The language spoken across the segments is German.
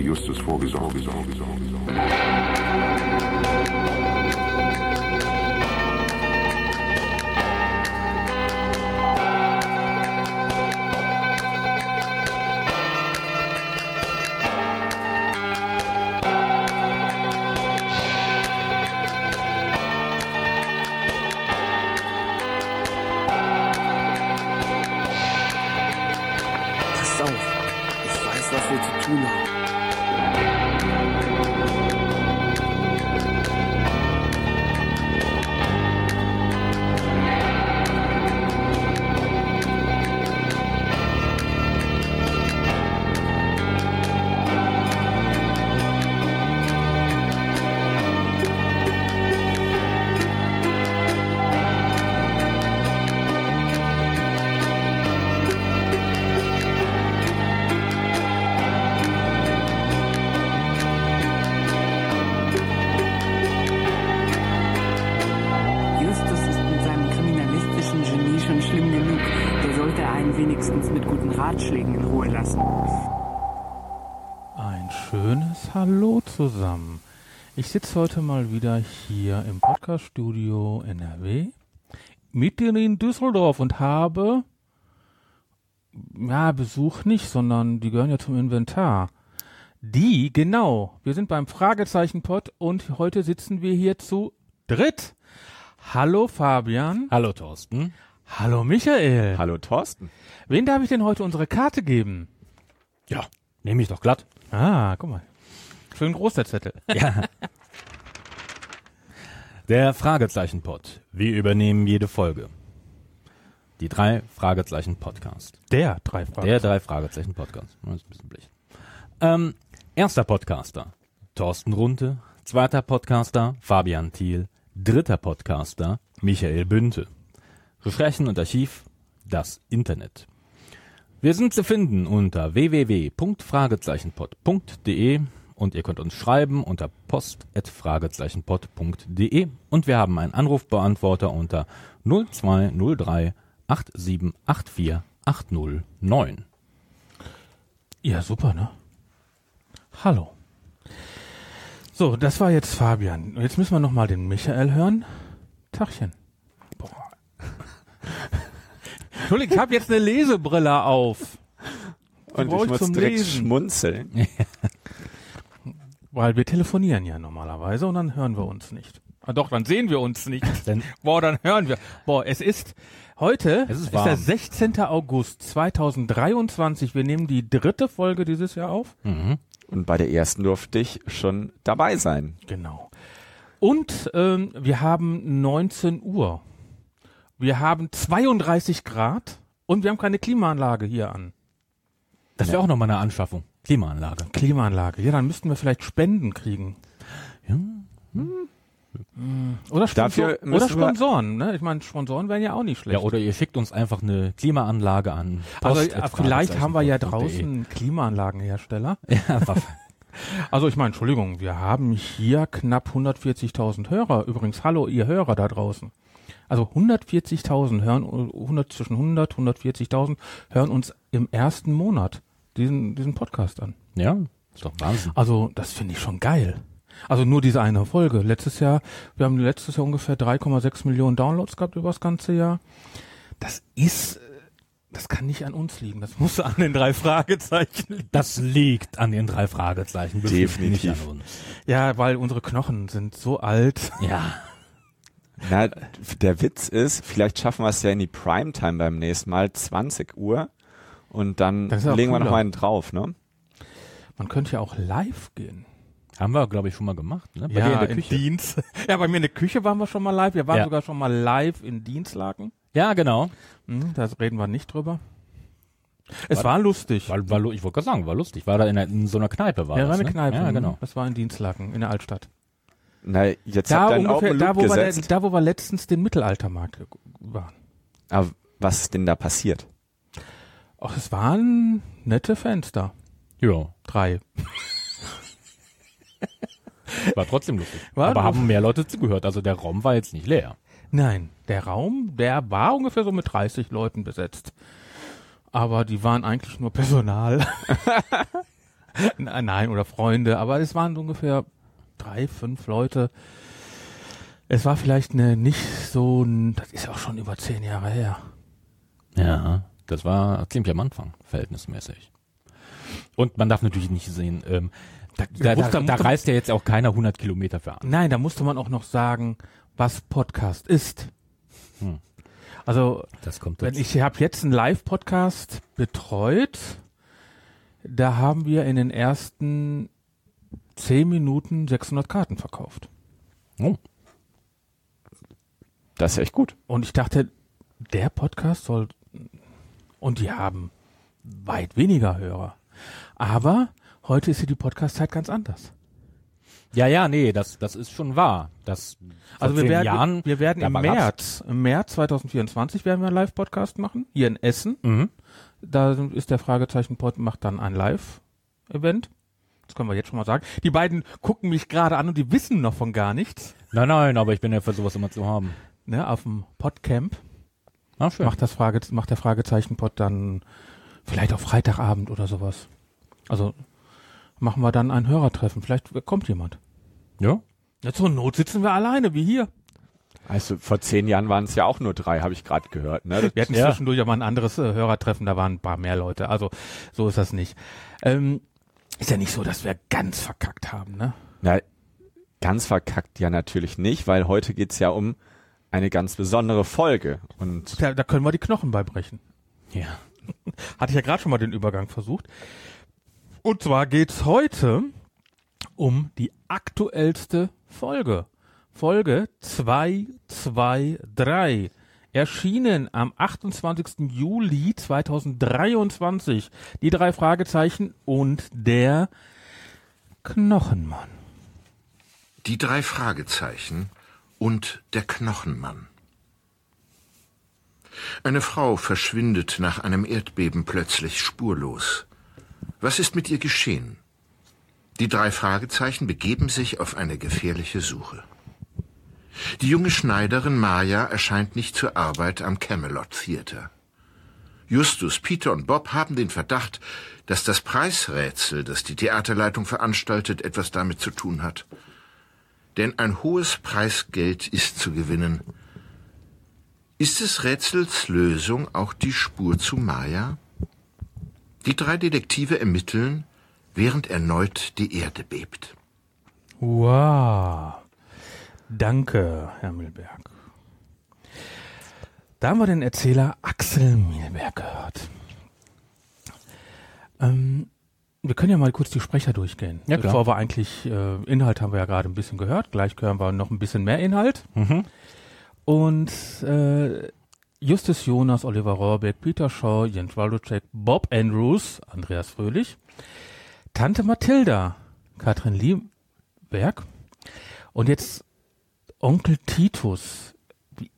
solchen Fall hatte Justus vorgesorgt. Sorge, Sorge, Ich sitze heute mal wieder hier im Podcaststudio NRW, mitten in Düsseldorf und habe, ja, Besuch nicht, sondern die gehören ja zum Inventar. Die, genau. Wir sind beim Fragezeichen-Pod und heute sitzen wir hier zu dritt. Hallo Fabian. Hallo Thorsten. Hallo Michael. Hallo Thorsten. Wen darf ich denn heute unsere Karte geben? Ja, nehme ich doch glatt. Ah, guck mal. Schön groß der Zettel. Ja. Der Fragezeichen-Pod. Wir übernehmen jede Folge. Die drei Fragezeichen-Podcast. Der drei Fragen. Der drei Fragezeichen-Podcast. Das ist ein bisschen blech. Ähm, erster Podcaster. Thorsten Runte. Zweiter Podcaster. Fabian Thiel. Dritter Podcaster. Michael Bünte. Recherchen und Archiv. Das Internet. Wir sind zu finden unter www.fragezeichenpod.de und ihr könnt uns schreiben unter post.fragezeichenpod.de und wir haben einen Anrufbeantworter unter 0203 8784 809. Ja, super, ne? Hallo. So, das war jetzt Fabian. Jetzt müssen wir noch mal den Michael hören. Tachchen. Boah. Entschuldigung, ich habe jetzt eine Lesebrille auf. Und ich ich muss zum direkt Lesen. schmunzeln. Weil wir telefonieren ja normalerweise und dann hören wir uns nicht. Ah, doch, dann sehen wir uns nicht. Denn Boah, dann hören wir. Boah, es ist heute Es ist ist der warm. 16. August 2023. Wir nehmen die dritte Folge dieses Jahr auf. mhm. Und bei der ersten durfte ich schon dabei sein. Genau. Und ähm, wir haben 19 Uhr. Wir haben 32 Grad und wir haben keine Klimaanlage hier an. das wäre auch nochmal eine Anschaffung. Klimaanlage. Klimaanlage. Ja, dann müssten wir vielleicht Spenden kriegen. Ja. Oder, Sponsor Dafür oder müssen wir- Sponsoren. Ne? Ich meine, Sponsoren wären ja auch nicht schlecht. Ja, oder ihr schickt uns einfach eine Klimaanlage an. also post at vielleicht haben wir ja draußen Klimaanlagenhersteller. Ja, Also ich meine, Entschuldigung, wir haben hier knapp 140.000 Hörer. Übrigens, hallo ihr Hörer da draußen. Also 140.000 hören, 100, zwischen 100, 140.000 hören uns im ersten Monat diesen, diesen Podcast an. ja, ist doch Wahnsinn. Also das finde ich schon geil. Also nur diese eine Folge. Letztes Jahr, wir haben letztes Jahr ungefähr 3,6 Millionen Downloads gehabt über das ganze Jahr. Das ist, äh, das kann nicht an uns liegen. Das muss an den drei Fragezeichen liegen. Das liegt an den drei Fragezeichen. Definitiv. Nicht an uns. Ja, weil unsere Knochen sind so alt. Ja. Na, der Witz ist, vielleicht schaffen wir es ja in die Primetime beim nächsten Mal, 20 Uhr. Und dann legen wir noch mal einen drauf, ne? Man könnte ja auch live gehen. Haben wir, glaube ich, schon mal gemacht. Ne? Bei ja, dir in der Küche. Dienst. Ja, bei mir in der Küche waren wir schon mal live. Wir waren Ja. sogar schon mal live in Dienstlaken. Ja, genau. Hm, da reden wir nicht drüber. Es war, lustig. War, war, ich wollte gerade sagen, war lustig. War da in, in so einer Kneipe, war ja, das, war eine ne? Kneipe. Ja, genau. Das war in Dienstlaken, in der Altstadt. Na, jetzt Da habt ihr einen ungefähr, da wo, wir, da wo wir letztens den Mittelaltermarkt waren. Aber was ist denn da passiert? Ach, es waren nette Fenster. Ja, Drei. war trotzdem lustig. War Aber lustig. haben mehr Leute zugehört. Also der Raum war jetzt nicht leer. Nein, der Raum, der war ungefähr so mit 30 Leuten besetzt. Aber die waren eigentlich nur Personal. Nein, oder Freunde, aber es waren ungefähr drei, fünf Leute. Es war vielleicht eine nicht so, ein- das ist auch schon über zehn Jahre her. Ja, das war ziemlich am Anfang, verhältnismäßig. Und man darf natürlich nicht sehen, ähm, da, da, da, da musste- reist ja jetzt auch keiner 100 Kilometer für an. Nein, da musste man auch noch sagen, was Podcast ist. Hm. Also, Das kommt wenn ich habe jetzt einen Live-Podcast betreut, da haben wir in den ersten zehn Minuten 600 Karten verkauft. Oh, Das ist echt gut. Und ich dachte, der Podcast soll, und die haben weit weniger Hörer. Aber heute ist hier die Podcast-Zeit ganz anders. ja, ja, nee, das, das ist schon wahr. Das, Also wir werden, Jahren, wir werden im März, im März 2024 werden wir einen Live-Podcast machen, hier in Essen. Mhm. Da ist der Fragezeichen Pod macht dann ein Live-Event. Das können wir jetzt schon mal sagen. Die beiden gucken mich gerade an und die wissen noch von gar nichts. Nein, nein, aber ich bin ja für sowas immer zu haben. Ne, auf dem Podcamp Ah, schön. macht das Frage, macht der Fragezeichen Pod dann vielleicht auch Freitagabend oder sowas. Also machen wir dann ein Hörertreffen. Vielleicht kommt jemand. Ja? Ja, zur Not sitzen wir alleine, wie hier. Also vor zehn Jahren waren es ja auch nur drei, habe ich gerade gehört. Ne? Wir hatten Ja. zwischendurch aber ein anderes äh, Hörertreffen, da waren ein paar mehr Leute. Also so ist das nicht. Ähm, ist ja nicht so, dass wir ganz verkackt haben, ne? Na, ganz verkackt ja natürlich nicht, weil heute geht's ja um eine ganz besondere Folge. Und Da, da können wir die Knochen beibrechen. Ja. Hatte ich ja gerade schon mal den Übergang versucht. Und zwar geht's heute um die aktuellste Folge. Folge 223. Erschienen am 28. Juli 2023. Die drei Fragezeichen und der Knochenmann. Die drei Fragezeichen und der Knochenmann. Eine Frau verschwindet nach einem Erdbeben plötzlich spurlos. Was ist mit ihr geschehen? Die drei Fragezeichen begeben sich auf eine gefährliche Suche. Die junge Schneiderin Maya erscheint nicht zur Arbeit am Camelot Theater. Justus, Peter und Bob haben den Verdacht, dass das Preisrätsel, das die Theaterleitung veranstaltet, etwas damit zu tun hat. Denn ein hohes Preisgeld ist zu gewinnen. Ist des Rätsels Lösung auch die Spur zu Maya? Die drei Detektive ermitteln, während erneut die Erde bebt. Wow. Danke, Herr Milberg. Da haben wir den Erzähler Axel Milberg gehört. Ähm, wir können ja mal kurz die Sprecher durchgehen. Ja, klar. Bevor wir eigentlich, äh, Inhalt haben wir ja gerade ein bisschen gehört. Gleich hören wir noch ein bisschen mehr Inhalt. Mhm. Und äh, Justus Jonas, Oliver Rohrbeck, Peter Shaw, Jens Waldocek, Bob Andrews, Andreas Fröhlich, Tante Mathilda, Katrin Lieberg und jetzt Onkel Titus.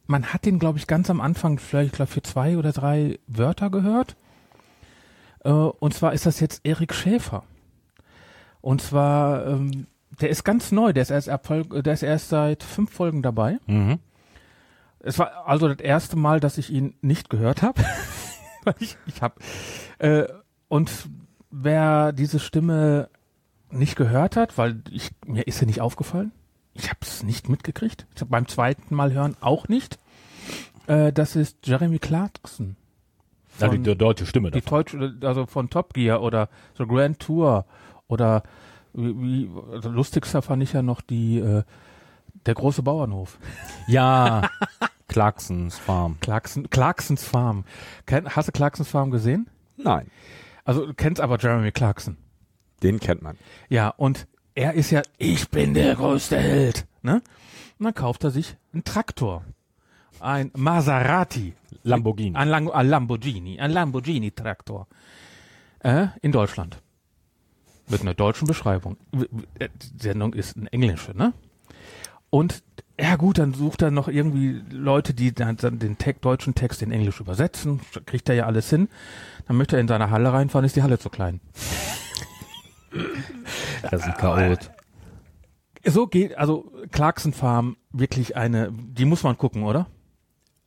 Man hat den, glaube ich, ganz am Anfang vielleicht ich glaub, für zwei oder drei Wörter gehört. Äh, und zwar ist das jetzt Erik Schäfer. Und zwar, ähm, der ist ganz neu, der ist erst, ab Fol- der ist erst seit fünf Folgen dabei. Mhm. Es war also das erste Mal, dass ich ihn nicht gehört habe. Ich ich habe äh, und wer diese Stimme nicht gehört hat, weil ich, mir ist sie nicht aufgefallen. Ich habe es nicht mitgekriegt. Ich hab beim zweiten Mal hören auch nicht. Äh, das ist Jeremy Clarkson. Ja, die, die deutsche Stimme die davon. deutsche, also von Top Gear oder so Grand Tour oder wie, wie also lustigster fand ich ja noch die äh, der große Bauernhof. Ja, Clarksons Farm. Clarkson, Clarksons Farm. Ken, hast du Clarksons Farm gesehen? nein, Also du kennst aber Jeremy Clarkson. den kennt man. Ja, und er ist ja, ich bin der größte Held. Ne? Und dann kauft er sich einen Traktor. Ein Maserati. Lamborghini. Ein, Lang ein Lamborghini. Ein Lamborghini-Traktor. Äh, in Deutschland. Mit einer deutschen Beschreibung. Äh, Die Sendung ist eine englische, ne? Und ja gut, dann sucht er noch irgendwie Leute, die dann, den Te deutschen Text in Englisch übersetzen. Kriegt er ja alles hin. Dann möchte er in seine Halle reinfahren, ist die Halle zu klein. Das ist ein Chaot. So geht, also Clarkson Farm wirklich eine, die muss man gucken, oder?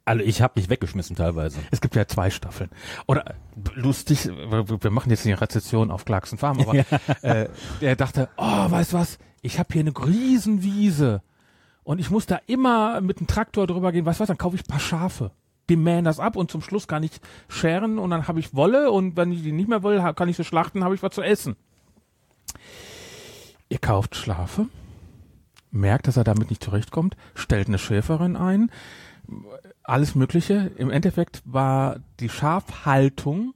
Also ich habe mich weggeschmissen teilweise. Es gibt ja zwei Staffeln. Oder lustig, wir machen jetzt eine Rezession auf Clarkson Farm, aber äh, der dachte, oh, weißt du was, ich habe hier eine Riesenwiese und ich muss da immer mit dem Traktor drüber gehen, weißt du was, dann kaufe ich ein paar Schafe. Die mähen das ab und zum Schluss kann ich scheren und dann habe ich Wolle und wenn ich die nicht mehr will, kann ich sie schlachten, habe ich was zu essen. Ihr kauft Schafe, merkt, dass er damit nicht zurechtkommt, stellt eine Schäferin ein, alles Mögliche. Im Endeffekt war die Schafhaltung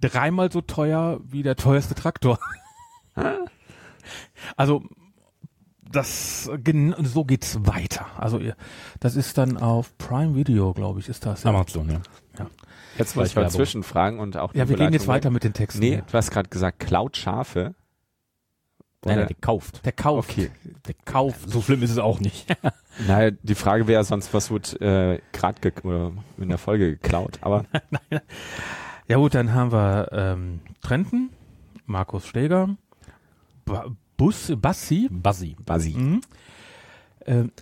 dreimal so teuer wie der teuerste Traktor. also das gen- so geht's weiter. Also ihr, das ist dann auf Prime Video, glaube ich, ist das. Ja, Amazon, ja. Jetzt muss ich mal zwischenfragen und auch ja wir gehen jetzt weiter mit den Texten. Nee, du hast gerade gesagt, klaut Schafe. Nein, nein, gekauft. Der kauft. Okay. Der kauft. So schlimm ist es auch nicht. Naja, die Frage wäre sonst, was wird äh, gerade ge oder in der Folge geklaut. Aber Ja gut, dann haben wir ähm, Trenten, Markus Steger, ba Bus, Bassi, Buzzy. Basi. Mhm. Ähm,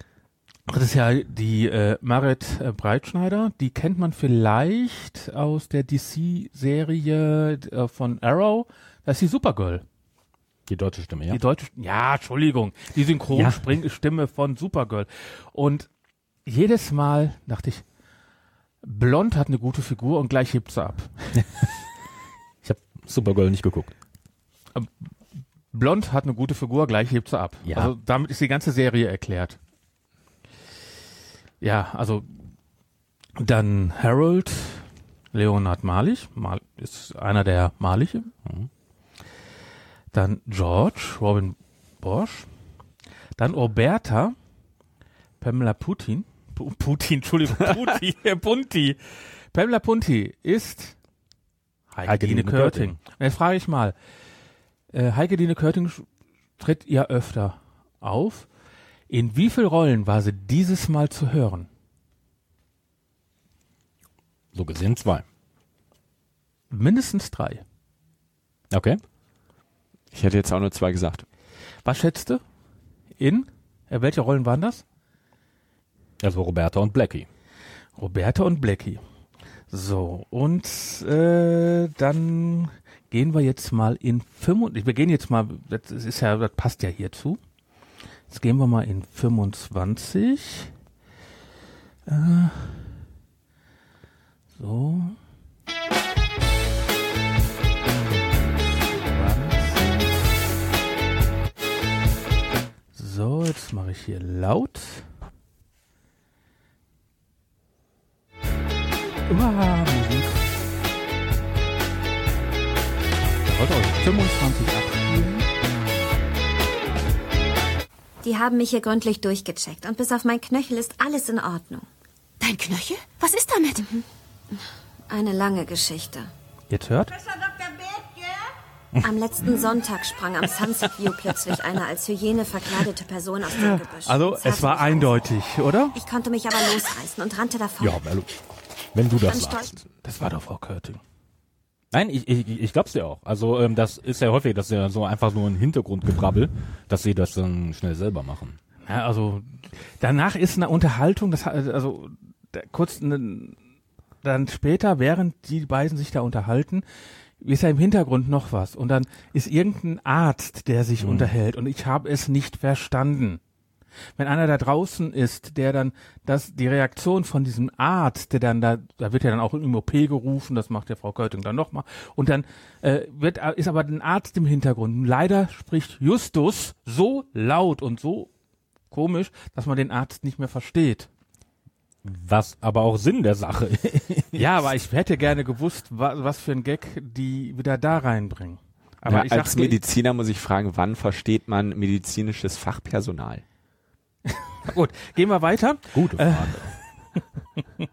das ist ja die äh, Marit äh, Breitschneider. Die kennt man vielleicht aus der DC-Serie äh, von Arrow. Das ist die Supergirl. Die deutsche Stimme, ja. Die deutsche, ja, Entschuldigung, die Ja. Synchronstimme von Supergirl. Und jedes Mal dachte ich, Blond hat eine gute Figur und gleich hebt sie ab. Ich habe Supergirl nicht geguckt. Blond hat eine gute Figur, gleich hebt sie ab. Ja. Also damit ist die ganze Serie erklärt. Ja, also dann Harold Leonard Malich, Mal ist einer der Maliche. Mhm. Dann George Robin Bosch. Dann Roberta Pamela Putin. Pu- Putin, Entschuldigung, Putin, Punti. Pamela Punti ist Heike Heike Dine Körting. Jetzt frage ich mal, äh, Heike Dine Körting tritt ja öfter auf. In wie viel Rollen war sie dieses Mal zu hören? So gesehen zwei. Mindestens drei. Okay. Ich hätte jetzt auch nur zwei gesagt. Was schätzt du? In? Äh, welche Rollen waren das? Also Roberta und Blackie. Roberta und Blackie. So, und äh, dann gehen wir jetzt mal in 25. Wir gehen jetzt mal, das ist ja, das passt ja hierzu. Jetzt gehen wir mal in 25. Äh, so. So, jetzt mache ich hier laut. Uah, Musik. Da wollte euch 25 abspielen. Die haben mich hier gründlich durchgecheckt und bis auf mein Knöchel ist alles in Ordnung. Dein Knöchel? Was ist damit? Eine lange Geschichte. Jetzt hört? Am letzten Sonntag sprang am Sunset View plötzlich eine als Hyäne verkleidete Person aus dem Gebüsch. Also, es war mich aus. eindeutig, oder? Ich konnte mich aber losreißen und rannte davon. Ja. Wenn du das sagst. Das war doch Frau Körting. Nein, ich, ich, ich glaub's dir auch. Also ähm, das ist ja häufig, dass ja so einfach nur ein Hintergrundgebrabbel, dass sie das dann schnell selber machen. Ja, also, danach ist eine Unterhaltung, das, hat- also, da, kurz, ne, dann später, während die beiden sich da unterhalten, ist ja im Hintergrund noch was. Und dann ist irgendein Arzt, der sich unterhält. Und ich habe es nicht verstanden. Wenn einer da draußen ist, der dann das, die Reaktion von diesem Arzt, der dann da, da wird ja dann auch im OP gerufen, das macht ja Frau Körting dann nochmal. Und dann äh, wird, ist aber ein Arzt im Hintergrund. Und leider spricht Justus so laut und so komisch, dass man den Arzt nicht mehr versteht. Was aber auch Sinn der Sache ist. Ja, aber ich hätte gerne gewusst, wa was für ein Gag die wieder da reinbringen. Aber ja, ich als dachte, Mediziner muss ich fragen, wann versteht man medizinisches Fachpersonal? gut, gehen wir weiter. Gute Frage.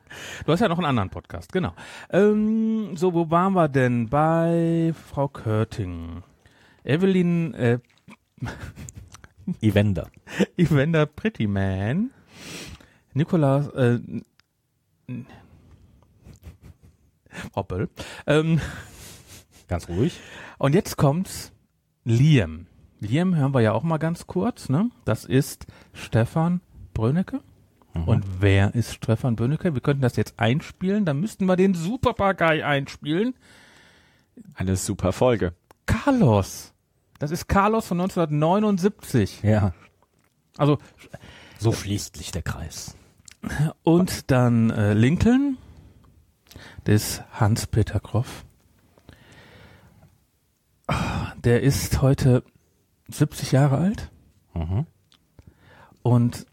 Du hast ja noch einen anderen Podcast, genau. Ähm, so, wo waren wir denn? Bei Frau Körting. Evelyn äh, Evander. Evander Prettyman. Nikolaus äh, Frau Böll. Ähm, Ganz ruhig. Und jetzt kommt's Liam. Liam hören wir ja auch mal ganz kurz, ne? Das ist Stefan Brönecke. Und wer ist Stefan Bönnecke? Wir könnten das jetzt einspielen, dann müssten wir den Superpagei einspielen. Eine super Folge. Carlos. Das ist Carlos von 1979. Ja. Also, So schließt sich der Kreis. Und dann äh, Lincoln des Hans-Peter Groff. Der ist heute 70 Jahre alt. Mhm. Und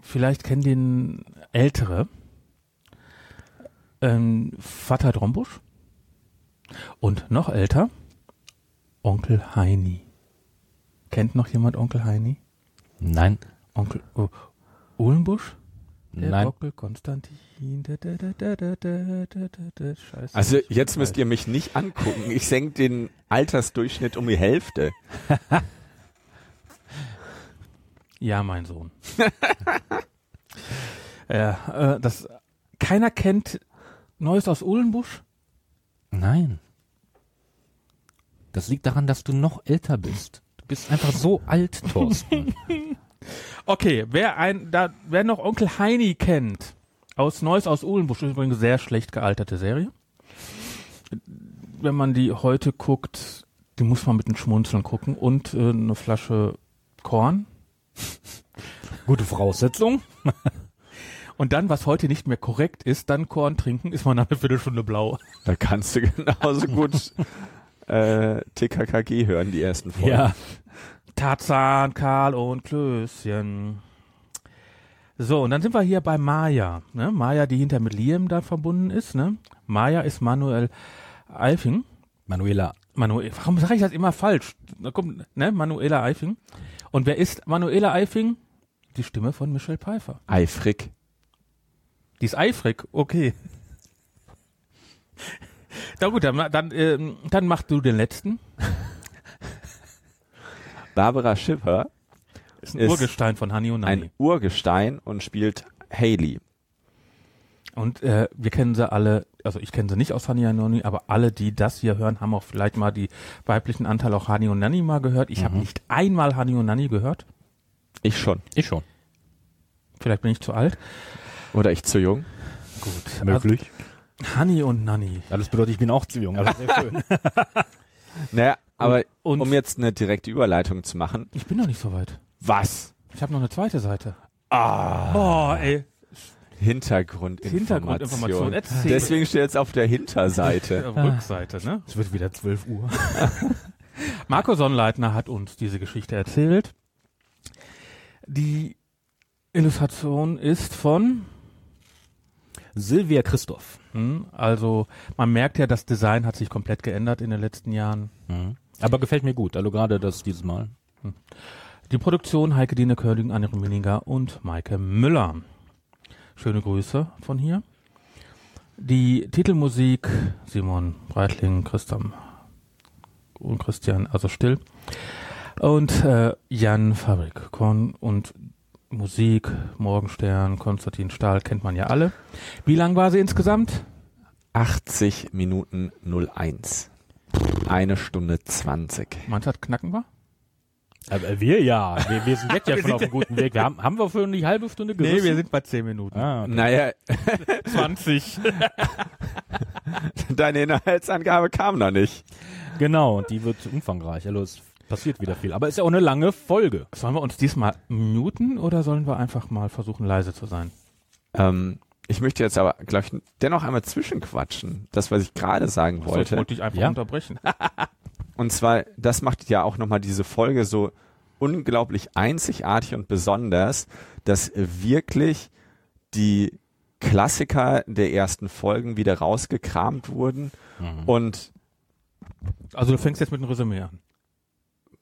vielleicht kennen den Ältere. Ähm, Vater Drombusch. Und noch älter, Onkel Heini. Kennt noch jemand Onkel Heini? Nein. Onkel oh, Uhlenbusch? Der Nein. Gockel Konstantin. Da, da, da, Scheiße, also jetzt müsst ihr mich nicht angucken. Ich senke den Altersdurchschnitt um die Hälfte. ja, mein Sohn. ja, äh, das keiner kennt Neues aus Ullenbusch? Nein. Das liegt daran, dass du noch älter bist. Du bist einfach so alt, Thorsten. Okay, wer ein, da, wer noch Onkel Heini kennt, aus Neues aus Uhlenbusch, ist übrigens eine sehr schlecht gealterte Serie. Wenn man die heute guckt, die muss man mit einem Schmunzeln gucken und äh, eine Flasche Korn. Gute Voraussetzung. Und dann, was heute nicht mehr korrekt ist, dann Korn trinken, ist man nach einer Viertelstunde blau. Da kannst du genauso gut äh, TKKG hören, die ersten Folgen. Ja. Tarzan, Karl und Klößchen. So, und dann sind wir hier bei Maya. Ne? Maya, die hinter mit Liam da verbunden ist. Ne? Maya ist Manuel Eifing. Manuela. Manuel, warum sage ich das immer falsch? Da kommt, ne? Manuela Eifing. Und wer ist Manuela Eifing? Die Stimme von Michelle Pfeiffer. Eifrig. Die ist eifrig, okay. Na gut, dann, dann, ähm, dann mach du den letzten. Barbara Schiffer Ist ein Ist Urgestein von Hani und Nani. ein Urgestein und spielt Haley. Und äh, wir kennen sie alle, also ich kenne sie nicht aus Hani und Nani, aber alle, die das hier hören, haben auch vielleicht mal die weiblichen Anteile auch Hani und Nani mal gehört. Ich habe nicht einmal Hani und Nani gehört. Ich schon. Ich schon. Vielleicht bin ich zu alt. Oder ich zu jung. Gut. Möglich. Hani und Nani. Ja, das bedeutet, ich bin auch zu jung. Aber sehr schön. Naja, aber und- um jetzt eine direkte Überleitung zu machen. Ich bin noch nicht so weit. Was? Ich habe noch eine zweite Seite. Ah. Boah, ey. Hintergrundinformation. Hintergrundinformation. Erzähl. Deswegen steht jetzt auf der Hinterseite. Äh, Rückseite, ne? Es wird wieder 12 Uhr. Marco Sonnleitner hat uns diese Geschichte erzählt. Die Illustration ist von, Silvia Christoph. hm, also man merkt ja, das Design hat sich komplett geändert in den letzten Jahren. Mhm. Aber gefällt mir gut. Also gerade das dieses Mal. Die Produktion Heike Dine Körling, Anne Ruminiger und Maike Müller. Schöne Grüße von hier. Die Titelmusik Simon Breitling, Christian und Christian, also still. Und äh, Jan Fabrik Korn und Musik, Morgenstern, Konstantin Stahl kennt man ja alle. Wie lang war sie insgesamt? 80 Minuten 01. Eine Stunde 20. Meinst du, das knacken war? Aber wir ja. Wir, wir sind jetzt ja schon auf einem guten Weg. Wir haben, haben wir für die halbe Stunde gerissen? sind bei 10 Minuten. Ah, okay. Naja, 20. deine Inhaltsangabe kam noch nicht. Genau, und die wird umfangreich. Also es passiert wieder viel. Aber ist ja auch eine lange Folge. Sollen wir uns diesmal muten oder sollen wir einfach mal versuchen, leise zu sein? Ähm, ich möchte jetzt aber, glaube ich, dennoch einmal zwischenquatschen. Das, was ich gerade sagen So, ich wollte. wollte dich einfach Ja. unterbrechen. Und zwar, das macht ja auch nochmal diese Folge so unglaublich einzigartig und besonders, dass wirklich die Klassiker der ersten Folgen wieder rausgekramt wurden und Also du fängst jetzt mit einem Resümee an.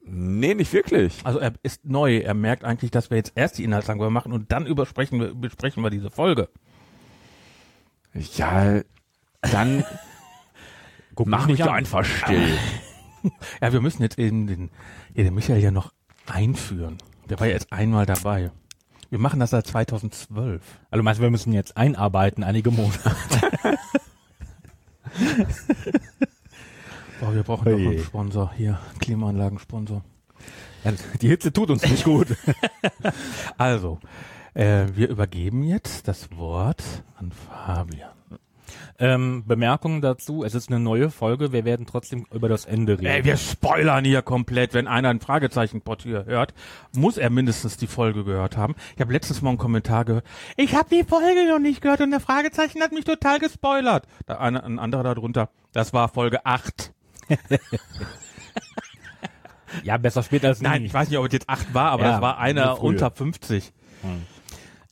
nee, nicht wirklich. Also er ist neu. Er merkt eigentlich, dass wir jetzt erst die Inhaltsangabe machen und dann übersprechen wir, besprechen wir diese Folge. Ja, dann Guck mach mich an. einfach still. Ja, wir müssen jetzt eben den, ja, den Michael ja noch einführen. Der war ja jetzt einmal dabei. Wir machen das seit 2012. Also meinst du, wir müssen jetzt einarbeiten, einige Monate. Boah, wir brauchen doch einen Sponsor. Hier, Klimaanlagensponsor. Die Hitze tut uns nicht gut. Also, Äh, wir übergeben jetzt das Wort an Fabian. Ähm, Bemerkungen dazu, es ist eine neue Folge, wir werden trotzdem über das Ende reden. Ey, wir spoilern hier komplett. Wenn einer ein Fragezeichen-Pod hier hört, muss er mindestens die Folge gehört haben. Ich habe letztens mal einen Kommentar gehört. Ich habe die Folge noch nicht gehört und der Fragezeichen hat mich total gespoilert. Da eine, ein anderer darunter. Das war Folge 8. ja, besser später als nie. Nein, ich weiß nicht, ob es jetzt 8 war, aber Ja, das war einer unter 50.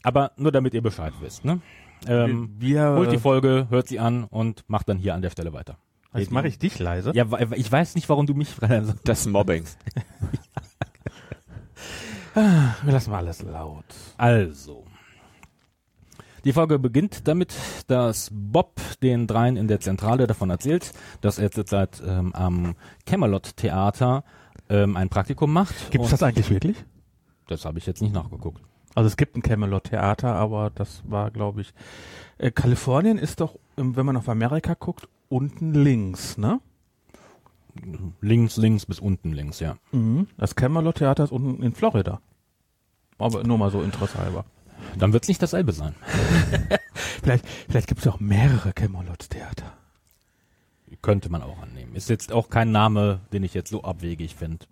Aber nur damit ihr Bescheid wisst, ne? Ähm, wir, holt die Folge, hört sie an und macht dann hier an der Stelle weiter. Jetzt mache ich dich leise. Ja, ich weiß nicht, warum du mich also, Das Mobbing. Wir lassen mal alles laut. Also. Die Folge beginnt damit, dass Bob den dreien in der Zentrale davon erzählt, dass er zurzeit ähm, am Camelot Theater ähm, ein Praktikum macht. Gibt es Und das eigentlich wirklich? Das habe ich jetzt nicht nachgeguckt. Also es gibt ein Camelot Theater, aber das war, glaube ich, äh, Kalifornien ist doch, ähm, wenn man auf Amerika guckt, unten links, ne? Links, links bis unten links, ja. Mhm. Das Camelot Theater ist unten in Florida. Aber nur mal so interesshalber. Dann wird es nicht dasselbe sein. Vielleicht, vielleicht gibt es ja auch mehrere Camelot Theater. Könnte man auch annehmen. Ist jetzt auch kein Name, den ich jetzt so abwegig finde.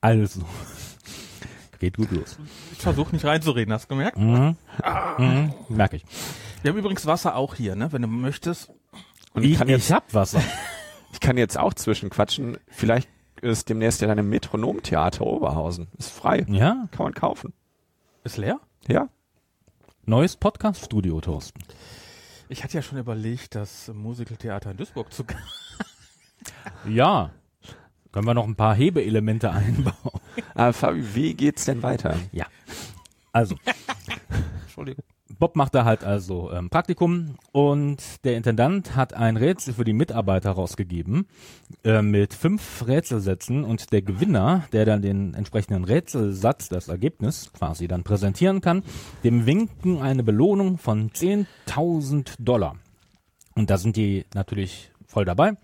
Also. Geht gut los. Ich versuche nicht reinzureden, hast du gemerkt? Mhm. Mhm. Merke ich. Wir haben übrigens Wasser auch hier, ne? Wenn du möchtest. Und Ich, ich, kann jetzt, ich hab Wasser. ich kann jetzt auch zwischenquatschen. Vielleicht ist demnächst ja dann im Metronomtheater Oberhausen. Ist frei. Ja, Kann man kaufen. Ist leer? Ja. neues Podcast-Studio, Thorsten. Ich hatte ja schon überlegt, das Musicaltheater in Duisburg zu Ja. Können wir noch ein paar Hebeelemente einbauen? Aber Fabi, wie geht's denn weiter? Ja. Also. Entschuldigung. Bob macht da halt also ähm, Praktikum und der Intendant hat ein Rätsel für die Mitarbeiter rausgegeben äh, mit fünf Rätselsätzen und der Gewinner, der dann den entsprechenden Rätselsatz, das Ergebnis quasi dann präsentieren kann, dem winken eine Belohnung von 10.000 Dollar. Und da sind die natürlich voll dabei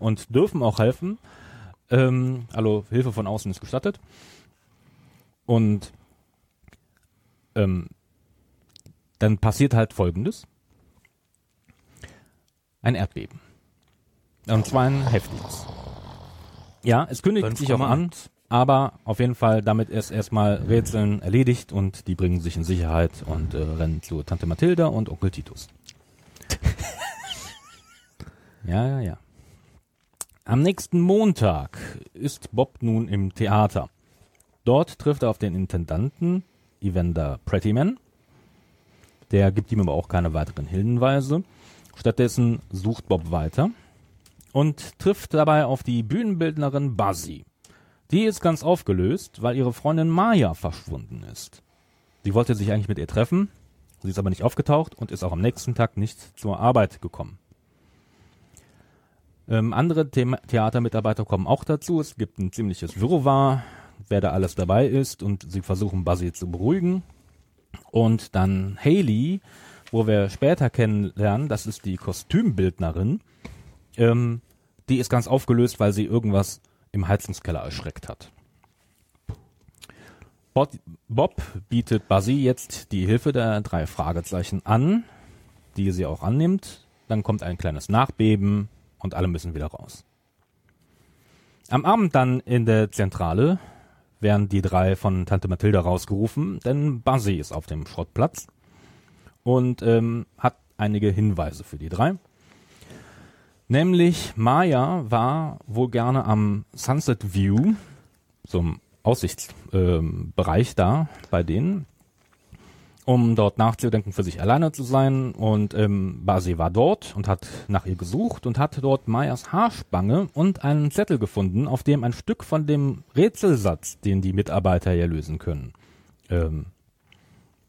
und dürfen auch helfen. Ähm, also Hilfe von außen ist gestattet. Und ähm, dann passiert halt Folgendes. Ein Erdbeben. Und zwar ein heftiges. Ja, es kündigt sich auch an, aber auf jeden Fall, damit ist erstmal Rätseln erledigt und die bringen sich in Sicherheit und äh, rennen zu Tante Mathilda und Onkel Titus. ja, ja, ja. Am nächsten Montag ist Bob nun im Theater. Dort trifft er auf den Intendanten Evander Prettyman. Der gibt ihm aber auch keine weiteren Hinweise. Stattdessen sucht Bob weiter und trifft dabei auf die Bühnenbildnerin Buzzy. Die ist ganz aufgelöst, weil ihre Freundin Maya verschwunden ist. Sie wollte sich eigentlich mit ihr treffen, sie ist aber nicht aufgetaucht und ist auch am nächsten Tag nicht zur Arbeit gekommen. Ähm, andere The Theatermitarbeiter kommen auch dazu. Es gibt ein ziemliches Wirrwarr, wer da alles dabei ist und sie versuchen Buzzy zu beruhigen. Und dann Haley, wo wir später kennenlernen, das ist die Kostümbildnerin, ähm, die ist ganz aufgelöst, weil sie irgendwas im Heizungskeller erschreckt hat. Bob, bietet Buzzy jetzt die Hilfe der drei Fragezeichen an, die sie auch annimmt. Dann kommt ein kleines Nachbeben und alle müssen wieder raus. Am Abend dann in der Zentrale werden die drei von Tante Mathilda rausgerufen, denn Buzzy ist auf dem Schrottplatz und ähm, hat einige Hinweise für die drei. Nämlich Maya war wohl gerne am Sunset View, so einem Aussichtsbereich ähm, da bei denen, um dort nachzudenken, für sich alleine zu sein. Und ähm, Basi war dort und hat nach ihr gesucht und hat dort Mayas Haarspange und einen Zettel gefunden, auf dem ein Stück von dem Rätselsatz, den die Mitarbeiter ja lösen können, ähm,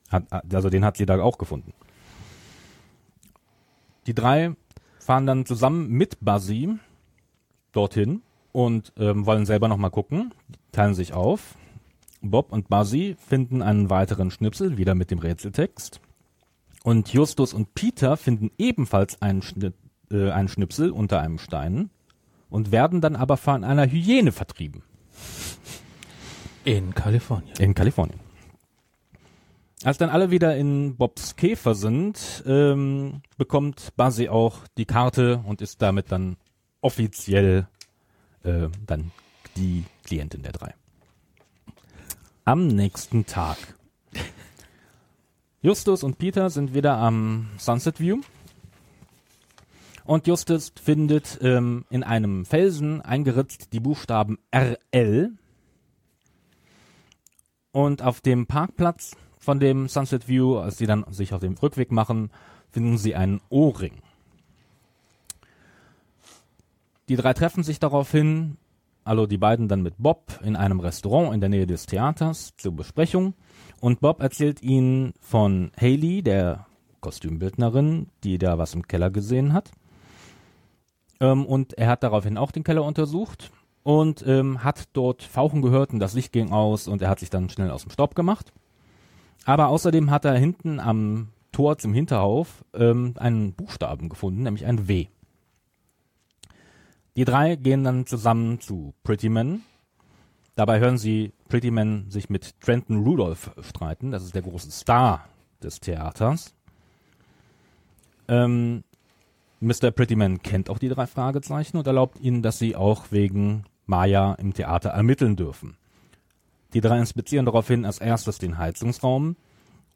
hat, also den hat sie da auch gefunden. Die drei fahren dann zusammen mit Buzzy dorthin und ähm, wollen selber nochmal gucken, teilen sich auf. Bob und Buzzy finden einen weiteren Schnipsel, wieder mit dem Rätseltext. Und Justus und Peter finden ebenfalls einen, Schni äh, einen Schnipsel unter einem Stein und werden dann aber von einer Hyäne vertrieben. In Kalifornien. In Kalifornien. Als dann alle wieder in Bobs Käfer sind, ähm, bekommt Buzzy auch die Karte und ist damit dann offiziell äh, dann die Klientin der drei. Am nächsten Tag. Justus und Peter sind wieder am Sunset View. Und Justus findet ähm, in einem Felsen eingeritzt die Buchstaben RL. Und auf dem Parkplatz von dem Sunset View, als sie dann sich auf den Rückweg machen, finden sie einen Ohrring. Die drei treffen sich daraufhin, also die beiden dann mit Bob in einem Restaurant in der Nähe des Theaters zur Besprechung. Und Bob erzählt ihnen von Haley, der Kostümbildnerin, die da was im Keller gesehen hat. Ähm, und er hat daraufhin auch den Keller untersucht und ähm, hat dort Fauchen gehört und das Licht ging aus und er hat sich dann schnell aus dem Staub gemacht. Aber außerdem hat er hinten am Tor zum Hinterhof ähm, einen Buchstaben gefunden, nämlich ein W. Die drei gehen dann zusammen zu Pretty Man. Dabei hören sie Pretty Man sich mit Trenton Rudolph streiten. Das ist der große Star des Theaters. Ähm, Mr. Prettyman kennt auch die drei Fragezeichen und erlaubt ihnen, dass sie auch wegen Maya im Theater ermitteln dürfen. Die drei inspizieren daraufhin als erstes den Heizungsraum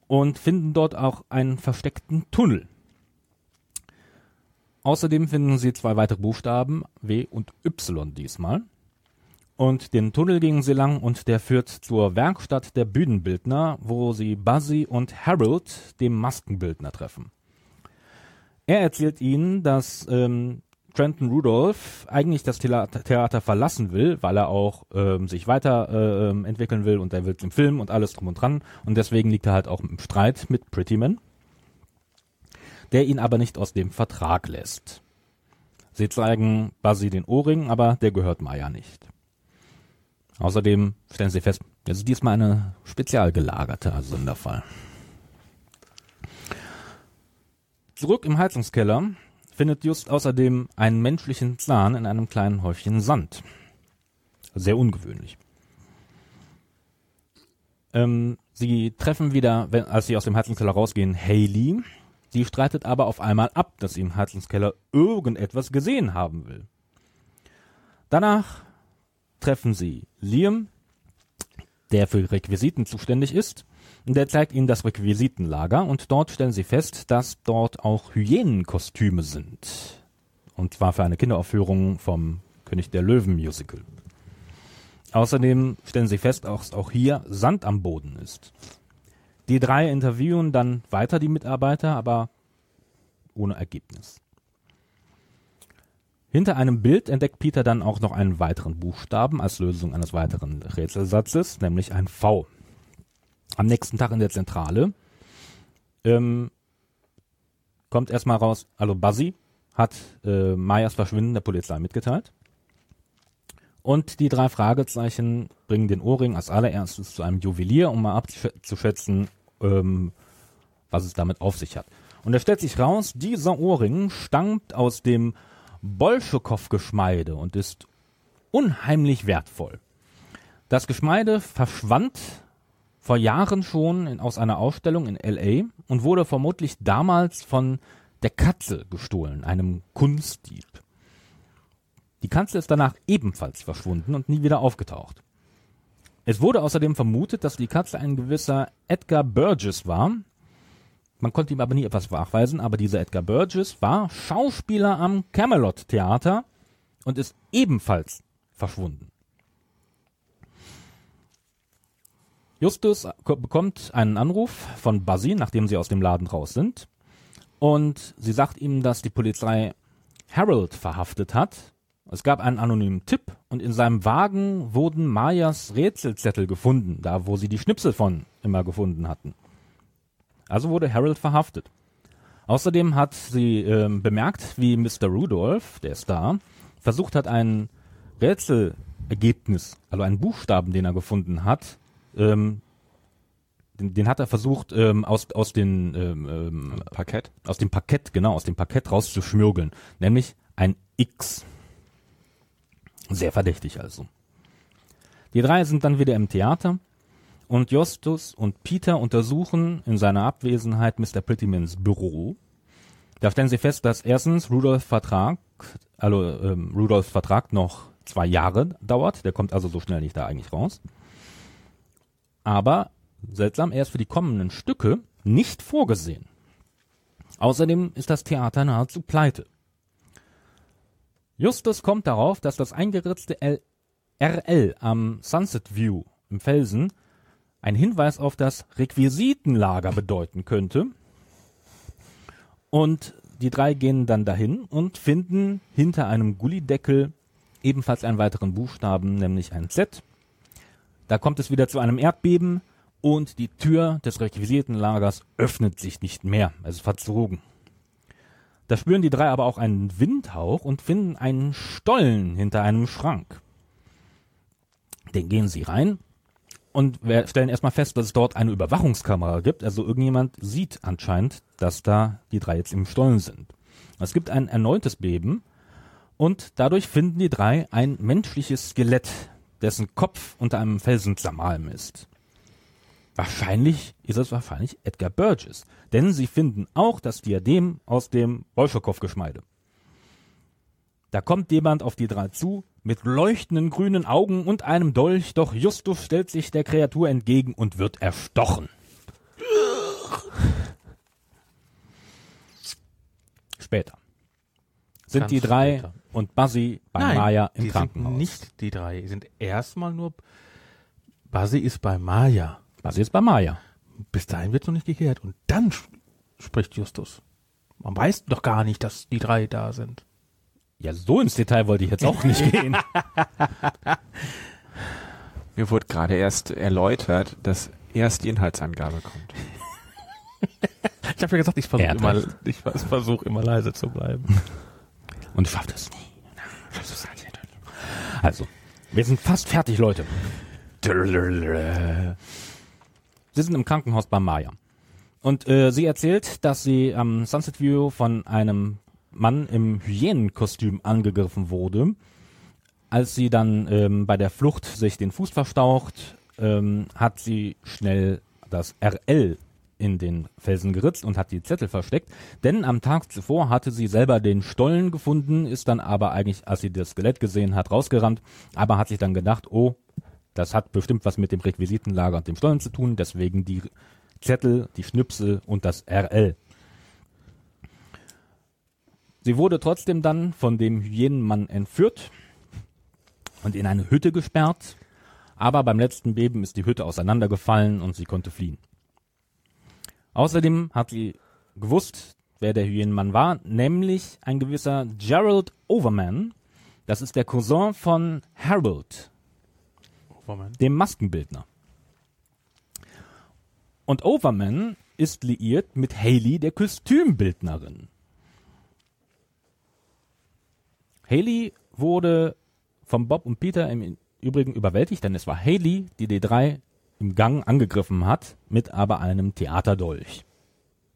und finden dort auch einen versteckten Tunnel. Außerdem finden sie zwei weitere Buchstaben, W und Y diesmal. Und den Tunnel gingen sie lang und der führt zur Werkstatt der Bühnenbildner, wo sie Buzzy und Harold, dem Maskenbildner, treffen. Er erzählt ihnen, dass ähm, Trenton Rudolph eigentlich das Theater verlassen will, weil er auch ähm, sich weiterentwickeln äh, entwickeln will und er will zum Film und alles drum und dran und deswegen liegt er halt auch im Streit mit Prettyman, der ihn aber nicht aus dem Vertrag lässt. Sie zeigen Buzzy den Ohrring, aber der gehört Maya nicht. Außerdem stellen sie fest, das ist diesmal eine spezial gelagerte Sonderfall. Zurück im Heizungskeller findet Just außerdem einen menschlichen Zahn in einem kleinen Häufchen Sand. Sehr ungewöhnlich. Ähm, sie treffen wieder, wenn, als sie aus dem Heizungskeller rausgehen, Haley. Die streitet aber auf einmal ab, dass sie im Heizungskeller irgendetwas gesehen haben will. Danach treffen sie Liam, der für Requisiten zuständig ist, der zeigt ihnen das Requisitenlager und dort stellen sie fest, dass dort auch Hyänenkostüme sind. Und zwar für eine Kinderaufführung vom König der Löwen Musical. Außerdem stellen sie fest, dass auch hier Sand am Boden ist. Die drei interviewen dann weiter die Mitarbeiter, aber ohne Ergebnis. Hinter einem Bild entdeckt Peter dann auch noch einen weiteren Buchstaben als Lösung eines weiteren Rätselsatzes, nämlich ein V am nächsten Tag in der Zentrale ähm, kommt erstmal raus, also Buzzy hat äh, Mayas Verschwinden der Polizei mitgeteilt. Und die drei Fragezeichen bringen den Ohrring als allererstes zu einem Juwelier, um mal abzuschätzen, ähm, was es damit auf sich hat. Und da stellt sich raus, dieser Ohrring stammt aus dem Bolschekow-Geschmeide und ist unheimlich wertvoll. Das Geschmeide verschwand vor Jahren schon in, aus einer Ausstellung in LA und wurde vermutlich damals von der Katze gestohlen, einem Kunstdieb. Die Katze ist danach ebenfalls verschwunden und nie wieder aufgetaucht. Es wurde außerdem vermutet, dass die Katze ein gewisser Edgar Burgess war. Man konnte ihm aber nie etwas nachweisen, aber dieser Edgar Burgess war Schauspieler am Camelot Theater und ist ebenfalls verschwunden. Justus bekommt einen Anruf von Buzzy, nachdem sie aus dem Laden raus sind. Und sie sagt ihm, dass die Polizei Harold verhaftet hat. Es gab einen anonymen Tipp und in seinem Wagen wurden Mayas Rätselzettel gefunden, da wo sie die Schnipsel von immer gefunden hatten. Also wurde Harold verhaftet. Außerdem hat sie äh, bemerkt, wie Mr. Rudolph, der Star, versucht hat, ein Rätselergebnis, also einen Buchstaben, den er gefunden hat, ähm, den, den hat er versucht ähm, aus aus den ähm, ähm, Parkett aus dem Parkett genau aus dem Parkett rauszuschmürgeln, nämlich ein X. Sehr verdächtig also. Die drei sind dann wieder im Theater und Justus und Peter untersuchen in seiner Abwesenheit Mr. Prettymans Büro. Da stellen sie fest, dass erstens Rudolfs Vertrag, also ähm, Rudolfs Vertrag noch zwei Jahre dauert. Der kommt also so schnell nicht da eigentlich raus. Aber seltsam, er ist für die kommenden Stücke nicht vorgesehen. Außerdem ist das Theater nahezu pleite. Justus kommt darauf, dass das eingeritzte RL am Sunset View im Felsen ein Hinweis auf das Requisitenlager bedeuten könnte. Und die drei gehen dann dahin und finden hinter einem Gullideckel ebenfalls einen weiteren Buchstaben, nämlich ein Z. Da kommt es wieder zu einem Erdbeben und die Tür des Requisitenlagers öffnet sich nicht mehr. Es ist verzogen. Da spüren die drei aber auch einen Windhauch und finden einen Stollen hinter einem Schrank. Den gehen sie rein und stellen erstmal fest, dass es dort eine Überwachungskamera gibt. Also irgendjemand sieht anscheinend, dass da die drei jetzt im Stollen sind. Es gibt ein erneutes Beben und dadurch finden die drei ein menschliches Skelett, dessen Kopf unter einem Felsen zermalm ist. Wahrscheinlich ist es wahrscheinlich Edgar Burgess, denn sie finden auch das Diadem aus dem Bolschokow-Geschmeide. Da kommt jemand auf die drei zu, mit leuchtenden grünen Augen und einem Dolch, doch Justus stellt sich der Kreatur entgegen und wird erstochen. Später sind Ganz die drei später. und Buzzy bei Nein, Maya im die Krankenhaus. Sind nicht die drei, sind erstmal nur. Buzzy ist bei Maya. Buzzy ist bei Maya. Bis dahin wird noch nicht geklärt. Und dann spricht Justus. Man weiß doch gar nicht, dass die drei da sind. Ja, so ins Detail wollte ich jetzt auch nicht gehen. Mir wurde gerade erst erläutert, dass erst die Inhaltsangabe kommt. Ich habe ja gesagt, ich versuche Er immer, ich versuche immer leise zu bleiben. Und schafft es nie. Also, wir sind fast fertig, Leute. Sie sind im Krankenhaus bei Maya. Und äh, sie erzählt, dass sie am Sunset View von einem Mann im Hyänenkostüm angegriffen wurde. Als sie dann ähm, bei der Flucht sich den Fuß verstaucht, ähm, hat sie schnell das RL in den Felsen geritzt und hat die Zettel versteckt. Denn am Tag zuvor hatte sie selber den Stollen gefunden, ist dann aber eigentlich, als sie das Skelett gesehen hat, rausgerannt, aber hat sich dann gedacht, oh, das hat bestimmt was mit dem Requisitenlager und dem Stollen zu tun, deswegen die Zettel, die Schnipsel und das RL. Sie wurde trotzdem dann von dem Hyänenmann entführt und in eine Hütte gesperrt, aber beim letzten Beben ist die Hütte auseinandergefallen und sie konnte fliehen. Außerdem hat sie gewusst, wer der Hyänenmann war, nämlich ein gewisser Gerald Overman. Das ist der Cousin von Harold, Moment. dem Maskenbildner. Und Overman ist liiert mit Haley, der Kostümbildnerin. Haley wurde von Bob und Peter im Übrigen überwältigt, denn es war Haley, die die drei im Gang angegriffen hat, mit aber einem Theaterdolch.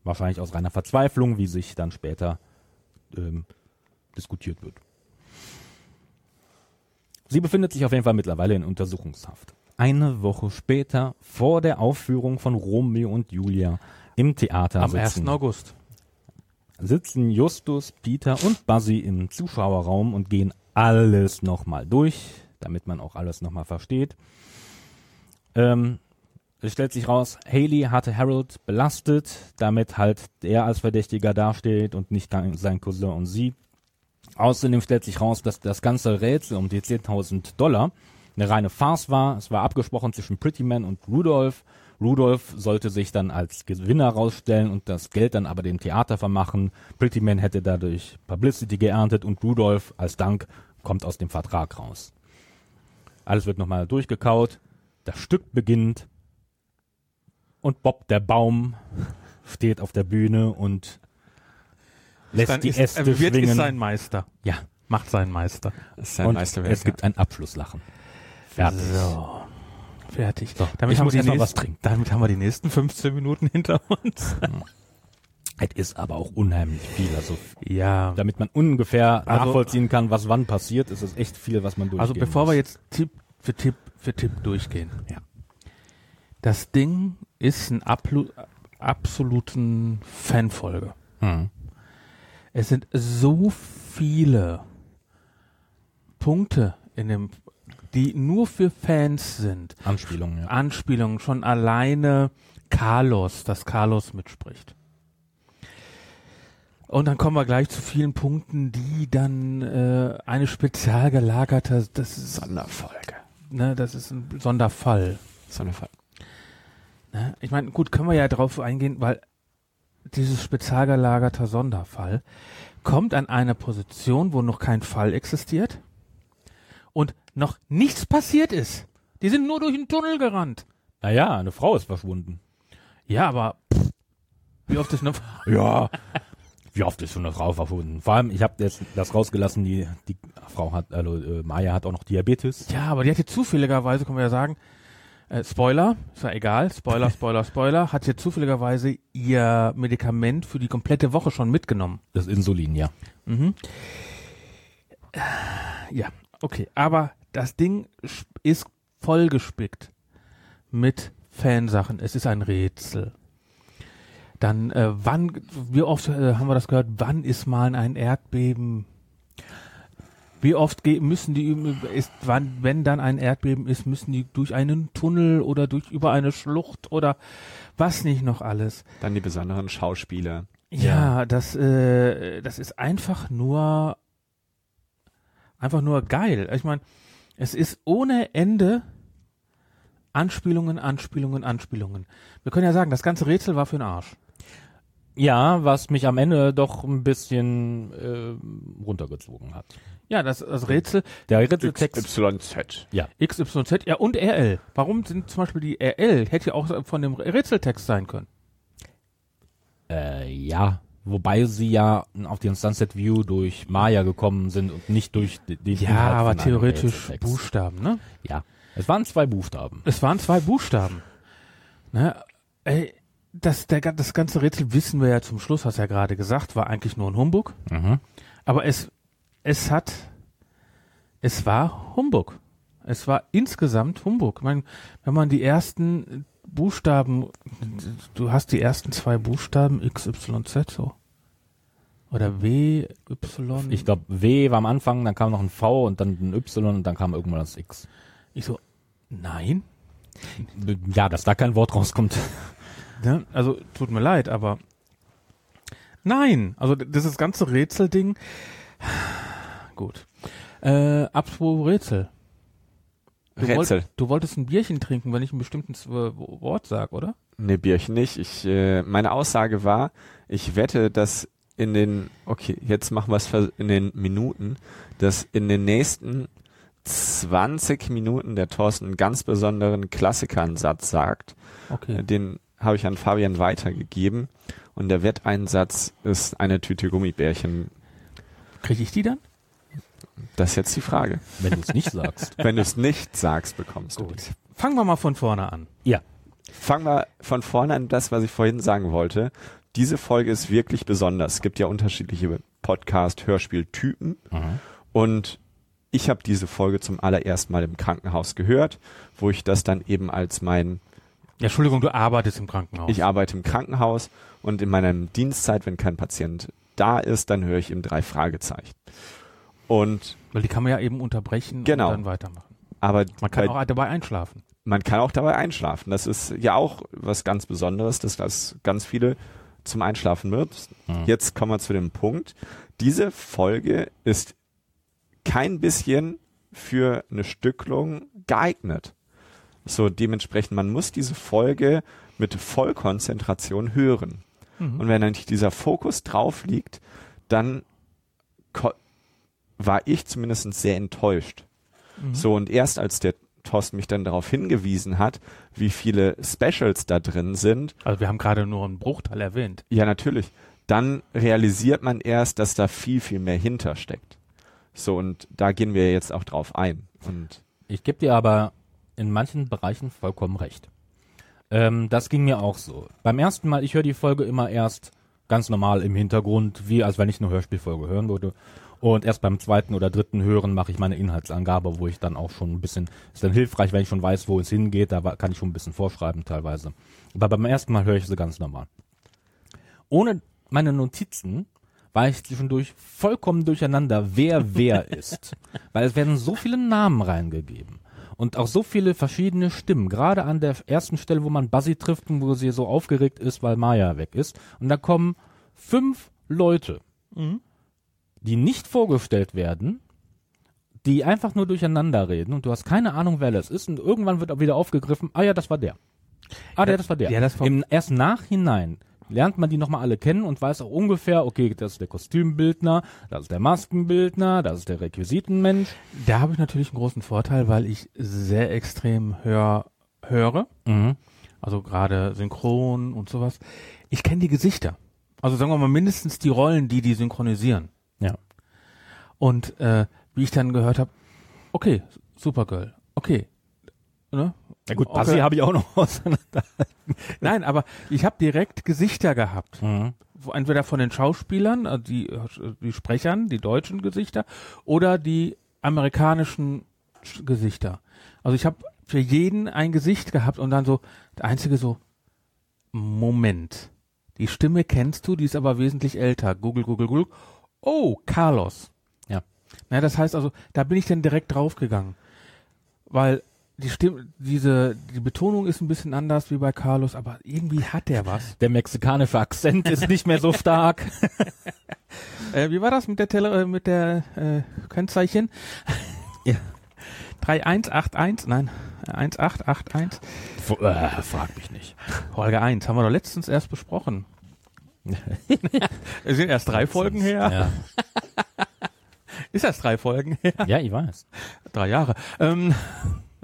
Wahrscheinlich aus reiner Verzweiflung, wie sich dann später ähm, diskutiert wird. Sie befindet sich auf jeden Fall mittlerweile in Untersuchungshaft. Eine Woche später, vor der Aufführung von Romeo und Julia im Theater Am sitzen, 1. August. sitzen Justus, Peter und Buzzy im Zuschauerraum und gehen alles nochmal durch, damit man auch alles nochmal versteht. Ähm, es stellt sich raus, Haley hatte Harold belastet, damit halt er als Verdächtiger dasteht und nicht sein Cousin und sie. Außerdem stellt sich raus, dass das ganze Rätsel um die 10.000 Dollar eine reine Farce war. Es war abgesprochen zwischen Prettyman und Rudolph. Rudolph sollte sich dann als Gewinner rausstellen und das Geld dann aber dem Theater vermachen. Prettyman hätte dadurch Publicity geerntet und Rudolph als Dank kommt aus dem Vertrag raus. Alles wird nochmal durchgekaut. Das Stück beginnt und Bob der Baum steht auf der Bühne und lässt Dann die ist, Äste er wird schwingen. ist sein Meister. ja, Macht seinen Meister. Ist sein und Meisterwerk. es gibt ein Abschlusslachen. Fertig. So. Fertig. So, damit ich haben muss wir erst die mal was nächsten- trinken. Damit haben wir die nächsten 15 Minuten hinter uns. Es ist aber auch unheimlich viel. Also, ja. damit man ungefähr Also- nachvollziehen kann, was wann passiert, ist es echt viel, was man durchgehen Also bevor muss. wir jetzt Tipp für Tipp für Tipp durchgehen. Ja. Das Ding ist ein absoluten Fanfolge. Hm. Es sind so viele Punkte in dem, die nur für Fans sind. Anspielungen, ja. Anspielungen, schon alleine Carlos, dass Carlos mitspricht. Und dann kommen wir gleich zu vielen Punkten, die dann äh, eine spezial gelagerte, das ist, Sonderfolge. ne, das ist ein Sonderfall. Sonderfall. Ne? Ich meine, gut, können wir ja drauf eingehen, weil dieses spezial gelagerte Sonderfall kommt an eine Position, wo noch kein Fall existiert und noch nichts passiert ist. Die sind nur durch den Tunnel gerannt. Naja, eine Frau ist verschwunden. Ja, aber pff, wie oft ist eine Ja. Wie oft ist schon eine Frau verschwunden? Vor allem, ich habe jetzt das rausgelassen, die, die Frau hat, also äh, Maya hat auch noch Diabetes. Ja, aber die hatte zufälligerweise, können wir ja sagen, äh, Spoiler, ist ja egal, Spoiler, Spoiler, Spoiler, hat hier zufälligerweise ihr Medikament für die komplette Woche schon mitgenommen. Das Insulin, ja. Mhm. Ja, okay. Aber das Ding ist vollgespickt mit Fansachen. Es ist ein Rätsel. Dann, äh, wann, wie oft äh, haben wir das gehört, wann ist mal ein Erdbeben? Wie oft müssen die, ist, wann, wenn dann ein Erdbeben ist, müssen die durch einen Tunnel oder durch, über eine Schlucht oder was nicht noch alles? Dann die besonderen Schauspieler. Ja, das, äh, das ist einfach nur, einfach nur geil. Ich meine, es ist ohne Ende Anspielungen, Anspielungen, Anspielungen. Wir können ja sagen, das ganze Rätsel war für den Arsch. Ja, was mich am Ende doch ein bisschen äh, runtergezogen hat. Ja, das, das Rätsel Der Rätseltext. XYZ. XYZ, ja, und RL. Warum sind zum Beispiel die RL, hätte ja auch von dem Rätseltext sein können. Äh, ja. Wobei sie ja auf den Sunset View durch Maya gekommen sind und nicht durch den Ja, Inhalt aber theoretisch. Buchstaben, ne? Ja. Es waren zwei Buchstaben. Es waren zwei Buchstaben. Ne? Ey, das, der, das ganze Rätsel wissen wir ja zum Schluss, hast du ja gerade gesagt, war eigentlich nur ein Humbug. Mhm. Aber es, es hat, es war Humbug. Es war insgesamt Humbug. Ich meine, wenn man die ersten Buchstaben, du hast die ersten zwei Buchstaben XYZ so. Oder W, Y. Ich glaube, W war am Anfang, dann kam noch ein V und dann ein Y und dann kam irgendwann das X. ich so, nein. Ja, dass da kein Wort rauskommt. Ne? Also, tut mir leid, aber nein. Also, dieses ganze Rätselding, gut. Äh, apropos Rätsel. Du Rätsel. Wollt, du wolltest ein Bierchen trinken, wenn ich ein bestimmtes äh, Wort sag, oder? Ne, Bierchen nicht. Ich, äh, meine Aussage war, ich wette, dass in den, okay, jetzt machen wir es in den Minuten, dass in den nächsten 20 Minuten der Thorsten einen ganz besonderen Klassikeransatz sagt. Okay. Äh, Den habe ich an Fabian weitergegeben. Und der Wetteinsatz ist eine Tüte Gummibärchen. Kriege ich die dann? Das ist jetzt die Frage. Wenn du es nicht sagst. Wenn du es nicht sagst, bekommst du die. Fangen wir mal von vorne an. Ja. Fangen wir von vorne an, das, was ich vorhin sagen wollte. Diese Folge ist wirklich besonders. Es gibt ja unterschiedliche Podcast-Hörspieltypen. Mhm. Und ich habe diese Folge zum allerersten Mal im Krankenhaus gehört, wo ich das dann eben als mein, Ja, Entschuldigung, du arbeitest im Krankenhaus. ich arbeite im Krankenhaus und in meiner Dienstzeit, wenn kein Patient da ist, dann höre ich eben drei Fragezeichen. Und Weil die kann man ja eben unterbrechen Genau. und dann weitermachen. aber Man kann bei- auch dabei einschlafen. man kann auch dabei einschlafen. Das ist ja auch was ganz Besonderes, dass das ganz viele zum Einschlafen wird. Mhm. Jetzt kommen wir zu dem Punkt. Diese Folge ist kein bisschen für eine Stücklung geeignet. So dementsprechend, man muss diese Folge mit Vollkonzentration hören. Mhm. Und wenn dann nicht dieser Fokus drauf liegt, dann war ich zumindest sehr enttäuscht. Mhm. So, und erst als der Thorsten mich dann darauf hingewiesen hat, wie viele Specials da drin sind, Also wir haben gerade nur einen Bruchteil erwähnt. ja natürlich, dann realisiert man erst, dass da viel, viel mehr hintersteckt. So, und da gehen wir jetzt auch drauf ein. Und Ich gebe dir aber in manchen Bereichen vollkommen recht. Ähm, das ging mir auch so. Beim ersten Mal, ich höre die Folge immer erst ganz normal im Hintergrund, wie als wenn ich eine Hörspielfolge hören würde. Und erst beim zweiten oder dritten Hören mache ich meine Inhaltsangabe, wo ich dann auch schon ein bisschen, ist dann hilfreich, wenn ich schon weiß, wo es hingeht, da kann ich schon ein bisschen vorschreiben teilweise. Aber beim ersten Mal höre ich sie ganz normal. Ohne meine Notizen war ich zwischendurch vollkommen durcheinander, wer wer ist. Weil es werden so viele Namen reingegeben. Und auch so viele verschiedene Stimmen. Gerade an der ersten Stelle, wo man Buzzy trifft und wo sie so aufgeregt ist, weil Maya weg ist. Und da kommen fünf Leute, die nicht vorgestellt werden, die einfach nur durcheinander reden und du hast keine Ahnung, wer das ist. Und irgendwann wird auch wieder aufgegriffen, ah ja, das war der. Ah, der, das war der. Ja, das war- Im, erst nachhinein lernt man die nochmal alle kennen und weiß auch ungefähr, okay, das ist der Kostümbildner, das ist der Maskenbildner, das ist der Requisitenmensch. Da habe ich natürlich einen großen Vorteil, weil ich sehr extrem hör, höre. Mhm. Also gerade synchron und sowas. Ich kenne die Gesichter. Also sagen wir mal mindestens die Rollen, die die synchronisieren. Ja. Und äh, wie ich dann gehört habe, okay, Supergirl, okay. Ne? Ja gut. Buzzy habe ich auch noch auseinander. Nein, aber ich habe direkt Gesichter gehabt. Mhm. Entweder von den Schauspielern, also die, äh, die Sprechern, die deutschen Gesichter, oder die amerikanischen Sch- Gesichter. Also ich habe für jeden ein Gesicht gehabt und dann so, der einzige so, Moment. Die Stimme kennst du, die ist aber wesentlich älter. Google, Google, Google. Oh, Carlos. Ja. Na, das heißt also, da bin ich dann direkt draufgegangen. Weil die Stimme, diese, die Betonung ist ein bisschen anders wie bei Carlos, aber irgendwie hat der was. Der mexikanische Akzent ist nicht mehr so stark. Äh, wie war das mit der Tele äh, mit der äh, Kennzeichen? Ja. 3181, nein, 1881. F äh, frag mich nicht. Folge 1, haben wir doch letztens erst besprochen. Es sind erst drei Folgen her. Ja, Ist erst drei Folgen her? ja ich weiß. Drei Jahre. Ähm,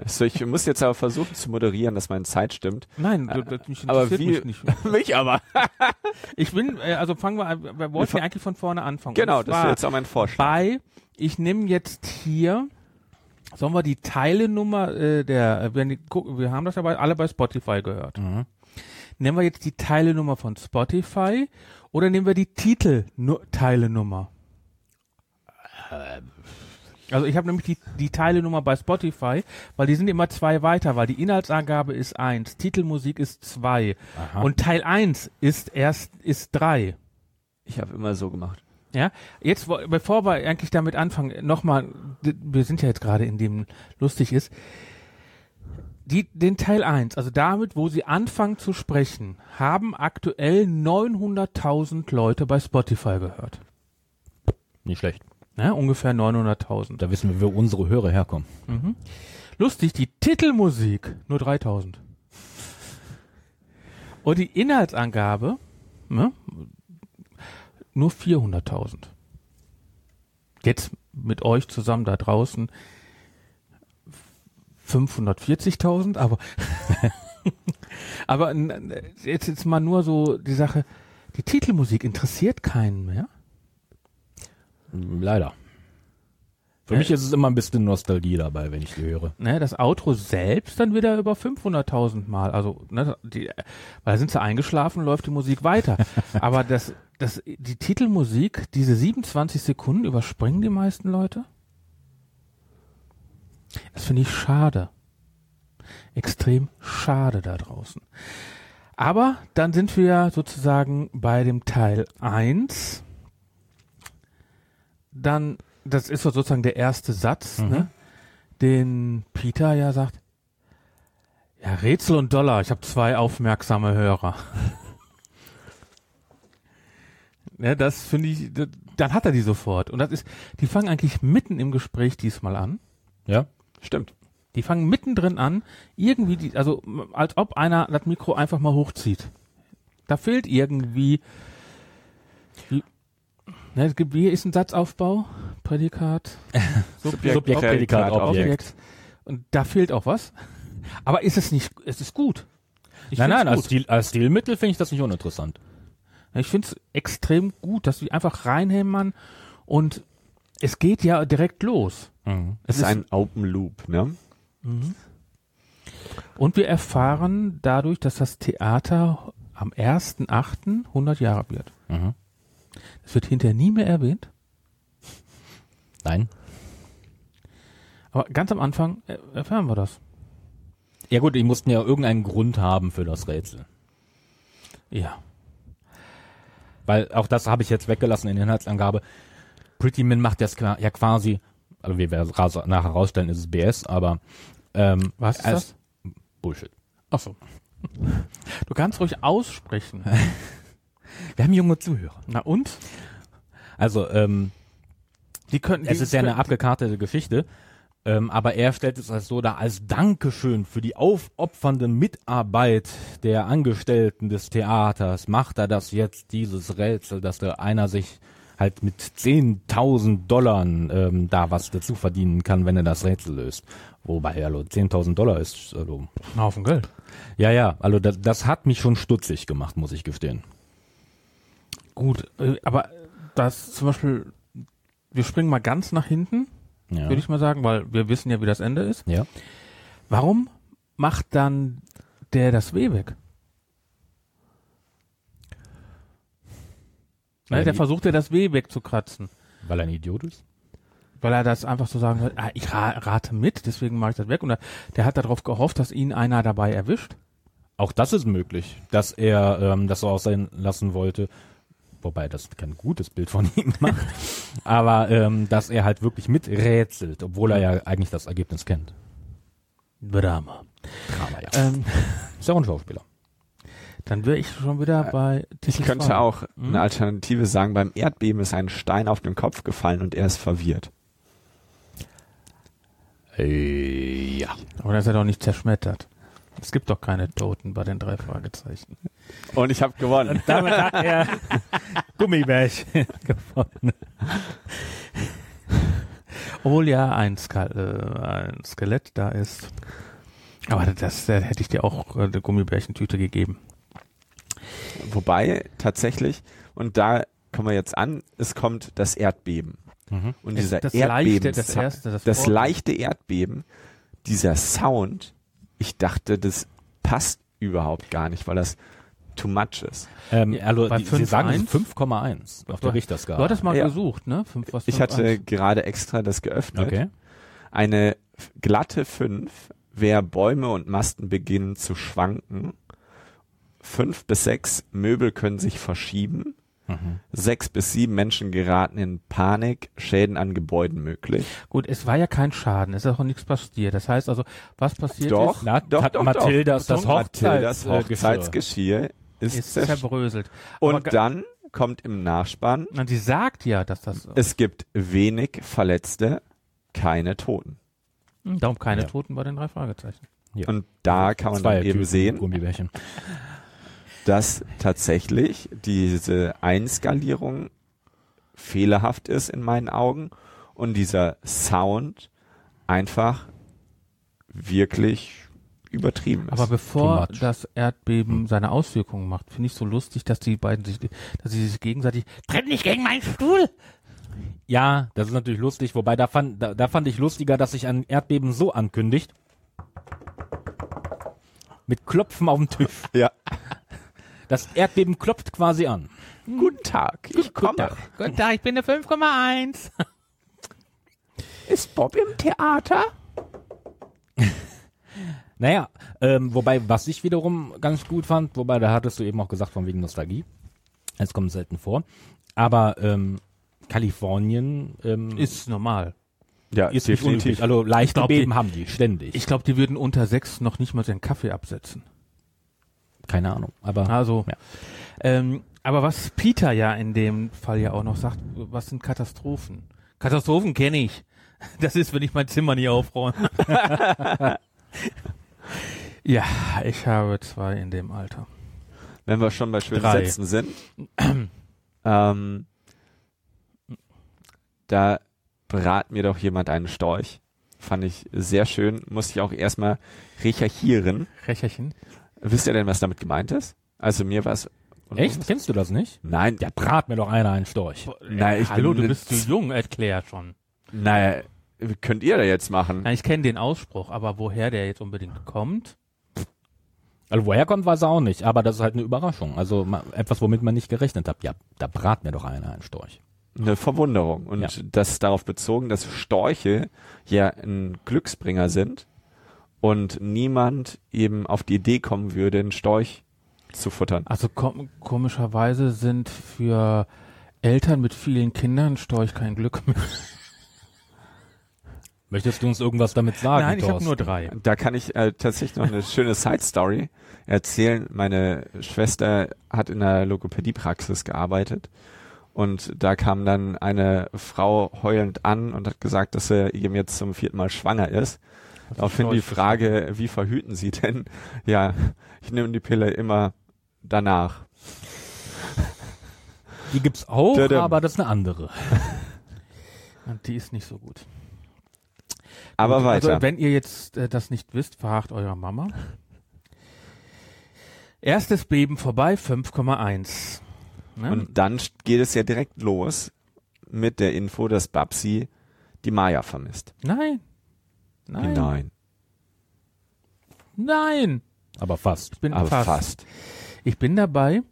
So, ich muss jetzt aber versuchen zu moderieren, dass meine Zeit stimmt. nein, das, das mich Aber interessiert wie, mich nicht. mich aber. Ich bin, äh, also fangen wir an, wir wollten ja eigentlich von vorne anfangen. Genau, das wäre jetzt auch mein Vorschlag. bei, ich nehme jetzt hier, sollen wir die Teilenummer äh, der, äh, wir, wir haben das ja alle bei Spotify gehört. Mhm. Nehmen wir jetzt die Teilenummer von Spotify oder nehmen wir die Titel-Teilenummer? Also ich habe nämlich die, die Teilenummer bei Spotify, weil die sind immer zwei weiter, weil die Inhaltsangabe ist eins, Titelmusik ist zwei Aha. und Teil eins ist erst ist drei. Ich habe immer so gemacht. Ja, jetzt, bevor wir eigentlich damit anfangen, nochmal, wir sind ja jetzt gerade in dem lustig ist, die, den Teil 1, also damit, wo sie anfangen zu sprechen, haben aktuell 900.000 Leute bei Spotify gehört. Nicht schlecht. Ja, ungefähr 900.000. Da wissen wir, wo unsere Hörer herkommen. Lustig, die Titelmusik nur 3.000. Und die Inhaltsangabe, ne, nur 400.000. Jetzt mit euch zusammen da draußen 540.000, aber aber jetzt jetzt mal nur so die Sache, die Titelmusik interessiert keinen mehr. Leider. Für mich ist es immer ein bisschen Nostalgie dabei, wenn ich die höre. Ne, das Outro selbst dann wieder über 500.000 Mal. Also, ne, die, weil sind sie eingeschlafen, läuft die Musik weiter. Aber das, das, die Titelmusik, diese 27 Sekunden überspringen die meisten Leute. Das finde ich schade. Extrem schade da draußen. Aber dann sind wir sozusagen bei dem Teil 1. Dann, das ist so sozusagen der erste Satz, ne? den Peter ja sagt, ja, Rätsel und Dollar, ich habe zwei aufmerksame Hörer. ja, das finde ich, das, dann hat er die sofort. Und das ist, die fangen eigentlich mitten im Gespräch diesmal an. Ja? Stimmt. Die fangen mittendrin an, irgendwie, die, also als ob einer das Mikro einfach mal hochzieht. Da fehlt irgendwie. Wie, ne, es gibt, wie ist ein Satzaufbau? Prädikat. Subjekt, Subjekt, Prädikat, Objekt. Objekt. Und da fehlt auch was. Aber ist es nicht, es ist gut. Ich nein, nein, als. Stil, als Stilmittel finde ich das nicht uninteressant. Ich finde es extrem gut, dass sie einfach reinhämmern und es geht ja direkt los. Mhm. Es ist ein Open Loop, ne? Und wir erfahren dadurch, dass das Theater am 1.8. 100 Jahre wird. Mhm. Das wird hinterher nie mehr erwähnt. Nein. Aber ganz am Anfang äh, erfahren wir das. Ja gut, die mussten ja irgendeinen Grund haben für das Rätsel. Ja. Weil auch das habe ich jetzt weggelassen in der Inhaltsangabe. Pretty Min macht das ja quasi, also wie wir ras- nachher herausstellen, ist es BS, aber ähm, Was ist das? Bullshit. Ach so. Du kannst ruhig aussprechen. Wir haben junge Zuhörer. Na und? Also ähm, Die könnten. es die ist ja eine abgekartete Geschichte, ähm, aber er stellt es als so dar, als Dankeschön für die aufopfernde Mitarbeit der Angestellten des Theaters macht er das jetzt, dieses Rätsel, dass da einer sich halt mit 10.000 Dollar ähm, da was dazu verdienen kann, wenn er das Rätsel löst. Wobei, hallo, 10.000 Dollar ist, also, Ein Haufen Geld. ja, ja, also das, das hat mich schon stutzig gemacht, muss ich gestehen. Gut, äh, aber das zum Beispiel, wir springen mal ganz nach hinten, Ja. würde ich mal sagen, weil wir wissen ja, wie das Ende ist. ja. Warum macht dann der das W weg? Weil Ne, der die- versucht ja das W wegzukratzen. Weil er ein Idiot ist? Weil er das einfach so sagen will, ah, ich ra rate mit, deswegen mache ich das weg. Und er, der hat darauf gehofft, dass ihn einer dabei erwischt. Auch das ist möglich, dass er ähm, das so aussehen lassen wollte. Wobei das kein gutes Bild von ihm macht. Aber ähm, dass er halt wirklich miträtselt, obwohl er ja eigentlich das Ergebnis kennt. Drama. Drama, ja. Ähm, Ist ja auch ein Schauspieler. dann wäre ich schon wieder bei Titel Ich könnte zwei. auch Mhm. eine Alternative sagen, beim Erdbeben ist ein Stein auf den Kopf gefallen und er ist verwirrt. Äh, ja. Aber das ist ja doch nicht zerschmettert. Es gibt doch keine Toten bei den drei Fragezeichen. Und ich habe gewonnen. Damit hat er Gummibärchen gewonnen. Obwohl ja ein, äh, ein Skelett da ist. Aber das, da hätte ich dir auch äh, eine Gummibärchentüte gegeben. Wobei tatsächlich, und da kommen wir jetzt an, es kommt das Erdbeben. Mhm. Und Es- dieser das Erdbeben, leichte, das erste, das das leichte Erdbeben, dieser Sound, ich dachte, das passt überhaupt gar nicht, weil das too much ist. Ähm, also, bei die, Sie sagen 5,1? 5,1 auf der Du Richterskala. hattest mal Ja. gesucht, ne? Fünf, was Ich fünf, hatte eins. gerade extra das geöffnet. Okay. Eine glatte 5, wer Bäume und Masten beginnen zu schwanken. 5 bis 6 Möbel können sich verschieben. Mhm. 6 bis 7 Menschen geraten in Panik, Schäden an Gebäuden möglich. Gut, es war ja kein Schaden, es ist auch nichts passiert. Das heißt also, was passiert Doch, ist, Na, doch, hat doch, Mathildas doch. das Mathildas Hochzeitsgeschirr. Hochzeitsgeschirr ist, ist zersch- zerbröselt. Aber Und dann kommt im Nachspann, Na, sie sagt ja, dass das, es gibt wenig Verletzte, keine Toten. Darum keine Ja. Toten bei den drei Fragezeichen. Ja. Und da kann man Zwei dann eben Tüten sehen. Dass tatsächlich diese Einskalierung fehlerhaft ist in meinen Augen und dieser Sound einfach wirklich übertrieben ist. Aber bevor das Erdbeben seine Auswirkungen macht, finde ich so lustig, dass die beiden sich, dass sie sich gegenseitig, tritt nicht gegen meinen Stuhl! Ja, das ist natürlich lustig, wobei da fand, da, da fand ich lustiger, dass sich ein Erdbeben so ankündigt. Mit Klopfen auf dem Tisch. ja. Das Erdbeben klopft quasi an. Guten Tag, ich komme. Guten Tag, ich bin der 5,1. Ist Bob im Theater? Naja, ähm, wobei, was ich wiederum ganz gut fand, wobei, da hattest du eben auch gesagt, von wegen Nostalgie. Es kommt selten vor. Aber ähm, Kalifornien ähm, Ist normal. Ja, ist nicht unüblich. Also leichte glaub, die- Beben haben die ständig. Ich glaube, die würden unter sechs noch nicht mal den Kaffee absetzen. Keine Ahnung. Aber Also, Ja. ähm, aber was Peter ja in dem Fall ja auch noch sagt, was sind Katastrophen? Katastrophen kenne ich. Das ist, wenn ich mein Zimmer nie aufräume. ja, ich habe zwei in dem Alter. Wenn wir schon bei schönen Drei. Sätzen sind, ähm, da brat mir doch jemand einen Storch. Fand ich sehr schön. Musste ich auch erstmal recherchieren. Recherchen. Wisst ihr denn, was damit gemeint ist? Also mir war es. echt? Kennst du das nicht? Nein, Ja, brat mir doch einer einen Storch. Nein, ich Hallo, bin du bist zu jung, erklär schon. naja, könnt ihr da jetzt machen? Na, ich kenne den Ausspruch, aber woher der jetzt unbedingt kommt? Also woher kommt, weiß er auch nicht. Aber das ist halt eine Überraschung. Also etwas, womit man nicht gerechnet hat. Ja, da brat mir doch einer einen Storch. eine Verwunderung. Und Ja. das ist darauf bezogen, dass Storche ja ein Glücksbringer sind und niemand eben auf die Idee kommen würde, einen Storch zu futtern. Also kom komischerweise sind für Eltern mit vielen Kindern Storch kein Glück mehr. Möchtest du uns irgendwas damit sagen? Nein, ich habe nur drei. Da kann ich äh, tatsächlich noch eine schöne Side-Story erzählen. Meine Schwester hat in der Logopädiepraxis gearbeitet und da kam dann eine Frau heulend an und hat gesagt, dass sie eben jetzt zum vierten Mal schwanger ist. Daraufhin die Frage, wie verhüten Sie denn? Ja, ich nehme die Pille immer danach. Die gibt's auch, Tadam. aber das ist eine andere. Und die ist nicht so gut. Aber Gut, weiter. Also, wenn ihr jetzt äh, das nicht wisst, fragt eure Mama. Erstes Beben vorbei, 5,1. Ne? Und dann geht es ja direkt los mit der Info, dass Babsi die Maya vermisst. Nein. Nein. Nein. Nein. Aber fast. Ich bin Aber fast. fast. Ich bin dabei,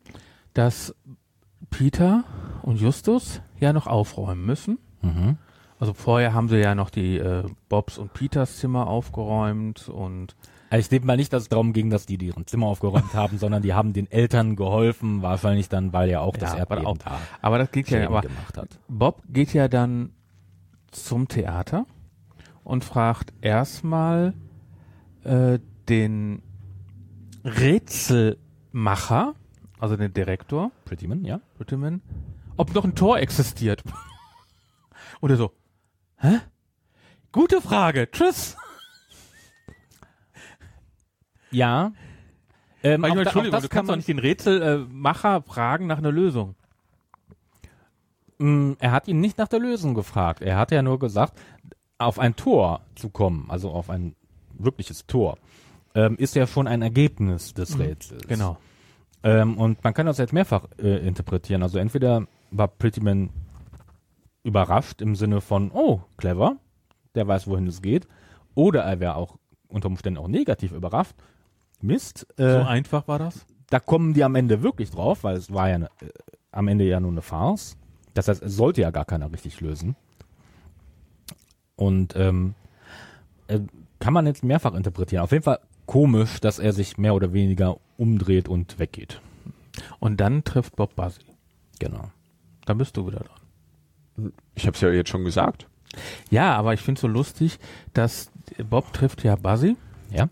dass Peter und Justus ja noch aufräumen müssen. Mhm. Also vorher haben sie ja noch die äh, Bobs und Peters Zimmer aufgeräumt und Also ich denke mal nicht, dass es darum ging, dass die deren Zimmer aufgeräumt haben, sondern die haben den Eltern geholfen, wahrscheinlich dann, weil ja auch das Ja, aber Erdbeben auch- da aber das geht ja aber gemacht hat. Bob geht ja dann zum Theater und fragt erstmal äh, den Rätselmacher, also den Direktor, Prettyman, ja? Ritterman, ob noch ein Tor existiert. Und er so, hä? Gute Frage, tschüss. Ja. Ähm, auch meine, da- auch Entschuldigung, das du kann kannst doch nicht den Rätselmacher fragen nach einer Lösung. Mm, Er hat ihn nicht nach der Lösung gefragt. Er hat ja nur gesagt, auf ein Tor zu kommen, also auf ein wirkliches Tor, ähm, ist ja schon ein Ergebnis des Rätsels. Genau. Ähm, und man kann das jetzt mehrfach äh, interpretieren. Also entweder war Prettyman überrascht im Sinne von, oh, clever, der weiß, wohin es geht, oder er wäre auch unter Umständen auch negativ überrascht. Mist, äh, So einfach war das? da kommen die am Ende wirklich drauf, weil es war ja ne, äh, am Ende ja nur eine Farce. Das heißt, es sollte ja gar keiner richtig lösen. Und ähm, äh, kann man jetzt mehrfach interpretieren. Auf jeden Fall komisch, dass er sich mehr oder weniger umdreht und weggeht. Und dann trifft Bob Buzzy. Genau. Dann bist du wieder dran. Ich habe es ja jetzt schon gesagt. Ja, aber ich finde so lustig, dass Bob trifft ja Buzzy Ja.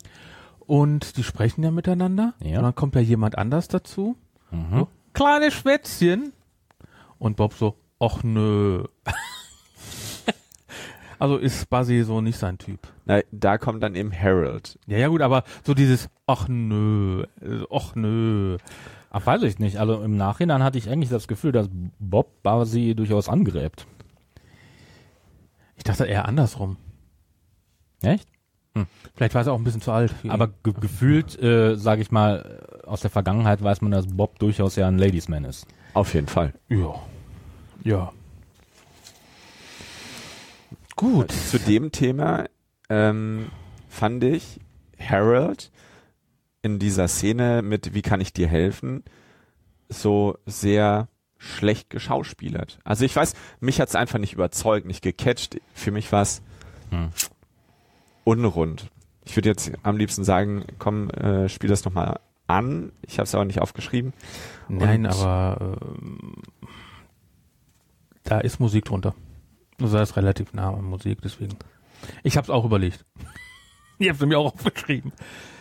und die sprechen ja miteinander. Ja. Und dann kommt ja jemand anders dazu. Mhm. So, kleine Schwätzchen. Und Bob so, ach nö. Also ist Buzzy so nicht sein Typ. Na, da kommt dann eben Harold. Ja, ja gut, aber so dieses, ach nö, ach nö. Ach, weiß ich nicht. Also im Nachhinein hatte ich eigentlich das Gefühl, dass Bob Basi durchaus angräbt. Ich dachte eher andersrum. Echt? Vielleicht war er auch ein bisschen zu alt. Aber ge gefühlt, äh, sage ich mal, aus der Vergangenheit weiß man, dass Bob durchaus ja ein Ladiesman ist. Auf jeden Fall. ja. Ja. Gut. Zu dem Thema ähm, fand ich Harold in dieser Szene mit Wie kann ich dir helfen so sehr schlecht geschauspielert. Also ich weiß, mich hat's einfach nicht überzeugt, nicht gecatcht. Für mich war's Hm. unrund. Ich würde jetzt am liebsten sagen, komm, äh, spiel das nochmal an. Ich habe es aber nicht aufgeschrieben. Nein, Und- aber ähm, da ist Musik drunter. Also da ist relativ nah an Musik, deswegen. Ich habe es auch überlegt. Ich habe mir auch aufgeschrieben.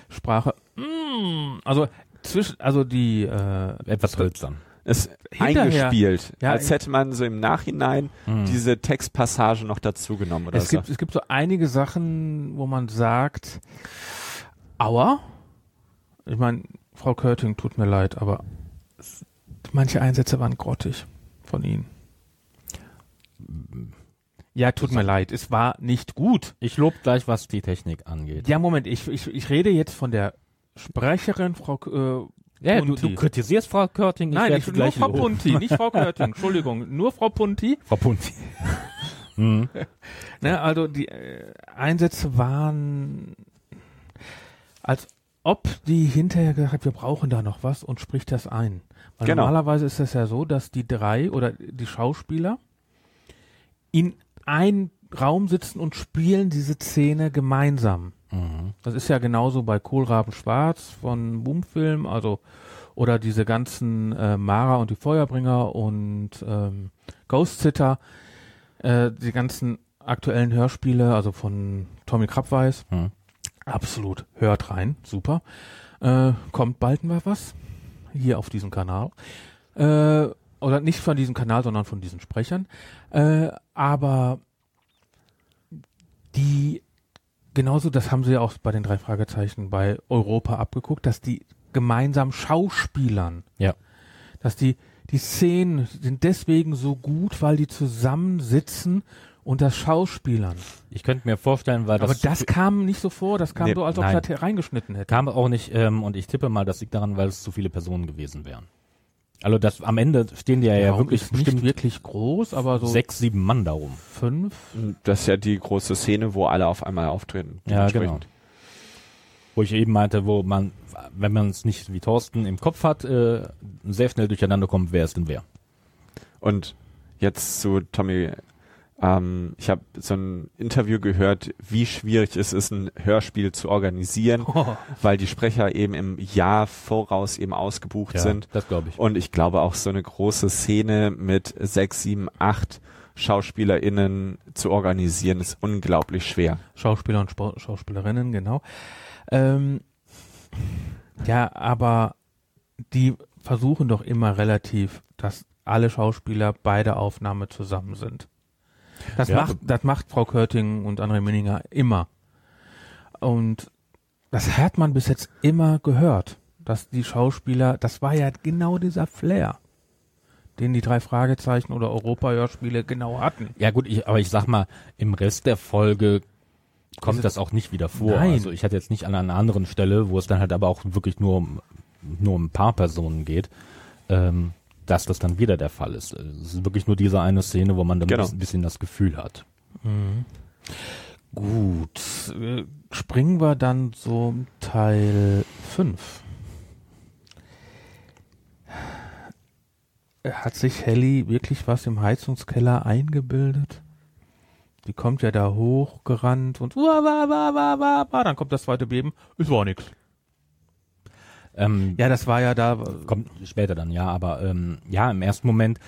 Sprache. Mm, also zwischen, also die äh, Etwas hölzern. Es eingespielt, Ja, als hätte man so im Nachhinein Hm. diese Textpassage noch dazu genommen oder es so. gibt es gibt so einige Sachen, wo man sagt, aua. Ich meine, Frau Körting, tut mir leid, aber es, manche Einsätze waren grottig von Ihnen. Ja, tut mir leid, es war nicht gut. Ich lob gleich, was die Technik angeht. Ja, Moment, ich, ich, ich rede jetzt von der Sprecherin, Frau äh, Ja, du, Punti. du kritisierst Frau Körting, ich Nein, ich, nur Frau loben. Punti, nicht Frau Körting, Entschuldigung, nur Frau Punti. Frau Punti. hm. Ne, also die äh, Einsätze waren, als ob die hinterher gesagt hat, wir brauchen da noch was und spricht das ein. Weil Genau. normalerweise ist es ja so, dass die drei oder die Schauspieler in einen Raum sitzen und spielen diese Szene gemeinsam. Das ist ja genauso bei Kohlraben Schwarz von Boomfilm, also oder diese ganzen äh, Mara und die Feuerbringer und ähm, Ghost Sitter, äh, die ganzen aktuellen Hörspiele, also von Tommy Krabweis. Mhm. Absolut, hört rein, super. Äh, kommt bald mal was hier auf diesem Kanal. Äh, oder nicht von diesem Kanal, sondern von diesen Sprechern. Äh, aber die genauso, das haben sie ja auch bei den drei Fragezeichen bei Europa abgeguckt, dass die gemeinsam Schauspielern, Ja. dass die die Szenen sind deswegen so gut, weil die zusammensitzen und das Schauspielern. Ich könnte mir vorstellen, weil das, Aber das kam nicht so vor, das kam Nee, so, als ob es da reingeschnitten hätte. kam auch nicht, ähm, und ich tippe mal, das liegt daran, weil es zu viele Personen gewesen wären. Also das am Ende stehen die ja, ja wirklich ist nicht bestimmt wirklich groß, aber so sechs, sieben Mann darum. fünf. Das ist ja die große Szene, wo alle auf einmal auftreten. Ja, genau. Wo ich eben meinte, wo man, wenn man es nicht wie Thorsten im Kopf hat, äh, sehr schnell durcheinander kommt, wer ist denn wer. Und jetzt zu Tommy. Ähm, ich habe so ein Interview gehört, wie schwierig es ist, ein Hörspiel zu organisieren, Oh, weil die Sprecher eben im Jahr voraus eben ausgebucht sind. das glaube ich. Und ich glaube auch so eine große Szene mit sechs, sieben, acht SchauspielerInnen zu organisieren, ist unglaublich schwer. Schauspieler und Spau- Schauspielerinnen, genau. Ähm, ja, aber die versuchen doch immer relativ, dass alle Schauspieler bei der Aufnahme zusammen sind. Das Ja. macht, das macht Frau Körting und André Minninger immer. Und das hat man bis jetzt immer gehört, dass die Schauspieler, das war ja genau dieser Flair, den die drei Fragezeichen oder Europa-Hörspiele genau hatten. Ja gut, ich, aber ich sag mal, im Rest der Folge kommt Diese- das auch nicht wieder vor. Nein. Also ich hatte jetzt nicht an einer anderen Stelle, wo es dann halt aber auch wirklich nur um, nur um ein paar Personen geht, ähm, dass das dann wieder der Fall ist. Es ist wirklich nur diese eine Szene, wo man dann Genau. ein bisschen das Gefühl hat. Gut, äh, springen wir dann zum Teil 5. Hat sich Helly wirklich was im Heizungskeller eingebildet? Die kommt ja da hochgerannt und dann kommt das zweite Beben. Es war nix. Ähm, Ja, das war ja da. kommt später dann, ja, aber ähm, ja, im ersten Moment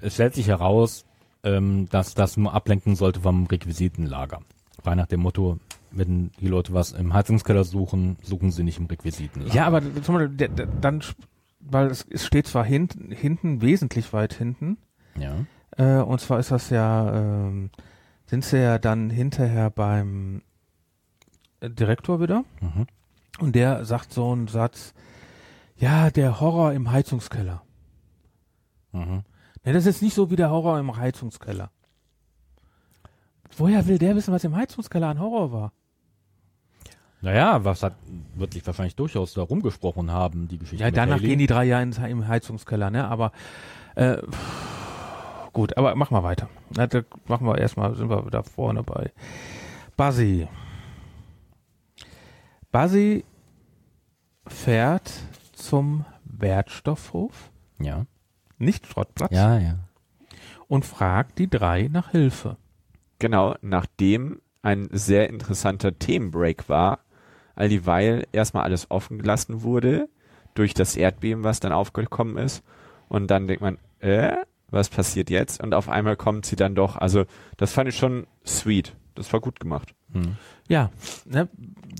es stellt sich heraus, ähm, dass das nur ablenken sollte vom Requisitenlager. Frei nach dem Motto, wenn die Leute was im Heizungskeller suchen, suchen sie nicht im Requisitenlager. Ja, aber zum Beispiel, der, der, dann, weil es, es steht zwar hinten, hinten, wesentlich weit hinten, ja. Äh, und zwar ist das ja, ähm, sind sie ja dann hinterher beim äh, Direktor wieder. Mhm. Und der sagt so einen Satz, ja, der Horror im Heizungskeller. Mhm. Ja, das ist nicht so wie der Horror im Heizungskeller. Woher will der wissen, was im Heizungskeller an Horror war? Naja, was hat, wird sich wahrscheinlich durchaus da rumgesprochen haben, die Geschichte. Ja, danach Haley. gehen die drei ja ins, im Heizungskeller, ne? Aber äh, gut, aber machen wir weiter. Na, da machen wir erstmal, sind wir wieder vorne bei Buzzy. Buzzy fährt zum Wertstoffhof, Ja. nicht Schrottplatz, Ja, ja. und fragt die drei nach Hilfe. Genau, nachdem ein sehr interessanter Themenbreak war, all dieweil erstmal alles offen gelassen wurde durch das Erdbeben, was dann aufgekommen ist. Und dann denkt man, äh, was passiert jetzt? Und auf einmal kommt sie dann doch. Also das fand ich schon sweet. Das war gut gemacht. Hm. Ja, ne,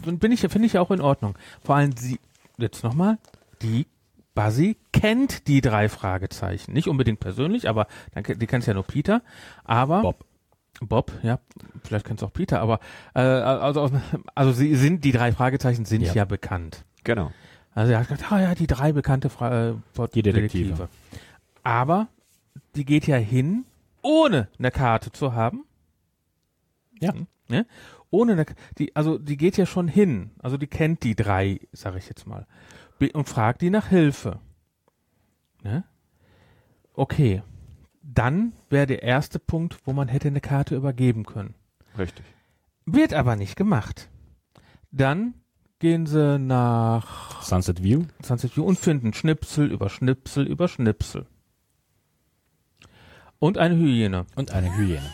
bin ich, finde ich auch in Ordnung. Vor allem sie, jetzt nochmal, die Buzzy kennt die drei Fragezeichen. Nicht unbedingt persönlich, aber dann, die kennt ja nur Peter. Aber Bob. Bob, ja, vielleicht kennt auch Peter, aber äh, also, also sie sind die drei Fragezeichen sind ja, Ja. bekannt. Genau. Also er hat gesagt, ah ja, die drei bekannte Fra äh, Die Detektive. Aber die geht ja hin, ohne eine Karte zu haben. Ja. Ne? Ohne eine, die, also die geht ja schon hin. Also die kennt die drei, sag ich jetzt mal. Und fragt die nach Hilfe. Ne? Okay. Dann wäre der erste Punkt, wo man hätte eine Karte übergeben können. Richtig. Wird aber nicht gemacht. Dann gehen sie nach Sunset View. Sunset View und finden Schnipsel über Schnipsel über Schnipsel. Und eine Hyäne. Und eine Hyäne.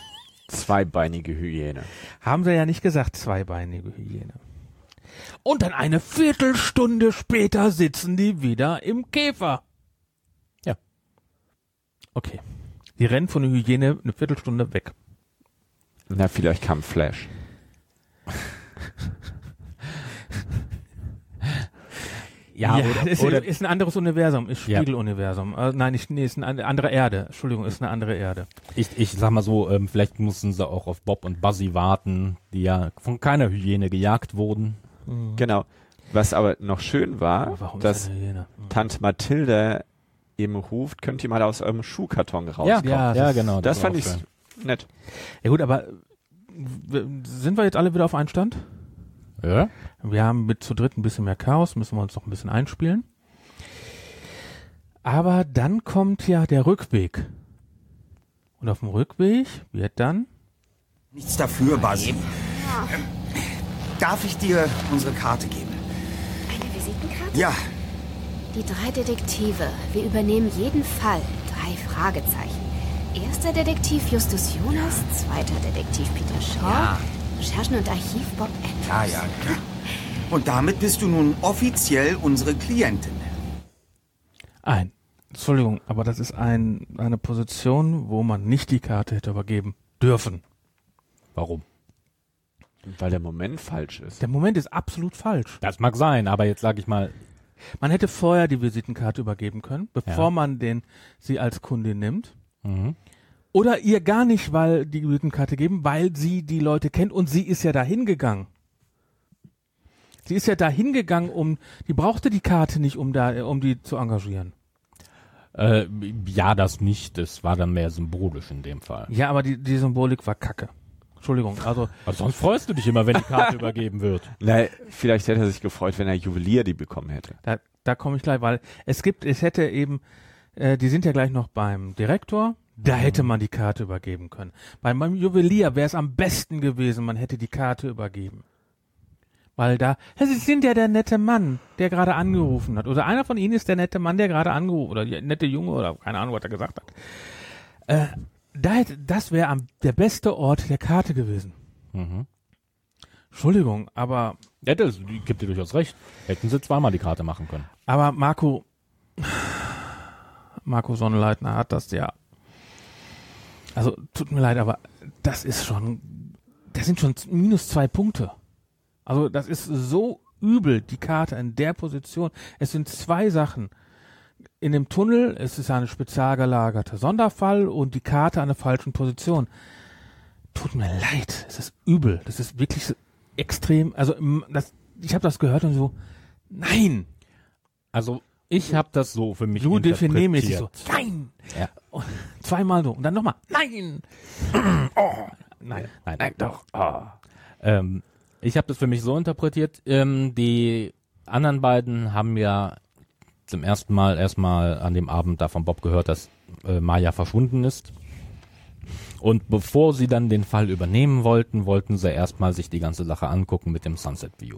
Zweibeinige Hyäne. Haben sie ja nicht gesagt, zweibeinige Hyäne. Und dann eine Viertelstunde später sitzen die wieder im Käfer. Ja. Okay. Die rennen von der Hyäne eine Viertelstunde weg. Na, vielleicht kam Flash. Ja, oder- ist, oder- ist ein anderes Universum, ist Ja. Spiegeluniversum. Äh, nein, nicht, nee, ist eine andere Erde. Entschuldigung, ist eine andere Erde. Ich, ich sag mal so, ähm, vielleicht mussten sie auch auf Bob und Buzzy warten, die ja von keiner Hyäne gejagt wurden. Genau. Was aber noch schön war, Warum dass ist eine Hyäne? Hm. Tante Mathilde eben ruft, könnt ihr mal aus eurem Schuhkarton rauskommen. Ja, ja, das- genau. das, war fand ich schön. nett. Ja gut, aber sind wir jetzt alle wieder auf einen Stand? Ja? Wir haben mit zu dritt ein bisschen mehr Chaos, müssen wir uns noch ein bisschen einspielen. Aber dann kommt ja der Rückweg. Und auf dem Rückweg wird dann Nichts dafür, Buzzy. Ähm, darf ich dir unsere Karte geben? Eine Visitenkarte? Ja, Die drei Detektive. Wir übernehmen jeden Fall. Drei Fragezeichen. Erster Detektiv Justus Jonas, zweiter Detektiv Peter Shaw, Ja. Recherchen und Archiv Bob Andrews. ja, ja, klar. Und damit bist du nun offiziell unsere Klientin. ein. Entschuldigung, aber das ist ein, eine Position, wo man nicht die Karte hätte übergeben dürfen. Warum? Weil der Moment falsch ist. Der Moment ist absolut falsch. Das mag sein, aber jetzt sage ich mal, Man hätte vorher die Visitenkarte übergeben können, bevor Ja. man den sie als Kundin nimmt. mhm. Oder ihr gar nicht, weil die Visitenkarte geben, weil sie die Leute kennt und sie ist ja dahin gegangen. Sie ist ja dahin gegangen, um die brauchte die Karte nicht, um da, um die zu engagieren. äh, ja, das nicht. Das war dann mehr symbolisch in dem Fall. Ja, aber die, die Symbolik war Kacke. Entschuldigung, also Aber sonst freust du dich immer, wenn die Karte übergeben wird. Na, vielleicht hätte er sich gefreut, wenn er Juwelier die bekommen hätte. da, da komme ich gleich, weil es gibt, es hätte eben, äh, die sind ja gleich noch beim Direktor, da hätte man die Karte übergeben können. Beim, beim Juwelier wäre es am besten gewesen, man hätte die Karte übergeben. Weil da, Sie sind ja der nette Mann, der gerade angerufen hat. Oder einer von Ihnen ist der nette Mann, der gerade angerufen, oder der nette Junge, oder keine Ahnung, was er gesagt hat. Äh, da hätte, das wäre am der beste Ort der Karte gewesen. Mhm. Entschuldigung, aber Ja, das geb dir durchaus recht. Hätten sie zweimal die Karte machen können. Aber Marco, Marco Sonnenleitner hat das ja. Also tut mir leid, aber das ist schon, das sind schon minus zwei Punkte. Also das ist so übel, die Karte in der Position. Es sind zwei Sachen. In dem Tunnel es ist eine spezial gelagerte Sonderfall und die Karte an der falschen Position. Tut mir leid, es ist übel. Das ist wirklich so extrem. Also das, ich habe das gehört und so, nein, Also ich habe das so für mich interpretiert. definiert so, nein! Ja. Und zweimal so und dann nochmal, nein! oh, nein, Nein, nein, doch. Oh. Ähm, ich habe das für mich so interpretiert. Ähm, die anderen beiden haben ja zum ersten Mal erstmal an dem Abend da von Bob gehört, dass äh, Maya verschwunden ist. Und bevor sie dann den Fall übernehmen wollten, wollten sie erstmal sich die ganze Sache angucken mit dem Sunset View.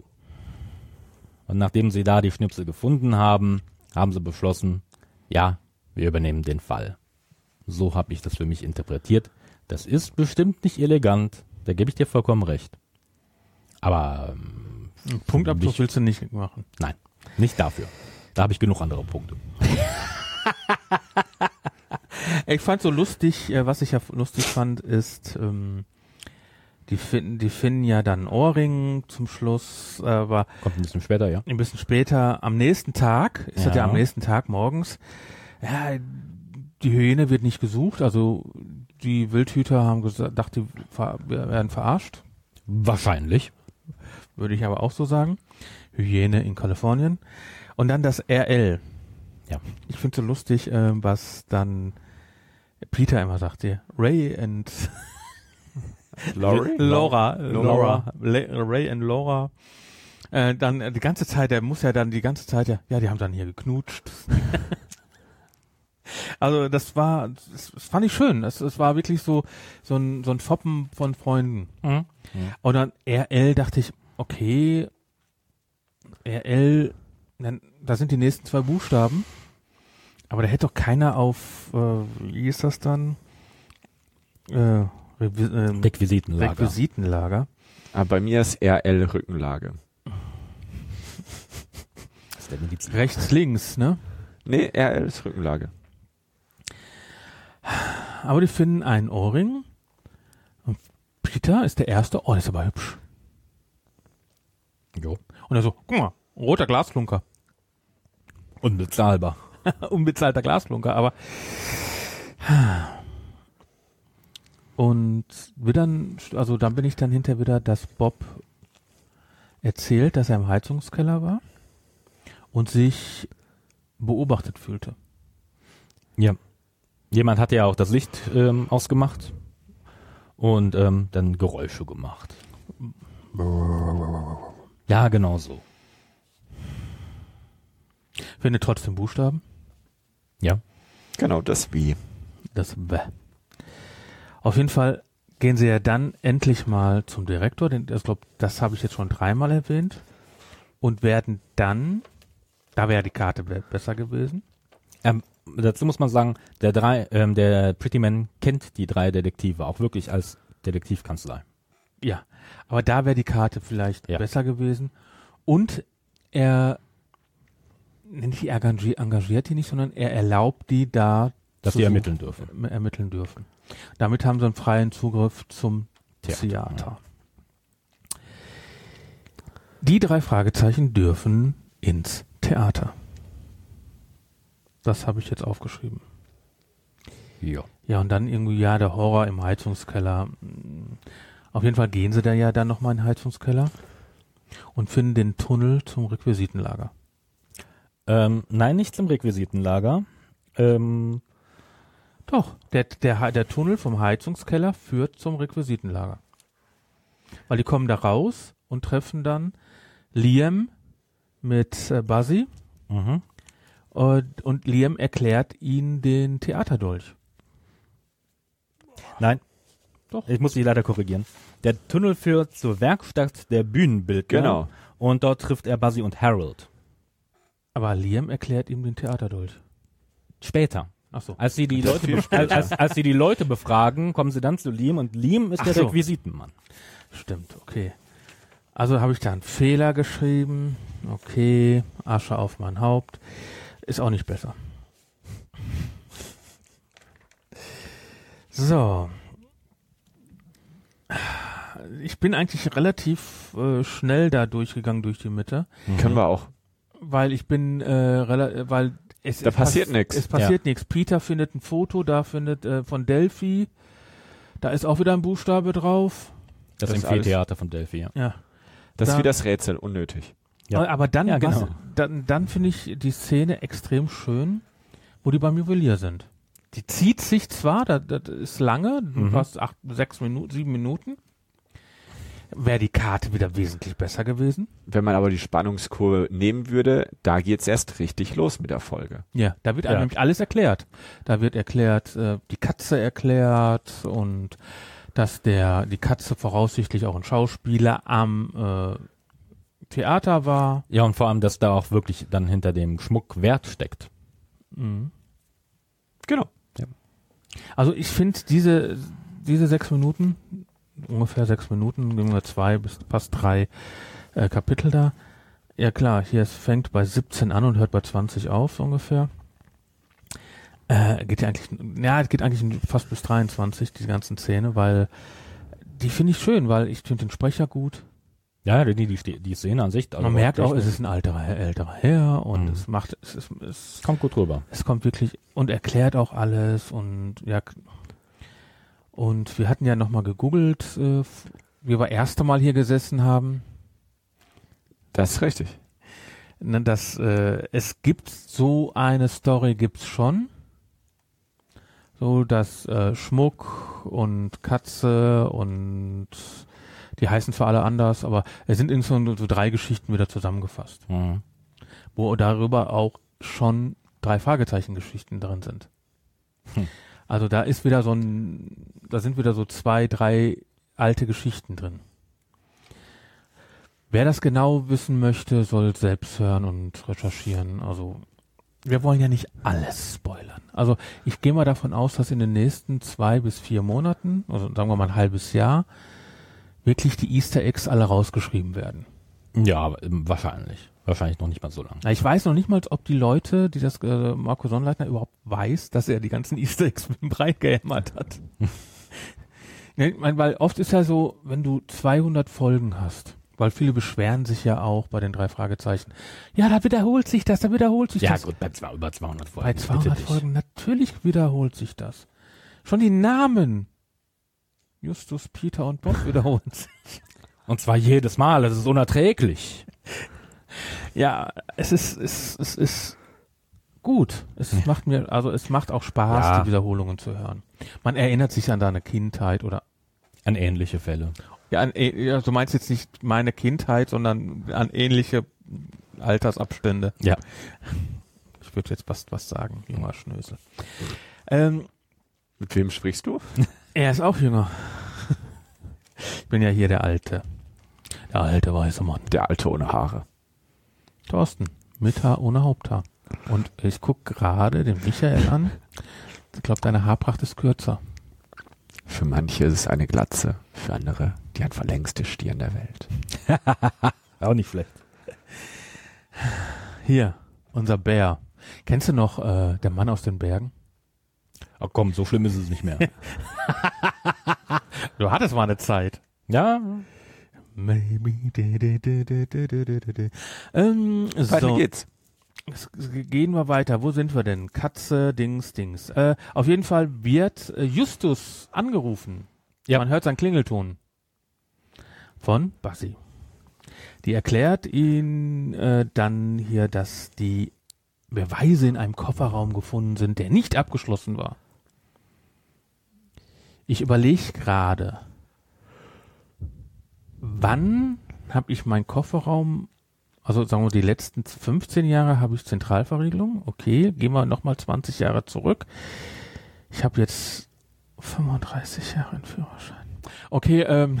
Und nachdem sie da die Schnipsel gefunden haben, haben sie beschlossen, ja, wir übernehmen den Fall. So habe ich das für mich interpretiert. Das ist bestimmt nicht elegant, da gebe ich dir vollkommen recht. Aber ähm, Punktabzug willst du nicht machen. nein, nicht dafür. Da habe ich genug andere Punkte. Ich fand so lustig, äh, was ich ja lustig fand, ist, ähm, die finden, die finden ja dann Ohrring zum Schluss, aber Kommt ein bisschen später, ja. ein bisschen später, am nächsten Tag, ist das ja Ja. am nächsten Tag morgens, ja, die Hyäne wird nicht gesucht, also die Wildhüter haben gedacht, die ver werden verarscht. Wahrscheinlich. würde ich aber auch so sagen. Hyäne in Kalifornien. Und dann das RL. Ja. Ich finde so lustig, äh, was dann Peter immer sagt hier. Ray and? Laura. Laura. Laura. La- Ray and Laura. Äh, dann äh, die ganze Zeit, der muss ja dann die ganze Zeit ja, ja, die haben dann hier geknutscht. also das war, das, das fand ich schön. Es, es war wirklich so, so ein, so ein Foppen von Freunden. Mhm. Und dann RL dachte ich, okay, RL, dann, da sind die nächsten zwei Buchstaben. Aber da hätte doch keiner auf, äh, wie ist das dann? Äh, Revi ähm, Requisitenlager. Requisitenlager. Aber bei mir ist RL Rückenlage. Das ist der Medizin. Rechts, links, ne? Nee, RL ist Rückenlage. Aber die finden einen Ohrring. Und Peter ist der Erste. Oh, der ist aber hübsch. Jo. Und er so, guck mal, roter Glasklunker. Unbezahlbar. Unbezahlter Glasklunker, aber. Und wird dann, also dann bin ich dann hinter wieder, dass Bob erzählt, dass er im Heizungskeller war und sich beobachtet fühlte. Ja. Jemand hatte ja auch das Licht ähm, ausgemacht und ähm, dann Geräusche gemacht. Ja, genau so. Findet trotzdem Buchstaben. Ja. Genau, das wie. Das W. Auf jeden Fall gehen sie ja dann endlich mal zum Direktor, denn ich glaube, das habe ich jetzt schon dreimal erwähnt, und werden dann, da wäre die Karte be besser gewesen. Ähm, dazu muss man sagen, der drei, ähm, der Pretty Man kennt die drei Detektive auch wirklich als Detektivkanzlei. Ja, aber da wäre die Karte vielleicht Ja. besser gewesen. Und er, nicht er engagiert, die nicht, sondern er erlaubt die da, Dass suchen, ermitteln dürfen. äh, ermitteln dürfen. Damit haben sie einen freien Zugriff zum Theater, Theater. Die drei Fragezeichen dürfen ins Theater. Das habe ich jetzt aufgeschrieben. Ja. Ja, und dann irgendwie, ja, der Horror im Heizungskeller. Auf jeden Fall gehen sie da ja dann nochmal in den Heizungskeller und finden den Tunnel zum Requisitenlager. Ähm, nein, nicht zum Requisitenlager. Ähm, Doch, der, der, der Tunnel vom Heizungskeller führt zum Requisitenlager. Weil die kommen da raus und treffen dann Liam mit äh, Buzzy mhm. und, und Liam erklärt ihnen den Theaterdolch. Nein. Doch. Ich muss dich leider korrigieren. Der Tunnel führt zur Werkstatt der Bühnenbildner. Genau. Und dort trifft er Buzzy und Harold. Aber Liam erklärt ihm den Theaterdolch. Später. Ach so. Als sie die Das Leute, als, als, als sie die Leute befragen, kommen sie dann zu Liam und Liam ist Ach der so. Requisitenmann. Stimmt, okay. Also habe ich da einen Fehler geschrieben. Okay, Asche auf mein Haupt. Ist auch nicht besser. So. Ich bin eigentlich relativ äh, schnell da durchgegangen durch die Mitte, Können wir auch. Weil ich bin, äh, rela- weil es Da es passiert pass- nix. Es passiert nichts. Peter findet ein Foto, da findet äh, von Delphi, da ist auch wieder ein Buchstabe drauf. Das, Das ist ist im Theater von Delphi, ja. Ja. Das ist Da- wie das Rätsel, unnötig. Ja. Aber dann, Ja, was, genau. dann, dann finde ich die Szene extrem schön, wo die beim Juwelier sind. Die zieht sich zwar, das, das ist lange, Mhm. fast acht, sechs Minuten, sieben Minuten. Wäre die Karte wieder wesentlich besser gewesen. Wenn man aber die Spannungskurve nehmen würde, da geht's erst richtig los mit der Folge. Ja, da wird einem Ja. nämlich alles erklärt. Da wird erklärt, äh, die Katze erklärt und dass der, die Katze voraussichtlich auch ein Schauspieler am äh, Theater war. Ja, und vor allem, dass da auch wirklich dann hinter dem Schmuck Wert steckt. Mhm. Genau. Also ich finde diese, diese sechs Minuten, ungefähr sechs Minuten, wir zwei bis fast drei äh, Kapitel da. Ja klar, hier es fängt bei 17 an und hört bei 20 auf ungefähr. Äh, geht ja eigentlich, ja, es geht eigentlich fast bis 23, die ganzen Szene, weil die finde ich schön, weil ich finde den Sprecher gut. Ja, die, die, die, Szene an sich. also Man merkt auch, es ist ein alterer, älterer Herr und Mhm. es macht, es, ist, es kommt gut rüber. es kommt wirklich und erklärt auch alles und ja und wir hatten ja noch mal gegoogelt, äh, wie wir erste Mal hier gesessen haben, Das ist richtig. ne, dass äh, es gibt so eine Story gibt's schon, so dass äh, Schmuck und Katze und die heißen zwar alle anders, aber es sind in so, so drei Geschichten wieder zusammengefasst. Mhm. wo darüber auch schon drei Fragezeichen-Geschichten drin sind. Hm. Also da ist wieder so ein, da sind wieder so zwei, drei alte Geschichten drin. Wer das genau wissen möchte, soll selbst hören und recherchieren. Also wir wollen ja nicht alles spoilern. Also ich gehe mal davon aus, dass in den nächsten zwei bis vier Monaten, also sagen wir mal ein halbes Jahr, wirklich die Easter Eggs alle rausgeschrieben werden. Ja, ähm, wahrscheinlich. Wahrscheinlich noch nicht mal so lange. Ich weiß noch nicht mal, ob die Leute, die das äh, Marco Sonnleitner überhaupt weiß, dass er die ganzen Easter Eggs mit dem Brei gehämmert hat. ne, ich mein, weil oft ist ja so, wenn du 200 Folgen hast, weil viele beschweren sich ja auch bei den drei Fragezeichen. Ja, da wiederholt sich das, da wiederholt sich Ja, das. gut, bei zwei, über 200 Folgen. Bei bitte 200 dich. Folgen, natürlich wiederholt sich das. Schon die Namen. Justus, Peter und Bob wiederholen sich. Und zwar jedes Mal, das ist unerträglich. Ja, es ist, es, es ist gut. Es macht mir, also es macht auch Spaß, Ja. die Wiederholungen zu hören. Man erinnert sich an deine Kindheit oder An ähnliche Fälle. ja, an, ja, du meinst jetzt nicht meine Kindheit, sondern an ähnliche Altersabstände. Ja. Ich würde jetzt fast was sagen, junger Schnösel. Ähm, Mit wem sprichst du? er ist auch jünger. Ich bin ja hier der Alte. Der alte weiße Mann. Der Alte ohne Haare. Thorsten, mit Haar ohne Haupthaar. Und ich guck gerade den Michael an. Ich glaube, deine Haarpracht ist kürzer. Für manche ist es eine Glatze, für andere die einfach längste Stirn der Welt. Auch nicht schlecht. Hier, unser Bär. Kennst du noch äh, der Mann aus den Bergen? Ach komm, so schlimm ist es nicht mehr. Du hattest mal eine Zeit. ja, Maybe. Ähm, weiter so. geht's. Gehen wir weiter. Wo sind wir denn? Katze, Dings, Dings. Äh, auf jeden Fall wird äh, Justus angerufen. Ja. Man hört seinen Klingelton. Von Bassi. Die erklärt ihn äh, dann hier, dass die Beweise in einem Kofferraum gefunden sind, der nicht abgeschlossen war. Ich überlege gerade wann habe ich meinen Kofferraum, also sagen wir die letzten 15 Jahre habe ich Zentralverriegelung, okay, gehen wir nochmal 20 Jahre zurück. Ich habe jetzt 35 Jahre einen Führerschein. Okay, ähm,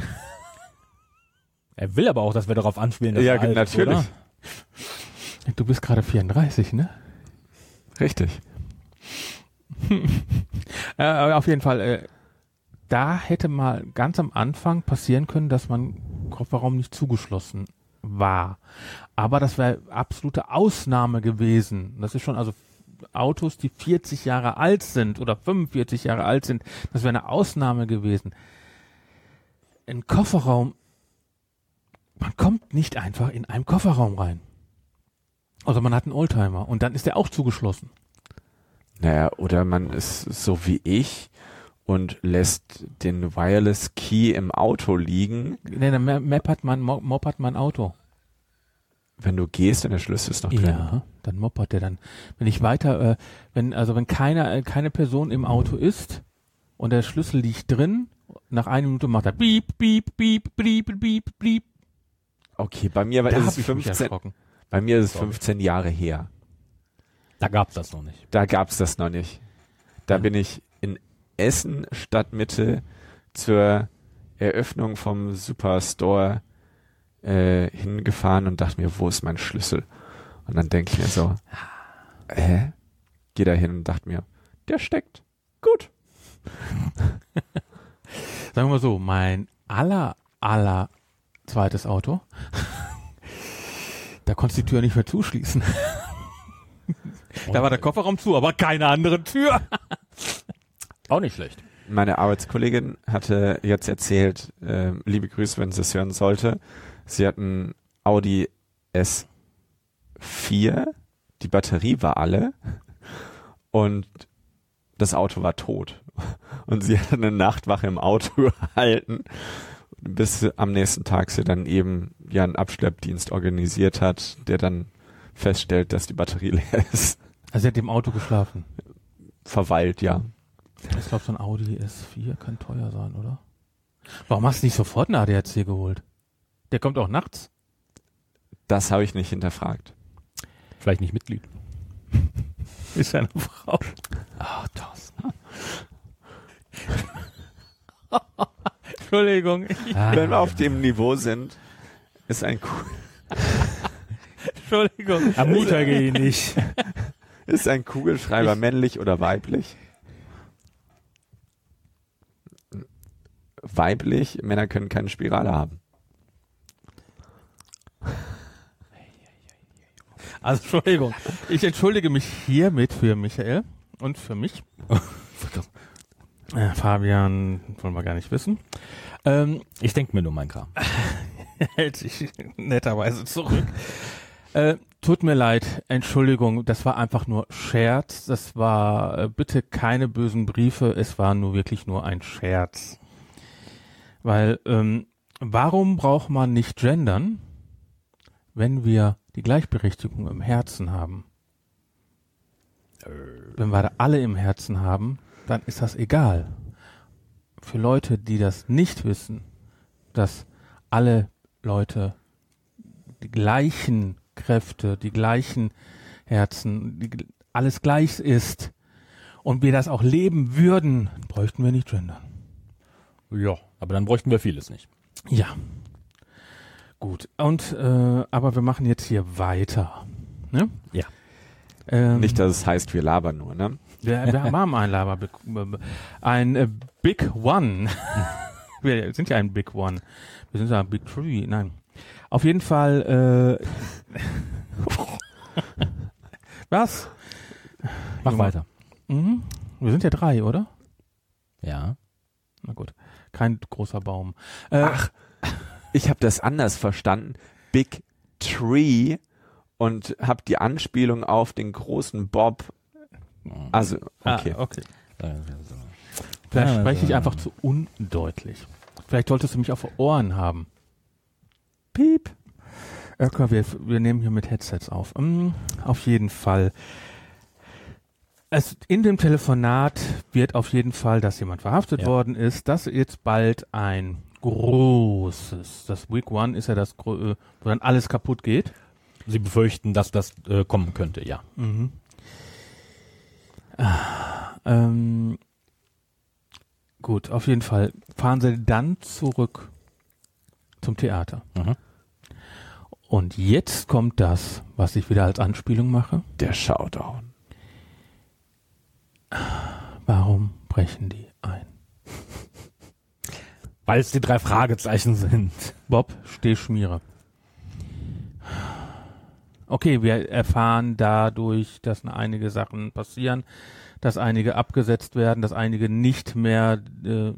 er will aber auch, dass wir darauf anspielen. dass Ja, er alt natürlich. oder? du bist gerade 34, ne? Richtig. Äh, aber auf jeden Fall, äh, da hätte mal ganz am Anfang passieren können, dass mein Kofferraum nicht zugeschlossen war. Aber das wäre absolute Ausnahme gewesen. Das ist schon also Autos, die 40 Jahre alt sind oder 45 Jahre alt sind, das wäre eine Ausnahme gewesen. Ein Kofferraum, man kommt nicht einfach in einen Kofferraum rein. Also man hat einen Oldtimer und dann ist der auch zugeschlossen. Naja, oder man ist so wie ich und lässt den Wireless Key im Auto liegen. Nee, der Ma- Map hat mein, Mo- Mob hat mein Auto. Wenn du gehst und der Schlüssel ist noch drin. Ja, dann moppert der dann. Wenn ich weiter, äh, wenn, also wenn keine, äh, keine Person im Auto ist und der Schlüssel liegt drin, nach einer Minute macht er piep, piep, piep, piep, piep, piep. Okay, bei mir war es ich mich 15, erschrocken. bei mir ist es 15 Jahre her. Da gab's das noch nicht. Da gab's das noch nicht. Da bin ich Essen Stadtmitte zur Eröffnung vom Superstore äh, hingefahren und dachte mir, wo ist mein Schlüssel? Und dann denke ich mir so, hä? Geh da hin und dachte mir, der steckt. Gut. Sagen wir mal so, mein aller, aller zweites Auto, da konntest du die Tür nicht mehr zuschließen. da war der Kofferraum zu, aber keine andere Tür. Auch nicht schlecht. Meine Arbeitskollegin hatte jetzt erzählt, äh, liebe Grüße, wenn sie es hören sollte, sie hat einen Audi S4, die Batterie war alle und das Auto war tot. Und sie hat eine Nachtwache im Auto gehalten, bis sie am nächsten Tag sie dann eben ja einen Abschleppdienst organisiert hat, der dann feststellt, dass die Batterie leer ist. Also er hat im Auto geschlafen. Verweilt, ja. Ich glaube, so ein Audi S4 kann teuer sein, oder? Warum hast du nicht sofort einen ADAC geholt? Der kommt auch nachts. Das habe ich nicht hinterfragt. Vielleicht nicht Mitglied. Ist eine Frau. Ah, das. Entschuldigung. Wenn wir auf dem Niveau sind, ist ein cool. Entschuldigung. Ermutige ihn nicht. Ist ein Kugelschreiber männlich oder weiblich? Weiblich, Männer können keine Spirale haben. Also Entschuldigung, ich entschuldige mich hiermit für Michael und für mich. Äh, Fabian wollen wir gar nicht wissen. Ähm, Ich denke mir nur mein Kram. hält sich netterweise zurück. Äh, tut mir leid, Entschuldigung, das war einfach nur Scherz. Das war äh, bitte keine bösen Briefe, es war nur wirklich nur ein Scherz. Weil, ähm, warum braucht man nicht gendern, wenn wir die Gleichberechtigung im Herzen haben? Wenn wir alle im Herzen haben, dann ist das egal. Für Leute, die das nicht wissen, dass alle Leute die gleichen Kräfte, die gleichen Herzen, die, alles gleich ist und wir das auch leben würden, bräuchten wir nicht gendern. Ja, aber dann bräuchten wir vieles nicht. Ja. Gut. Und äh, aber wir machen jetzt hier weiter. Ne? Ja. Ähm, Nicht, dass es heißt, wir labern nur, ne? wir, wir haben ein Laber, ein äh, Big One. wir sind ja ein Big One. Wir sind ja ein Big Three. Nein. Auf jeden Fall. Äh, was? Mach Junge. weiter. Mhm. Wir sind ja drei, oder? Ja. Na gut. Kein großer Baum. Äh, Ach, ich habe das anders verstanden. Big Tree und habe die Anspielung auf den großen Bob. Also, okay. Ah, okay. Äh, Vielleicht spreche ich einfach zu undeutlich. Vielleicht solltest du mich auf Ohren haben. Piep. Öcker, wir, wir nehmen hier mit Headsets auf. Mm, auf jeden Fall. Es, in dem Telefonat wird auf jeden Fall, dass jemand verhaftet Ja. worden ist, dass jetzt bald ein großes, das Week One ist ja das, äh, wo dann alles kaputt geht. Sie befürchten, dass das äh, kommen könnte, ja. Mhm. Ah, ähm, gut, auf jeden Fall fahren sie dann zurück zum Theater. Mhm. Und jetzt kommt das, was ich wieder als Anspielung mache. Der Showdown. Warum brechen die ein? Weil es die drei Fragezeichen sind. Bob, steh Schmiere. Okay, wir erfahren dadurch, dass einige Sachen passieren, dass einige abgesetzt werden, dass einige nicht mehr, äh,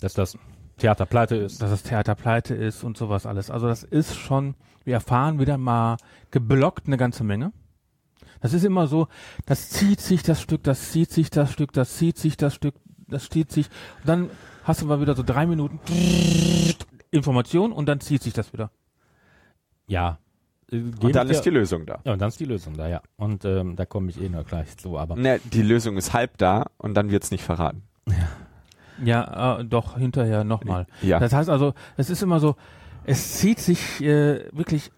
Dass das Theater pleite ist. dass das Theater pleite ist und sowas alles. Also das ist schon, wir erfahren wieder mal geblockt eine ganze Menge. Das ist immer so, das zieht sich das Stück, das zieht sich das Stück, das zieht sich das Stück, das zieht sich. Und dann hast du mal wieder so drei Minuten Information und dann zieht sich das wieder. Ja. Äh, Und dann ist die Lösung da. Ja, und dann ist die Lösung da, ja. Und ähm, da komme ich eh noch gleich zu, aber Ne, die Lösung ist halb da und dann wird's nicht verraten. Ja, äh, doch, hinterher nochmal. Ja. Das heißt also, es ist immer so, es zieht sich äh, wirklich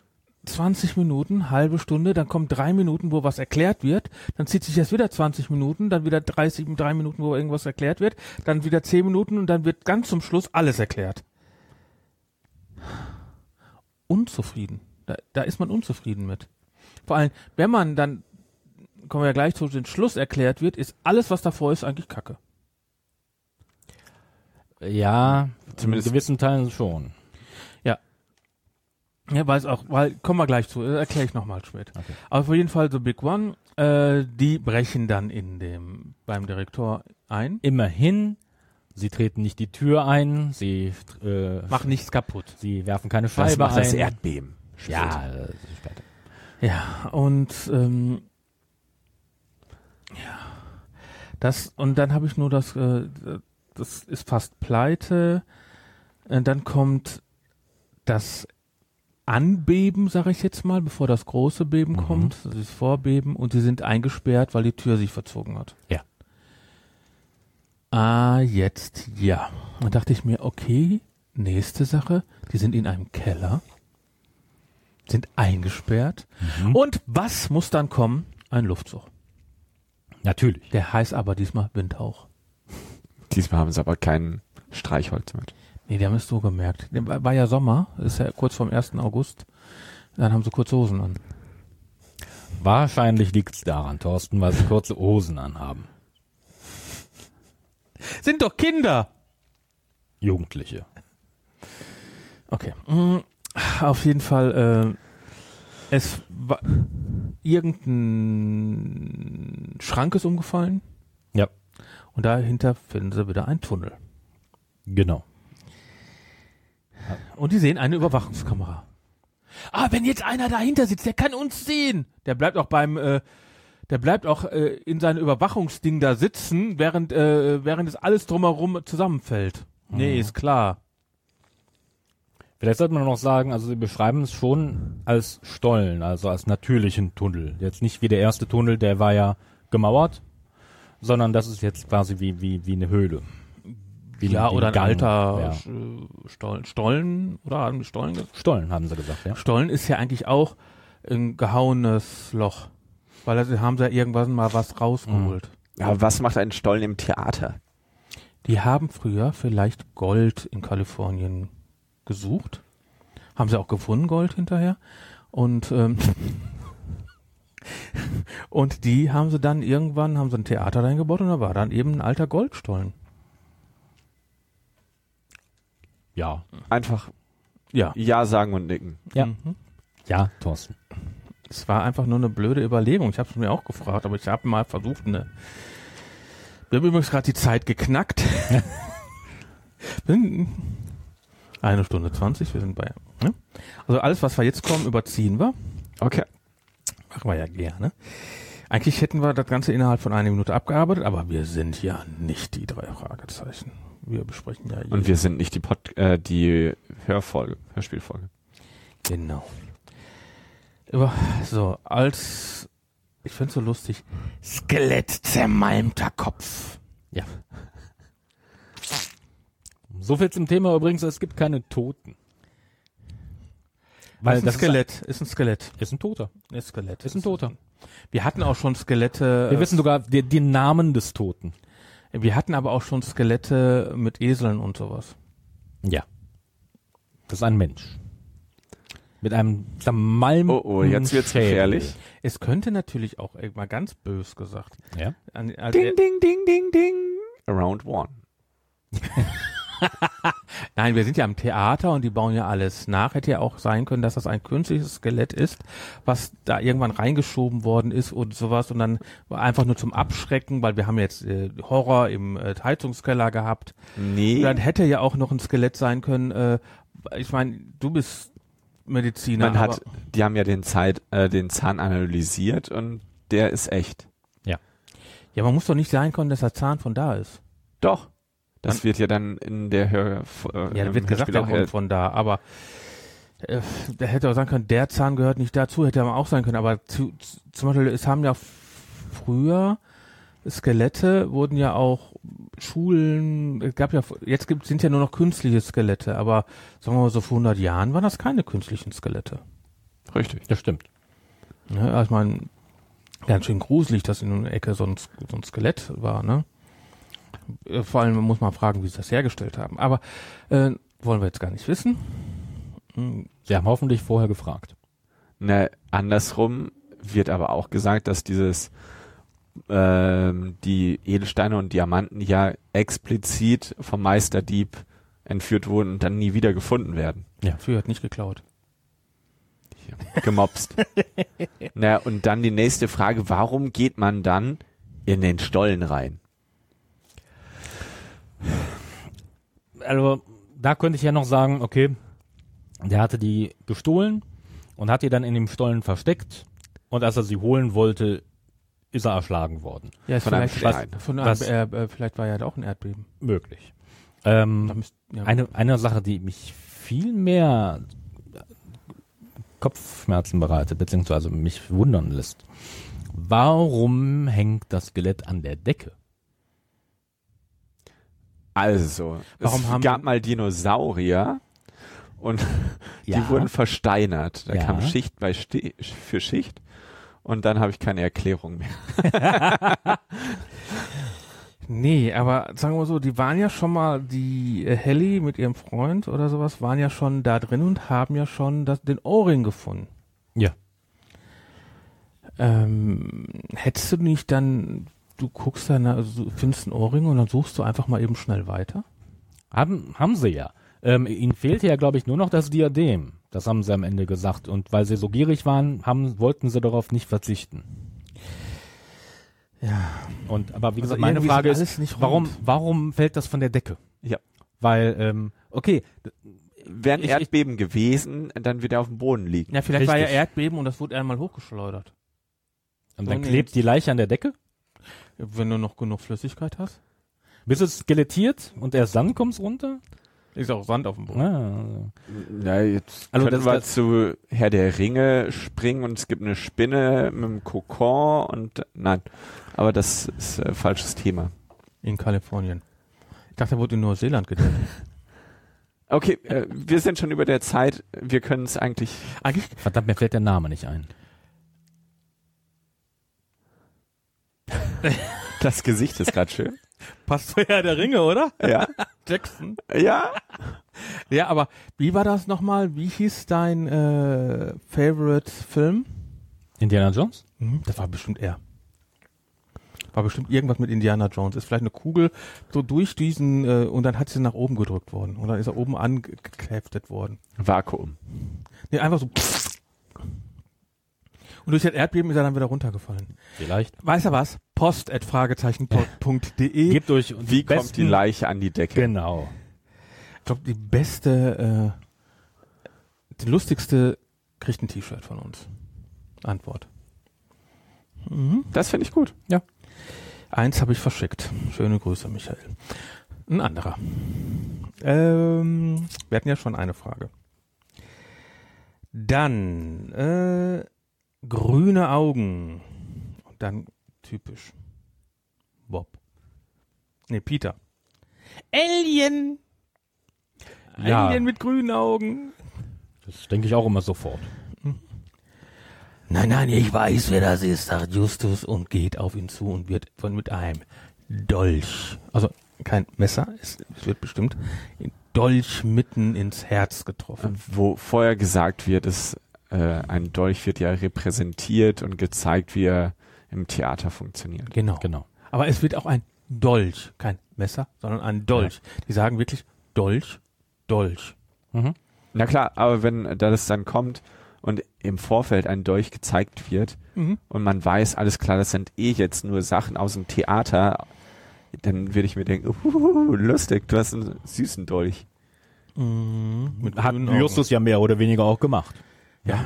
20 Minuten, halbe Stunde, dann kommen drei Minuten, wo was erklärt wird, dann zieht sich das wieder 20 Minuten, dann wieder 30, drei Minuten, wo irgendwas erklärt wird, dann wieder 10 Minuten und dann wird ganz zum Schluss alles erklärt. Unzufrieden. Da, da ist man unzufrieden mit. Vor allem, wenn man dann, kommen wir ja gleich zu den Schluss erklärt wird, ist alles, was davor ist, eigentlich Kacke. ja, Zumindest- in gewissen Teilen schon. Ja, weil es auch, weil, kommen wir gleich zu, erkläre ich nochmal Schmidt. Okay. Aber auf jeden Fall so Big One, äh, die brechen dann in dem, beim Direktor ein, Immerhin, sie treten nicht die Tür ein, sie äh, machen nichts kaputt. sie werfen keine Das Scheibe macht das ein. Erdbeben. ja, äh, das später. Ja, und, ähm, ja, das, und dann habe ich nur das, äh, das ist fast pleite, äh, dann kommt das Anbeben, sage ich jetzt mal, bevor das große Beben Mhm. kommt, das ist Vorbeben und sie sind eingesperrt, weil die Tür sich verzogen hat. Ja. Ah, jetzt ja. Dann dachte ich mir, okay, nächste Sache, die sind in einem Keller, sind eingesperrt Mhm. und was muss dann kommen? Ein Luftzug. Natürlich. Der heißt aber diesmal Windhauch. Diesmal haben sie aber kein Streichholz mit. Nee, die haben es so gemerkt. Der War ja Sommer, ist ja kurz vorm 1. August. Dann haben sie kurze Hosen an. Wahrscheinlich liegt's daran, Thorsten, weil sie kurze Hosen anhaben. Sind doch Kinder! Jugendliche. Okay. Mm, Auf jeden Fall, äh, es war irgendein Schrank ist umgefallen Ja, und dahinter finden sie wieder einen Tunnel. genau. Und die sehen eine Überwachungskamera. Ah, wenn jetzt einer dahinter sitzt, der kann uns sehen. Der bleibt auch beim, äh, der bleibt auch äh, in seinem Überwachungsding da sitzen, während, äh, während es alles drumherum zusammenfällt. Nee, ist klar. Vielleicht sollte man noch sagen, also sie beschreiben es schon als Stollen, also als natürlichen Tunnel. Jetzt nicht wie der erste Tunnel, der war ja gemauert, sondern das ist jetzt quasi wie, wie, wie eine Höhle. Wie ja, oder ein Gang. alter Ja. Stollen, Stollen, oder haben die Stollen gesagt? Stollen, haben sie gesagt, ja. Stollen ist ja eigentlich auch ein gehauenes Loch. Weil da haben sie ja irgendwann mal was rausgeholt. Aber was macht ein Stollen im Theater? Die haben früher vielleicht Gold in Kalifornien gesucht. Haben sie auch gefunden, Gold hinterher. Und, ähm, und die haben sie dann irgendwann, haben sie ein Theater reingebaut und da war dann eben ein alter Goldstollen. Ja. Einfach Ja. Ja sagen und nicken. Ja. Mhm. Ja, Thorsten. Es war einfach nur eine blöde Überlegung. Ich habe es mir auch gefragt, aber ich habe mal versucht, eine. Wir haben übrigens gerade die Zeit geknackt. Eine Stunde zwanzig, wir sind bei. Ne? Also alles, was wir jetzt kommen, überziehen wir. Okay. Machen wir ja gerne. Eigentlich hätten wir das Ganze innerhalb von einer Minute abgearbeitet, aber wir sind ja nicht die drei Fragezeichen. Wir besprechen ja Und wir sind nicht die Pod äh, die Hörfolge, Hörspielfolge. Genau. So, als, ich find's so lustig, Skelett zermalmter Kopf. Ja. So viel zum Thema übrigens, es gibt keine Toten. Weil ist ein das Skelett, ist ein Skelett. Ist, ist ein Toter. Ist Skelett. Ist ein Toter. Wir hatten auch schon Skelette. Wir äh, wissen sogar die, den Namen des Toten. Wir hatten aber auch schon Skelette mit Eseln und sowas. Ja. Das ist ein Mensch. Mit einem zermalmten Oh, oh, jetzt wird's Schädel. gefährlich. Es könnte natürlich auch, mal ganz bös gesagt, Ja. an, an, Ding, ding, ding, ding, ding. Around one. Nein, wir sind ja am Theater und die bauen ja alles nach. Hätte ja auch sein können, dass das ein künstliches Skelett ist, was da irgendwann reingeschoben worden ist und sowas und dann einfach nur zum Abschrecken, weil wir haben jetzt äh, Horror im äh, Heizungskeller gehabt. Nee. Und dann hätte ja auch noch ein Skelett sein können. Äh, ich meine, du bist Mediziner. Man hat, die haben ja den Zeit, äh, den Zahn analysiert und der ist echt. ja, man muss doch nicht sein können, dass der Zahn von da ist. Doch. Das wird ja dann in der Hör, äh, Ja, da wird gesagt, der kommt von da, aber äh, der hätte auch sagen können, der Zahn gehört nicht dazu, hätte aber auch sein können, aber zu, zu, zum Beispiel, es haben ja früher Skelette, wurden ja auch Schulen, es gab ja, jetzt gibt, sind ja nur noch künstliche Skelette, aber sagen wir mal so vor 100 Jahren waren das keine künstlichen Skelette. Richtig. Das stimmt. Ne? Also ich meine, ganz schön gruselig, dass in einer Ecke so ein, so ein Skelett war, ne? Äh, Vor allem muss man fragen, wie sie das hergestellt haben. Aber äh, wollen wir jetzt gar nicht wissen. Hm, Sie haben hoffentlich vorher gefragt. Ne, andersrum wird aber auch gesagt, dass dieses ähm, die Edelsteine und Diamanten ja explizit vom Meisterdieb entführt wurden und dann nie wieder gefunden werden. Für hat nicht geklaut. Gemobst. Na, und dann die nächste Frage, warum geht man dann in den Stollen rein? Also, da könnte ich ja noch sagen, okay, der hatte die gestohlen und hat die dann in dem Stollen versteckt und als er sie holen wollte, ist er erschlagen worden. Ja, ist Von einem vielleicht, Stein. von einem, Was- äh, vielleicht war ja da auch ein Erdbeben. Möglich. Da Ähm, müsst, ja, eine, eine Sache, die mich viel mehr Kopfschmerzen bereitet, beziehungsweise mich wundern lässt. Warum hängt das Skelett an der Decke? Also, Warum es haben- gab mal Dinosaurier und die Ja. wurden versteinert. Da Ja. kam Schicht bei Sti für Schicht und dann habe ich keine Erklärung mehr. Nee, aber sagen wir mal so, die waren ja schon mal, die äh, Helly mit ihrem Freund oder sowas, waren ja schon da drin und haben ja schon das, den Ohrring gefunden. Ja. Ähm, hättest du nicht dann, du guckst dann, also du findest einen Ohrring und dann suchst du einfach mal eben schnell weiter? Haben, haben sie ja. Ähm, ihnen fehlte ja, glaube ich, nur noch das Diadem. Das haben sie am Ende gesagt. Und weil sie so gierig waren, haben, wollten sie darauf nicht verzichten. Ja. Und aber wie Also gesagt, meine irgendwie Frage ist warum, warum fällt das von der Decke? Ja. Weil, ähm, okay, Wären Ich- ich- Erdbeben gewesen, dann wird er auf dem Boden liegen. Ja, vielleicht war ja Richtig. Erdbeben und das wurde einmal hochgeschleudert. und dann Nee. klebt die Leiche an der Decke, Wenn du noch genug Flüssigkeit hast. bis es skelettiert und erst dann kommt's runter. Ist auch Sand auf dem Boden. Ah, Ja, jetzt Also können das- wir das- zu Herr der Ringe springen und es gibt eine Spinne mit einem Kokon und nein, aber das ist äh, falsches Thema. In Kalifornien. Ich dachte, er wurde in Neuseeland getötet. Okay, äh, wir sind schon über der Zeit. Wir können es eigentlich. Eigentlich, verdammt, mir fällt der Name nicht ein. Das Gesicht ist gerade schön. passt zu Herr der Ringe, oder? Ja, Jackson. ja. Ja, aber wie war das nochmal? Wie hieß dein äh, Favorite-Film? Indiana Jones? Mhm, das war bestimmt er. War bestimmt irgendwas mit Indiana Jones. Ist vielleicht eine Kugel so durch diesen äh, und dann hat sie nach oben gedrückt worden. Und dann ist er oben angekräftet worden. Vakuum. Nee, einfach so. Und durch das Erdbeben ist er dann wieder runtergefallen. Vielleicht. Weißt du was? Post at fragezeichen.de. Gebt euch Wie kommt die Leiche an die Decke? Genau. Ich glaube, die beste, äh, die lustigste kriegt ein T-Shirt von uns. Antwort. Mhm. Das finde ich gut. Eins habe ich verschickt. Schöne Grüße, Michael. Ein anderer. Ähm, wir hatten ja schon eine Frage. Dann äh, grüne Augen. Und dann typisch. Bob. Nee, Peter. Alien! Ja. Alien mit grünen Augen. Das denke ich auch immer sofort. Nein, nein, ich weiß, wer das ist, sagt Justus und geht auf ihn zu und wird von mit einem Dolch, also kein Messer, es, es wird bestimmt ein Dolch mitten ins Herz getroffen. Wo vorher gesagt wird, dass äh, ein Dolch wird ja repräsentiert und gezeigt, wie er im Theater funktioniert. Genau. Genau. Aber es wird auch ein Dolch, kein Messer, sondern ein Dolch. Die sagen wirklich Dolch, Dolch. Mhm. Na klar, aber wenn da das dann kommt und im Vorfeld ein Dolch gezeigt wird Mhm. und man weiß, alles klar, das sind eh jetzt nur Sachen aus dem Theater, dann würde ich mir denken, uhuhu, lustig, du hast einen süßen Dolch. Mhm. Mit Hat. Justus ja mehr oder weniger auch gemacht. Ja.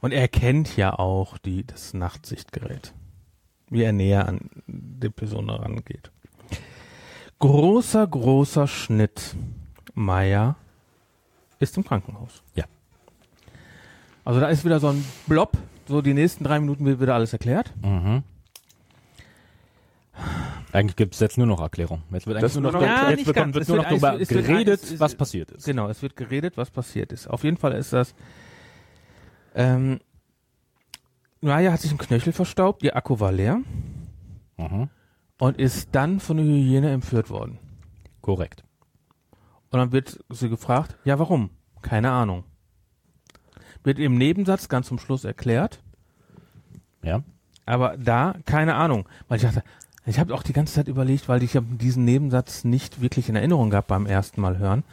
Und er kennt ja auch die, das Nachtsichtgerät. Wie er näher an die Person herangeht. Großer, großer Schnitt. Meier ist im Krankenhaus. Ja. Also da ist wieder so ein Blob. So die nächsten drei Minuten wird wieder alles erklärt. Mhm. Eigentlich gibt es jetzt nur noch Erklärung. Jetzt wird Das eigentlich nur noch, nur noch- Ja, jetzt nicht wird, Es nur noch darüber es geredet, es ist- was passiert ist. Genau, es wird geredet, was passiert ist. Auf jeden Fall ist das. Ähm, Maya hat sich ein Knöchel verstaubt, ihr Akku war leer Mhm. und ist dann von der Hygiene entführt worden. Korrekt. Und dann wird sie gefragt, ja warum? Keine Ahnung. Wird im Nebensatz ganz zum Schluss erklärt, Ja. aber da keine Ahnung. Weil ich dachte, ich habe auch die ganze Zeit überlegt, weil ich habe diesen Nebensatz nicht wirklich in Erinnerung gehabt beim ersten Mal hören.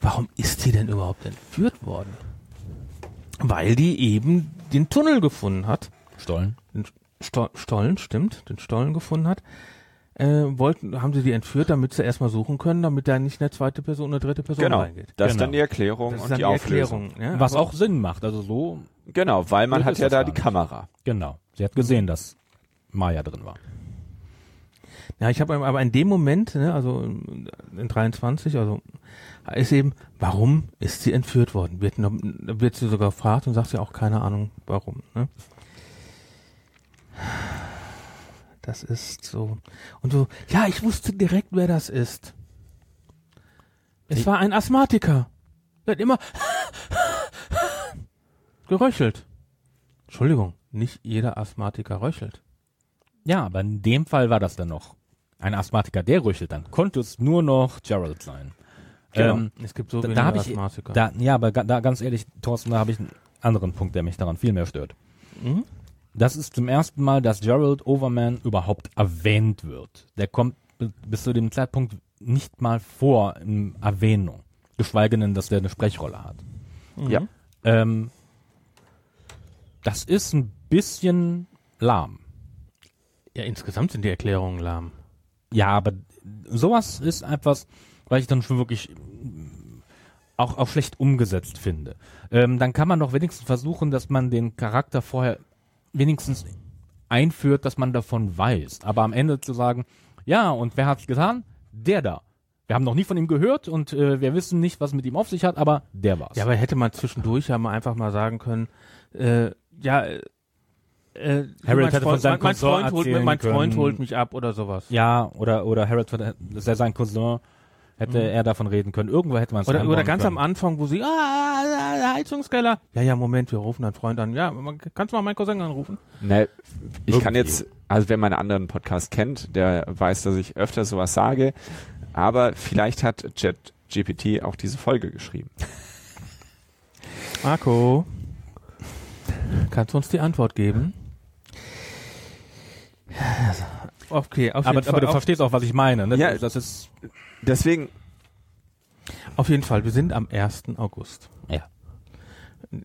Warum ist sie denn überhaupt entführt worden? Weil die eben den Tunnel gefunden hat. Stollen. Den Sto Stollen, stimmt, den Stollen gefunden hat. Äh, wollten, haben sie die entführt, damit sie erstmal suchen können, damit da nicht eine zweite Person, eine dritte Person Genau. reingeht. Das ist Genau. dann die Erklärung Das ist und die, die Auflösung. Erklärung. Ja, Was auch Sinn macht. Also so, Genau, weil man hat ist ja da die. Kamera. genau. Sie hat gesehen, dass Maya drin war. Ja, ich habe aber in dem Moment, ne, also in 23, also ist eben, warum ist sie entführt worden? Wird, wird sie sogar gefragt und sagt sie auch keine Ahnung, warum. Ne? Das ist so. Und so, ja, ich wusste direkt, wer das ist. Es war ein Asthmatiker. Der hat immer geröchelt. Entschuldigung, nicht jeder Asthmatiker röchelt. Ja, aber in dem Fall war das dann noch ein Asthmatiker, der röchelt dann. Konnte es nur noch Gerald sein. Genau. Ähm, es gibt so da- da ich- Asthmatiker. da, ja, aber ga- da ganz ehrlich, Thorsten, da habe ich einen anderen Punkt, der mich daran viel mehr stört. Mhm. Das ist zum ersten Mal, dass Gerald Overman überhaupt erwähnt wird. Der kommt bi- bis zu dem Zeitpunkt nicht mal vor in Erwähnung. Geschweige denn, dass der eine Sprechrolle hat. Ja. Ähm, das ist ein bisschen lahm. Ja, insgesamt sind die Erklärungen lahm. Ja, aber sowas ist etwas, weil ich dann schon wirklich mm, auch, auch schlecht umgesetzt finde. Ähm, dann kann man doch wenigstens versuchen, dass man den Charakter vorher wenigstens einführt, dass man davon weiß. Aber am Ende zu sagen, ja, und wer hat's getan? Der da. Wir haben noch nie von ihm gehört und äh, wir wissen nicht, was mit ihm auf sich hat, aber der war's. Ja, aber hätte man zwischendurch ja mal einfach mal sagen können, äh, ja, äh, Harold mein hätte von Freund, seinem mein, mein, Cousin Freund holt, mein Freund holt mich ab oder sowas. Ja, oder, oder Harold, dass er sein Cousin, hätte er davon reden können. Irgendwo hätte man es Mhm. Oder, oder ganz können. am Anfang, wo sie, ah, der Heizungskeller. Ja, ja, Moment, wir rufen deinen Freund an. Ja, man- kannst du mal meinen Cousin anrufen? Ne, ich kann Irgendwie. jetzt, also wer meinen anderen Podcast kennt, der weiß, dass ich öfter sowas sage, aber vielleicht hat JetGPT auch diese Folge geschrieben. Marco, kannst du uns die Antwort geben? Okay, auf aber, jeden Fall. aber du auf, verstehst auch, was ich meine. Ne? Ja. Das ist, Deswegen, auf jeden Fall, wir sind am 1. August. Ja.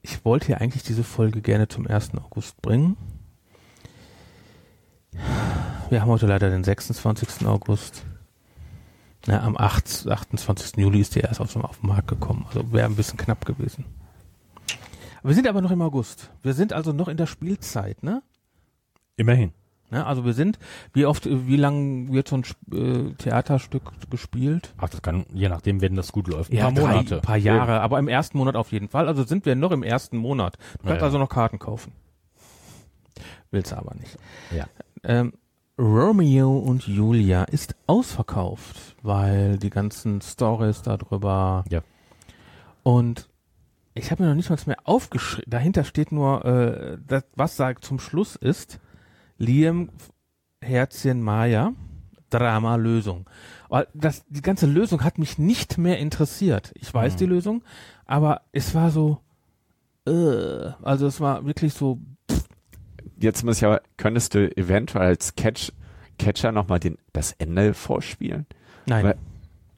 Ich wollte ja eigentlich diese Folge gerne zum 1. August bringen. Wir haben heute leider den 26. August. Na, am 8, 28. Juli ist die erst auf, auf den Markt gekommen. Also wäre ein bisschen knapp gewesen. Wir sind aber noch im August. Wir sind also noch in der Spielzeit, ne? immerhin. Ne? Also wir sind, wie oft, wie lang wird so ein äh, Theaterstück gespielt? Ach, das kann, je nachdem, wenn das gut läuft, ein Ja, paar Monate. Drei, paar Jahre, aber im ersten Monat auf jeden Fall. Also sind wir noch im ersten Monat. Du kannst Ja. also noch Karten kaufen. Willst aber nicht. Ja. Ähm, Romeo und Julia ist ausverkauft, weil die ganzen Stories darüber. Ja. Und ich habe mir noch nicht mal mehr aufgeschrieben. Dahinter steht nur, äh, das, was sagt zum Schluss ist, Liam Herzchen Maya, Drama Lösung. Das, die ganze Lösung hat mich nicht mehr interessiert. Ich weiß Mhm. die Lösung, aber es war so, äh, also es war wirklich so, jetzt muss ich aber, könntest du eventuell als Catch, Catcher nochmal den, das Ende vorspielen? nein. Weil-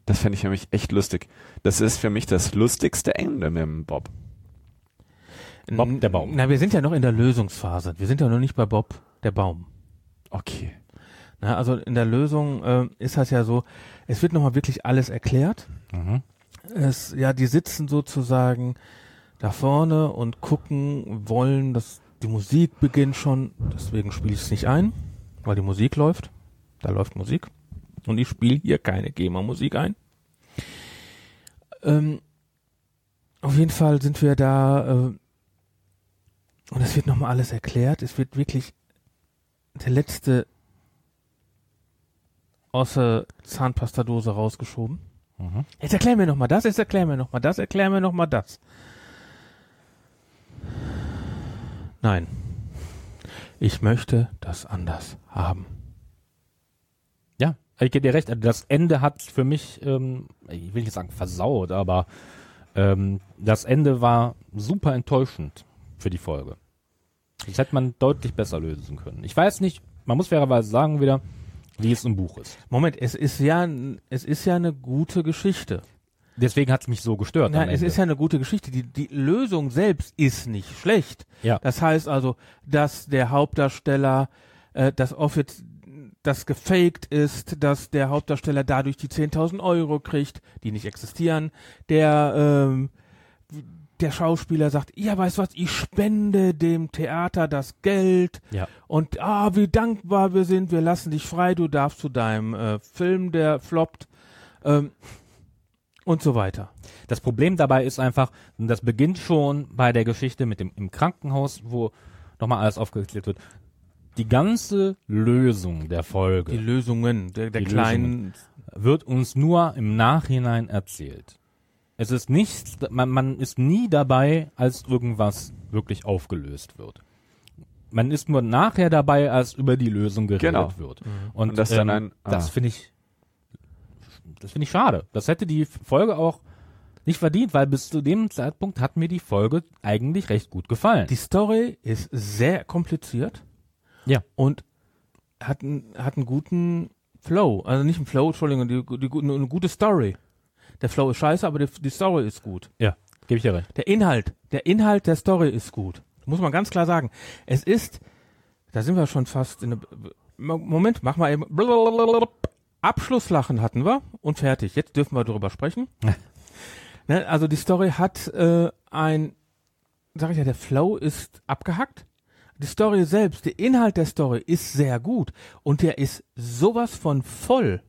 Das fände ich nämlich echt lustig. Das ist für mich das lustigste Ende mit dem Bob. Bob, der Baum. Na, wir sind ja noch in der Lösungsphase. Wir sind ja noch nicht bei Bob, der Baum. Okay. Na, also in der Lösung äh, ist das ja so, es wird nochmal wirklich alles erklärt. Mhm. Es, ja, die sitzen sozusagen da vorne und gucken, wollen, dass die Musik beginnt schon. Deswegen spiele ich es nicht ein, weil die Musik läuft. Da läuft Musik. Und ich spiele hier keine GEMA-Musik ein. Ähm, auf jeden Fall sind wir da äh, und es wird nochmal alles erklärt. Es wird wirklich der letzte aus der Zahnpastadose rausgeschoben. Mhm. Jetzt erklär mir noch mal das, jetzt erklär mir noch mal das, erklär mir noch mal das. Nein. Ich möchte das anders haben. Ja, ich gebe dir recht. Also Das Ende hat für mich, ähm, ich will nicht sagen versaut, aber ähm, das Ende war super enttäuschend für die Folge. Das hätte man deutlich besser lösen können. Ich weiß nicht, man muss fairerweise sagen wieder, wie es im Buch ist. Moment, es ist ja, es ist ja eine gute Geschichte. Deswegen hat es mich so gestört. Nein, es ist ja eine gute Geschichte. Die, die Lösung selbst ist nicht schlecht. Ja. Das heißt also, dass der Hauptdarsteller, äh, das Office, das gefaked ist, dass der Hauptdarsteller dadurch die 10.000 Euro kriegt, die nicht existieren. Der, ähm, der Schauspieler sagt, ja, weißt du was, ich spende dem Theater das Geld Ja. und ah, wie dankbar wir sind, wir lassen dich frei, du darfst zu deinem äh, Film, der floppt ähm, und so weiter. Das Problem dabei ist einfach, das beginnt schon bei der Geschichte mit dem im Krankenhaus, wo nochmal alles aufgeklärt wird. Die ganze Lösung der Folge Die Lösungen der, der Die kleinen. wird uns nur im Nachhinein erzählt. Es ist nichts, man, man ist nie dabei, als irgendwas wirklich aufgelöst wird. Man ist nur nachher dabei, als über die Lösung geredet Genau. wird. Mhm. Und, Und das ähm, ein- ah. das finde ich, das finde ich schade. Das hätte die Folge auch Nicht verdient, weil bis zu dem Zeitpunkt hat mir die Folge eigentlich recht gut gefallen. Die Story ist sehr kompliziert. Ja. Und hat, einen- hat einen guten Flow. Also nicht einen Flow, Entschuldigung, die, die, eine gute Story. Der Flow ist scheiße, aber die, die Story ist gut. ja, gebe ich dir recht. Der Inhalt, der Inhalt der Story ist gut. Muss man ganz klar sagen. Es ist, da sind wir schon fast in der, Moment, mach mal eben, Abschlusslachen hatten wir und fertig. Jetzt dürfen wir darüber sprechen. ne, also die Story hat äh, ein, sag ich ja, der Flow ist abgehackt. Die Story selbst, der Inhalt der Story ist sehr gut und der ist sowas von voll.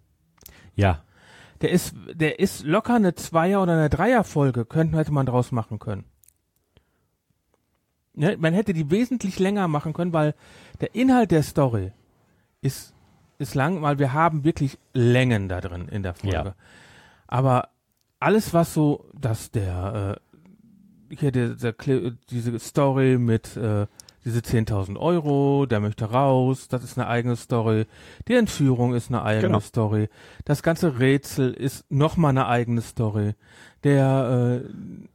Ja. Der ist, der ist locker eine Zweier- oder eine Dreier-Folge, könnte, hätte man draus machen können. Ne, man hätte die wesentlich länger machen können, weil der Inhalt der Story ist, ist lang, weil wir haben wirklich Längen da drin in der Folge. Ja. Aber alles, was so, dass der, äh, hier Kle- diese Story mit, äh, diese 10.000 Euro, der möchte raus, das ist eine eigene Story. Die Entführung ist eine eigene Genau. Story. Das ganze Rätsel ist nochmal eine eigene Story. Der, äh,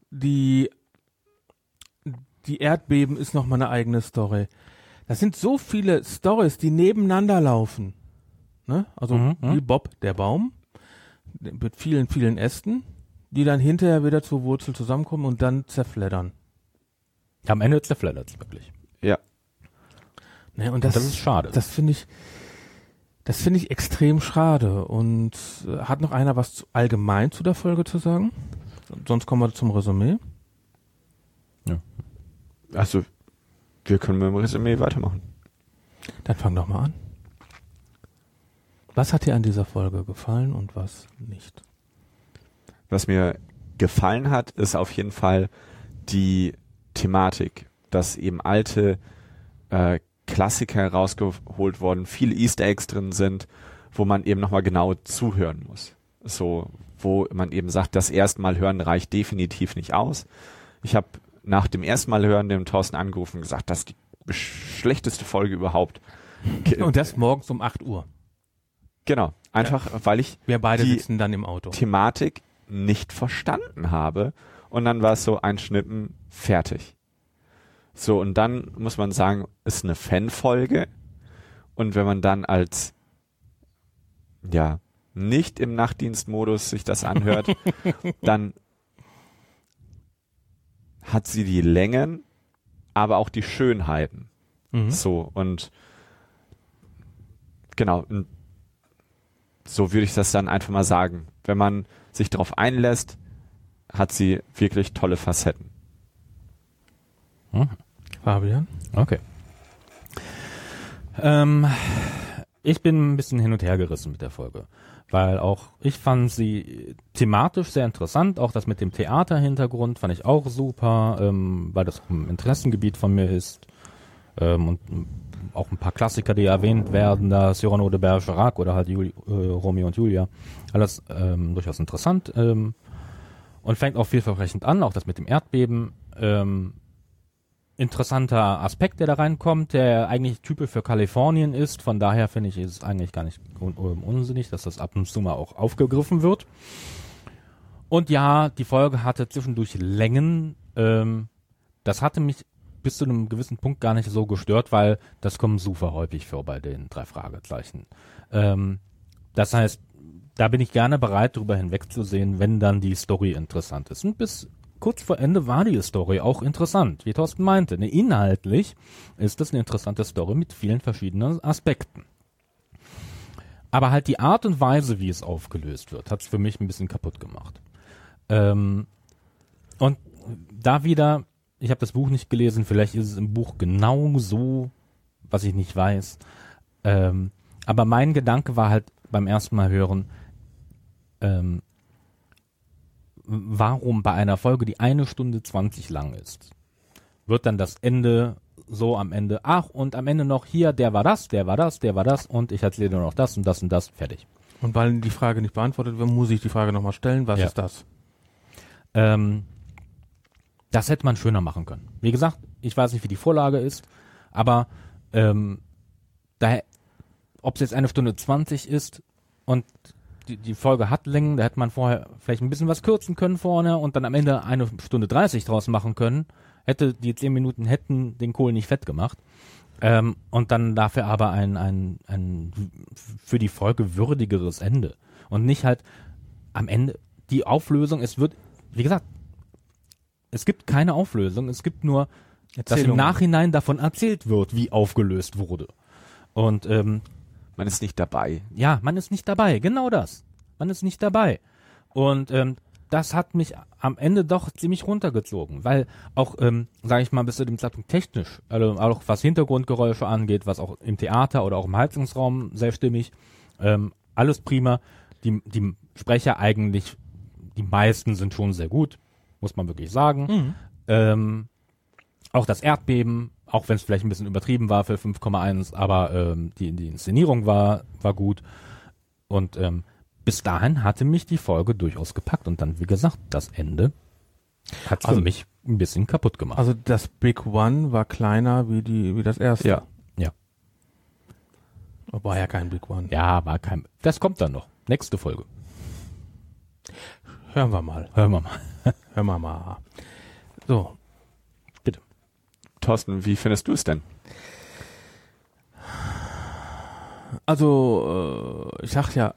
die, die Erdbeben ist nochmal eine eigene Story. Das sind so viele Stories, die nebeneinander laufen. Ne? Also Mhm, mhm. wie Bob, der Baum, mit vielen, vielen Ästen, die dann hinterher wieder zur Wurzel zusammenkommen und dann zerfleddern. Am Ende zerfleddert es wirklich. Ja. Ne? Und Und das, das ist schade. Das finde ich, das finde ich extrem schade. Und äh, hat noch einer was zu, allgemein zu der Folge zu sagen? Sonst kommen wir zum Resümee. Also, wir können mit dem Resümee weitermachen. Dann fang doch mal an. Was hat dir an dieser Folge gefallen und was nicht? Was mir gefallen hat, ist auf jeden Fall die Thematik, dass eben alte äh, Klassiker herausgeholt worden, viele Easter Eggs drin sind, wo man eben nochmal genau zuhören muss. So, wo man eben sagt, das erste Mal hören reicht definitiv nicht aus. Ich habe nach dem ersten Mal hören dem Thorsten angerufen und gesagt, das ist die schlechteste Folge überhaupt. Und das morgens um 8 Uhr. Genau, einfach weil ich Wir beide Die sitzen dann im Auto. Thematik nicht verstanden habe. Und dann war es so ein Schnippen fertig. So, und dann muss man sagen, ist eine Fanfolge. Und wenn man dann als, ja, nicht im Nachtdienstmodus sich das anhört, dann hat sie die Längen, aber auch die Schönheiten. Mhm. So, und genau, so würde ich das dann einfach mal sagen. Wenn man sich darauf einlässt, hat sie wirklich tolle Facetten. Fabian? Okay. Ähm, ich bin ein bisschen hin und her gerissen mit der Folge, weil auch ich fand sie thematisch sehr interessant, auch das mit dem Theaterhintergrund fand ich auch super, ähm, weil das ein Interessengebiet von mir ist ähm, und auch ein paar Klassiker, die erwähnt werden, da Cyrano de Bergerac oder halt Juli, äh, Romeo und Julia, alles ähm, durchaus interessant ähm, und fängt auch vielversprechend an, auch das mit dem Erdbeben. Ähm, interessanter Aspekt, der da reinkommt, der eigentlich typisch für Kalifornien ist. Von daher finde ich, es eigentlich gar nicht un- unsinnig, dass das ab und zu mal auch aufgegriffen wird. Und ja, die Folge hatte zwischendurch Längen. Ähm, das hatte mich bis zu einem gewissen Punkt gar nicht so gestört, weil das kommt super häufig vor bei den drei Fragezeichen. Ähm, das heißt, da bin ich gerne bereit, darüber hinwegzusehen, wenn dann die Story interessant ist. Und bis kurz vor Ende war die Story auch interessant, wie Thorsten meinte. Ne, inhaltlich ist das eine interessante Story mit vielen verschiedenen Aspekten. Aber halt die Art und Weise, wie es aufgelöst wird, hat es für mich ein bisschen kaputt gemacht. Ähm, und da wieder, ich habe das Buch nicht gelesen, vielleicht ist es im Buch genau so, was ich nicht weiß. Ähm, aber mein Gedanke war halt beim ersten Mal hören, ähm, warum bei einer Folge, die eine Stunde 20 lang ist, wird dann das Ende so am Ende, ach, und am Ende noch hier, der war das, der war das, der war das und ich erzähle dir noch das und das und das, fertig. Und weil die Frage nicht beantwortet wird, muss ich die Frage nochmal stellen. Was Ja. ist das? Ähm, das hätte man schöner machen können. Wie gesagt, ich weiß nicht, wie die Vorlage ist, aber ähm, daher, ob es jetzt eine Stunde 20 ist und die, die Folge hat Längen, da hätte man vorher vielleicht ein bisschen was kürzen können vorne und dann am Ende eine Stunde 30 draus machen können. Hätte die zehn Minuten hätten den Kohl nicht fett gemacht. Ähm, und dann dafür aber ein, ein, ein für die Folge würdigeres Ende. Und nicht halt am Ende die Auflösung, es wird, wie gesagt, es gibt keine Auflösung, es gibt nur, dass im Erzählung. Nachhinein davon erzählt wird, wie aufgelöst wurde. Und ähm, Man ist nicht dabei. ja, man ist nicht dabei, genau das. Man ist nicht dabei. Und ähm, das hat mich am Ende doch ziemlich runtergezogen, weil auch, ähm, sage ich mal, bis zu dem Zeitpunkt technisch, also auch was Hintergrundgeräusche angeht, was auch im Theater oder auch im Heizungsraum sehr stimmig, ähm, alles prima. Die, die Sprecher eigentlich, die meisten sind schon sehr gut, muss man wirklich sagen. Ähm, auch das Erdbeben, auch wenn es vielleicht ein bisschen übertrieben war für 5,1, aber ähm, die, die Inszenierung war, war gut. Und ähm, bis dahin hatte mich die Folge durchaus gepackt. Und dann, wie gesagt, das Ende hat für Also- mich ein bisschen kaputt gemacht. Also das Big One war kleiner wie die wie das erste. Ja. ja. War ja kein Big One. Ja, war kein. Das kommt dann noch. Nächste Folge. Hören wir mal. Hören wir mal. Hören wir mal. So, Thorsten, wie findest du es denn? also äh, ich sag ja,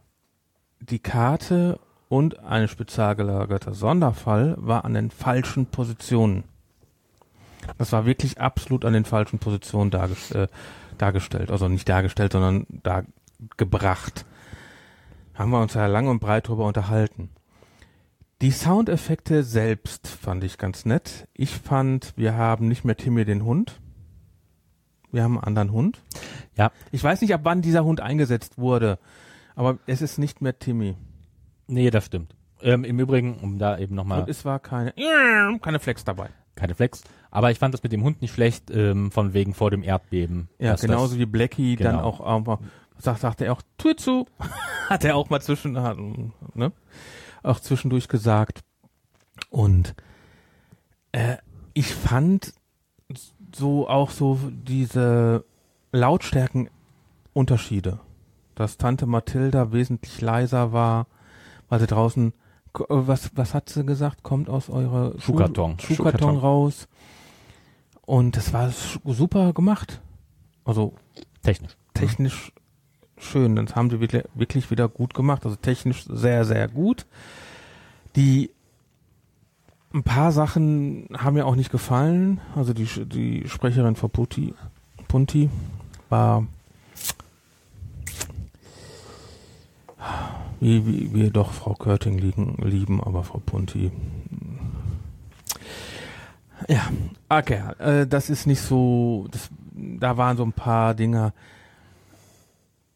die Karte und ein spezial gelagerter Sonderfall war an den falschen Positionen. Das war wirklich absolut an den falschen Positionen dargest äh, dargestellt. Also nicht dargestellt, sondern dargebracht. Haben wir uns ja lang und breit drüber unterhalten. Die Soundeffekte selbst fand ich ganz nett. Ich fand, wir haben nicht mehr Timmy den Hund. Wir haben einen anderen Hund. Ja. Ich weiß nicht, ab wann dieser Hund eingesetzt wurde, aber es ist nicht mehr Timmy. Nee, das stimmt. Ähm, Im Übrigen, um da eben nochmal Und es war keine, keine Flex dabei. keine Flex. Aber ich fand das mit dem Hund nicht schlecht, ähm, von wegen vor dem Erdbeben. Ja, genauso das, wie Blackie dann genau. auch, auch mal, sagt, sagt er auch, Tür zu. hat er auch mal zwischen, ne? Auch zwischendurch gesagt. Und äh, ich fand so auch so diese Lautstärkenunterschiede. Dass Tante Mathilda wesentlich leiser war, weil sie draußen äh, was was hat sie gesagt? Kommt aus eurer Schuh- Schuhkarton. Schuhkarton Schuhkarton. raus. Und das war super gemacht. Also Technisch. technisch schön. Das haben sie wirklich, wieder gut gemacht. Also technisch sehr, sehr gut. Die ein paar Sachen haben mir auch nicht gefallen. Also die, die Sprecherin von Putti, Punti war wie, wie wir doch Frau Körting liegen, lieben, aber Frau Punti. Ja, okay, äh, das ist nicht so, das, da waren so ein paar Dinge.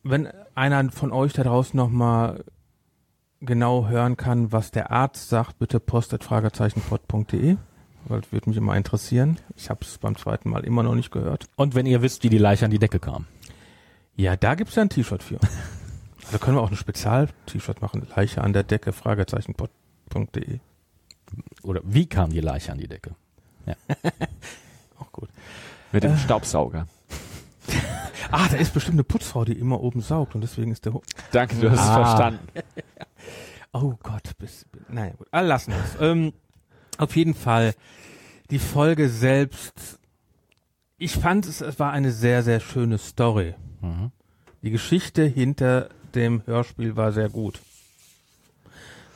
Wenn einer von euch da draußen nochmal genau hören kann, was der Arzt sagt, bitte postet fragezeichenpod.de, weil das würde mich immer interessieren. Ich habe es beim zweiten Mal immer noch nicht gehört. Und wenn ihr wisst, wie die Leiche an die Decke kam. Ja, da gibt's ja ein T-Shirt für. Da können wir auch ein Spezial-T-Shirt machen. Leiche an der Decke, fragezeichenpod.de. Oder wie kam die Leiche an die Decke? Auch gut. Mit dem Staubsauger. Ah, da ist bestimmt eine Putzfrau, die immer oben saugt und deswegen ist der... Ho Danke, du hast es Ah. verstanden. Oh Gott, bis, naja gut, ah, lassen wir es. Ähm, auf jeden Fall, die Folge selbst, ich fand es, es war eine sehr, sehr schöne Story. Mhm. Die Geschichte hinter dem Hörspiel war sehr gut.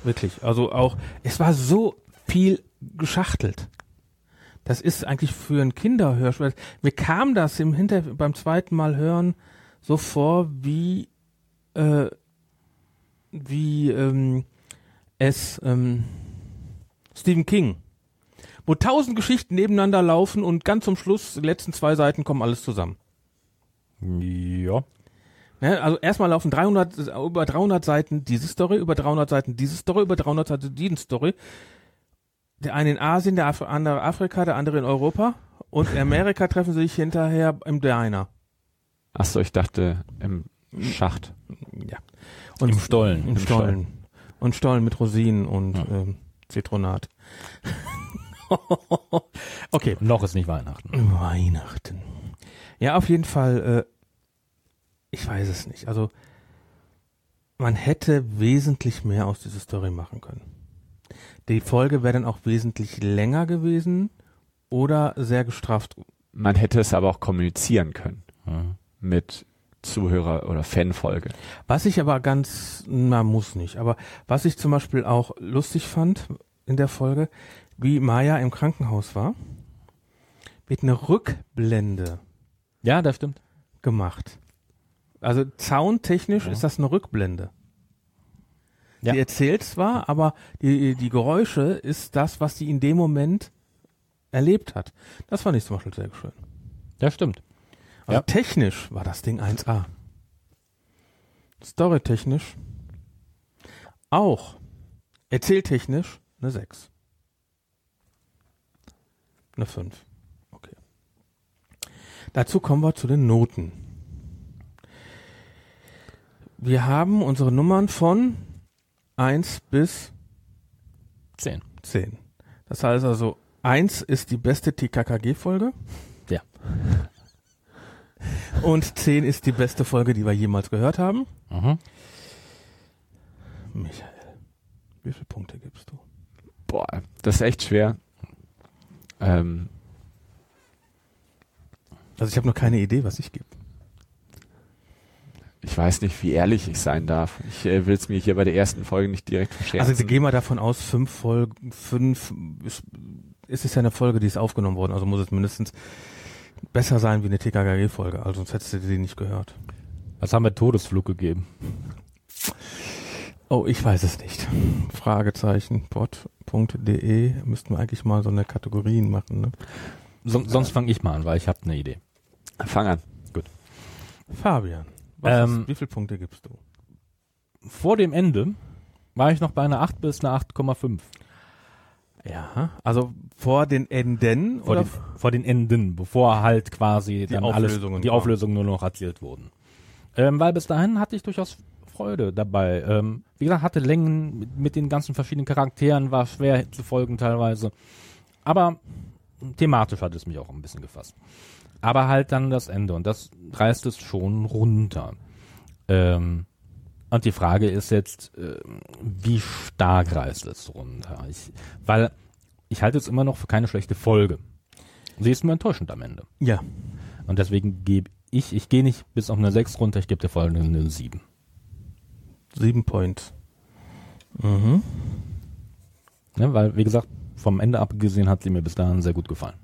Wirklich, also auch, es war so viel geschachtelt. Das ist eigentlich für ein Kinderhörspiel. Mir kam das im Hinter beim zweiten Mal hören so vor wie äh, wie ähm, es ähm, Stephen King, wo tausend Geschichten nebeneinander laufen und ganz zum Schluss, die letzten zwei Seiten kommen alles zusammen. Ja. Ne? Also erstmal laufen 300, über 300 Seiten diese Story, über 300 Seiten diese Story, über 300 Seiten diese Story. Der eine in Asien, der Af andere Afrika, der andere in Europa und in Amerika treffen sie sich hinterher im Diner. Achso, ich dachte im Schacht. Ja. Und Im Stollen. Im Im Stollen. Und Stollen mit Rosinen und Ja. ähm, Zitronat. okay. Noch ist nicht Weihnachten. Weihnachten. Ja, auf jeden Fall, äh, ich weiß es nicht. Also, man hätte wesentlich mehr aus dieser Story machen können. Die Folge wäre dann auch wesentlich länger gewesen oder sehr gestrafft. Man hätte es aber auch kommunizieren können Mhm. mit Zuhörer- oder Fanfolge. Was ich aber ganz, na muss nicht, aber was ich zum Beispiel auch lustig fand in der Folge, wie Maya im Krankenhaus war, wird eine Rückblende Ja, das stimmt. gemacht. Also soundtechnisch Ja. ist das eine Rückblende. Ja. Die erzählt zwar, aber die, die Geräusche ist das, was sie in dem Moment erlebt hat. Das fand ich zum Beispiel sehr schön. Das stimmt. Also Ja. technisch war das Ding 1A. Storytechnisch auch. Erzähltechnisch eine 6. Eine 5. Okay. Dazu kommen wir zu den Noten. Wir haben unsere Nummern von 1 bis Zehn. 10. Das heißt also, 1 ist die beste TKKG-Folge. Ja. Und 10 ist die beste Folge, die wir jemals gehört haben. Mhm. Michael, wie viele Punkte gibst du? Boah, das ist echt schwer. Ähm, Also ich habe noch keine Idee, was ich gebe. Ich weiß nicht, wie ehrlich ich sein darf. Ich äh, will es mir hier bei der ersten Folge nicht direkt verscherzen. Also gehen wir davon aus, fünf Folgen, fünf ist, ist es ja eine Folge, die ist aufgenommen worden, also muss es mindestens besser sein wie eine TKKG-Folge, also sonst hättest du die nicht gehört. Was haben wir Todesflug gegeben? Oh, ich weiß es nicht. Fragezeichen, pod.de, müssten wir eigentlich mal so eine Kategorien machen, ne? So, sonst fange ich mal an, weil ich habe eine Idee. Fang an. Fabian, was Ähm, ist, wie viele Punkte gibst du? Vor dem Ende war ich noch bei einer 8 bis einer 8,5. Ja, also vor den Enden Vor, oder den, vor den Enden, bevor halt quasi Die dann alles, Auflösungen die kamen. Auflösungen nur noch erzählt wurden. Ähm, weil bis dahin hatte ich durchaus Freude dabei. Ähm, wie gesagt, hatte Längen mit, mit den ganzen verschiedenen Charakteren, war schwer zu folgen teilweise. Aber thematisch hat es mich auch ein bisschen gefasst. Aber halt dann das Ende und das reißt es schon runter. Ähm, und die Frage ist jetzt, äh, wie stark reißt es runter? Ich, weil ich halte es immer noch für keine schlechte Folge. Sie ist nur enttäuschend am Ende. Ja, Und deswegen gebe ich, ich gehe nicht bis auf eine 6 runter, ich gebe der Folge eine 7. sieben Points. Mhm. Ne, weil, wie gesagt, vom Ende abgesehen hat sie mir bis dahin sehr gut gefallen.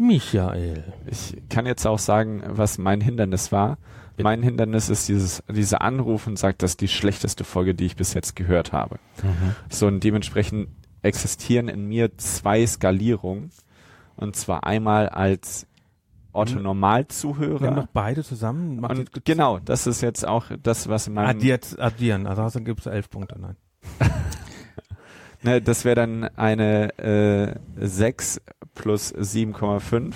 Michael. Ich kann jetzt auch sagen, was mein Hindernis war. Bitte. Mein Hindernis ist dieses, dieser Anruf und sagt, das ist die schlechteste Folge, die ich bis jetzt gehört habe. So und dementsprechend existieren in mir zwei Skalierungen. Und zwar einmal als Otto Nimm Normalzuhörer. noch beide zusammen. Und die- genau, das ist jetzt auch das, was in meinem, Addiert, addieren, also hast du gibst du elf Punkte, nein. ne, das wäre dann eine äh, 6 plus 7,5.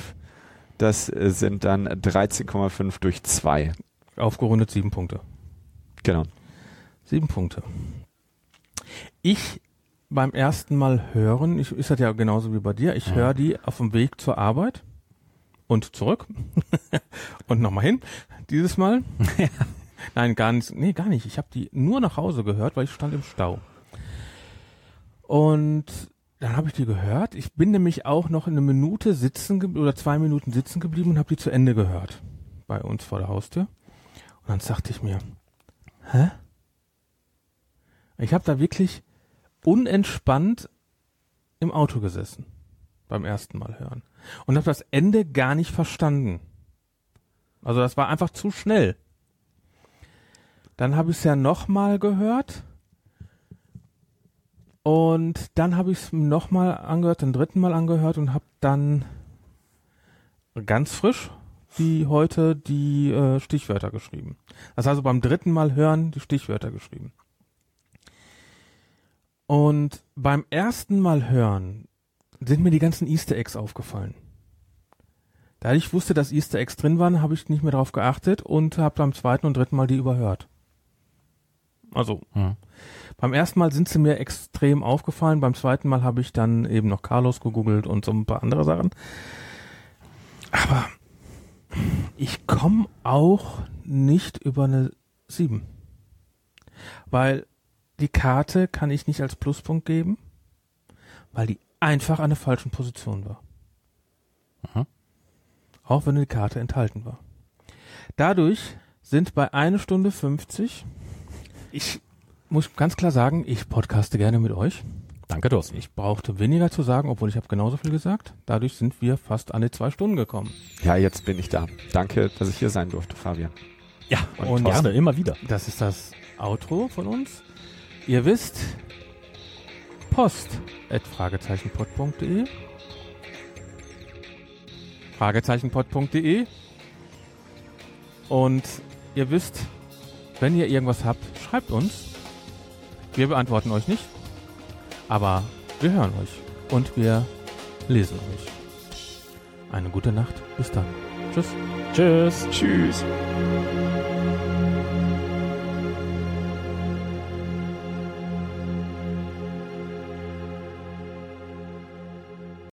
Das sind dann 13,5 durch 2. Aufgerundet sieben Punkte. Genau. Sieben Punkte. Ich beim ersten Mal hören, ich, ist das ja genauso wie bei dir, ich Ja. höre die auf dem Weg zur Arbeit und zurück und nochmal hin. Dieses Mal. Nein, gar nicht. Nee, gar nicht. Ich habe die nur nach Hause gehört, weil ich stand im Stau. Und dann habe ich die gehört. Ich bin nämlich auch noch eine Minute sitzen oder zwei Minuten sitzen geblieben und habe die zu Ende gehört. Bei uns vor der Haustür. Und dann sagte ich mir, hä? Ich habe da wirklich unentspannt im Auto gesessen beim ersten Mal hören und habe das Ende gar nicht verstanden. Also das war einfach zu schnell. Dann habe ich es ja nochmal gehört und dann habe ich es nochmal angehört, den dritten Mal angehört und habe dann ganz frisch die heute die äh, Stichwörter geschrieben. Das also beim dritten Mal hören die Stichwörter geschrieben. Und beim ersten Mal hören sind mir die ganzen Easter Eggs aufgefallen. Da ich wusste, dass Easter Eggs drin waren, habe ich nicht mehr darauf geachtet und habe beim zweiten und dritten Mal die überhört. Also Hm. Beim ersten Mal sind sie mir extrem aufgefallen, beim zweiten Mal habe ich dann eben noch Carlos gegoogelt und so ein paar andere Sachen. Aber ich komme auch nicht über eine sieben. Weil die Karte kann ich nicht als Pluspunkt geben, weil die einfach an der falschen Position war. Aha. Auch wenn die Karte enthalten war. Dadurch sind bei eine Stunde 50, ich muss ganz klar sagen, ich podcaste gerne mit euch. Danke, Thorsten. Ich brauchte weniger zu sagen, obwohl ich habe genauso viel gesagt. Dadurch sind wir fast an die zwei Stunden gekommen. Ja, jetzt bin ich da. Danke, dass ich hier sein durfte, Fabian. Ja, Und und gerne, immer wieder. Das ist das Outro von uns. Ihr wisst, post at fragezeichenpod.de fragezeichenpod.de und ihr wisst, wenn ihr irgendwas habt, schreibt uns. Wir beantworten euch nicht, aber wir hören euch und wir lesen euch. Eine gute Nacht, bis dann. Tschüss. Tschüss. Tschüss.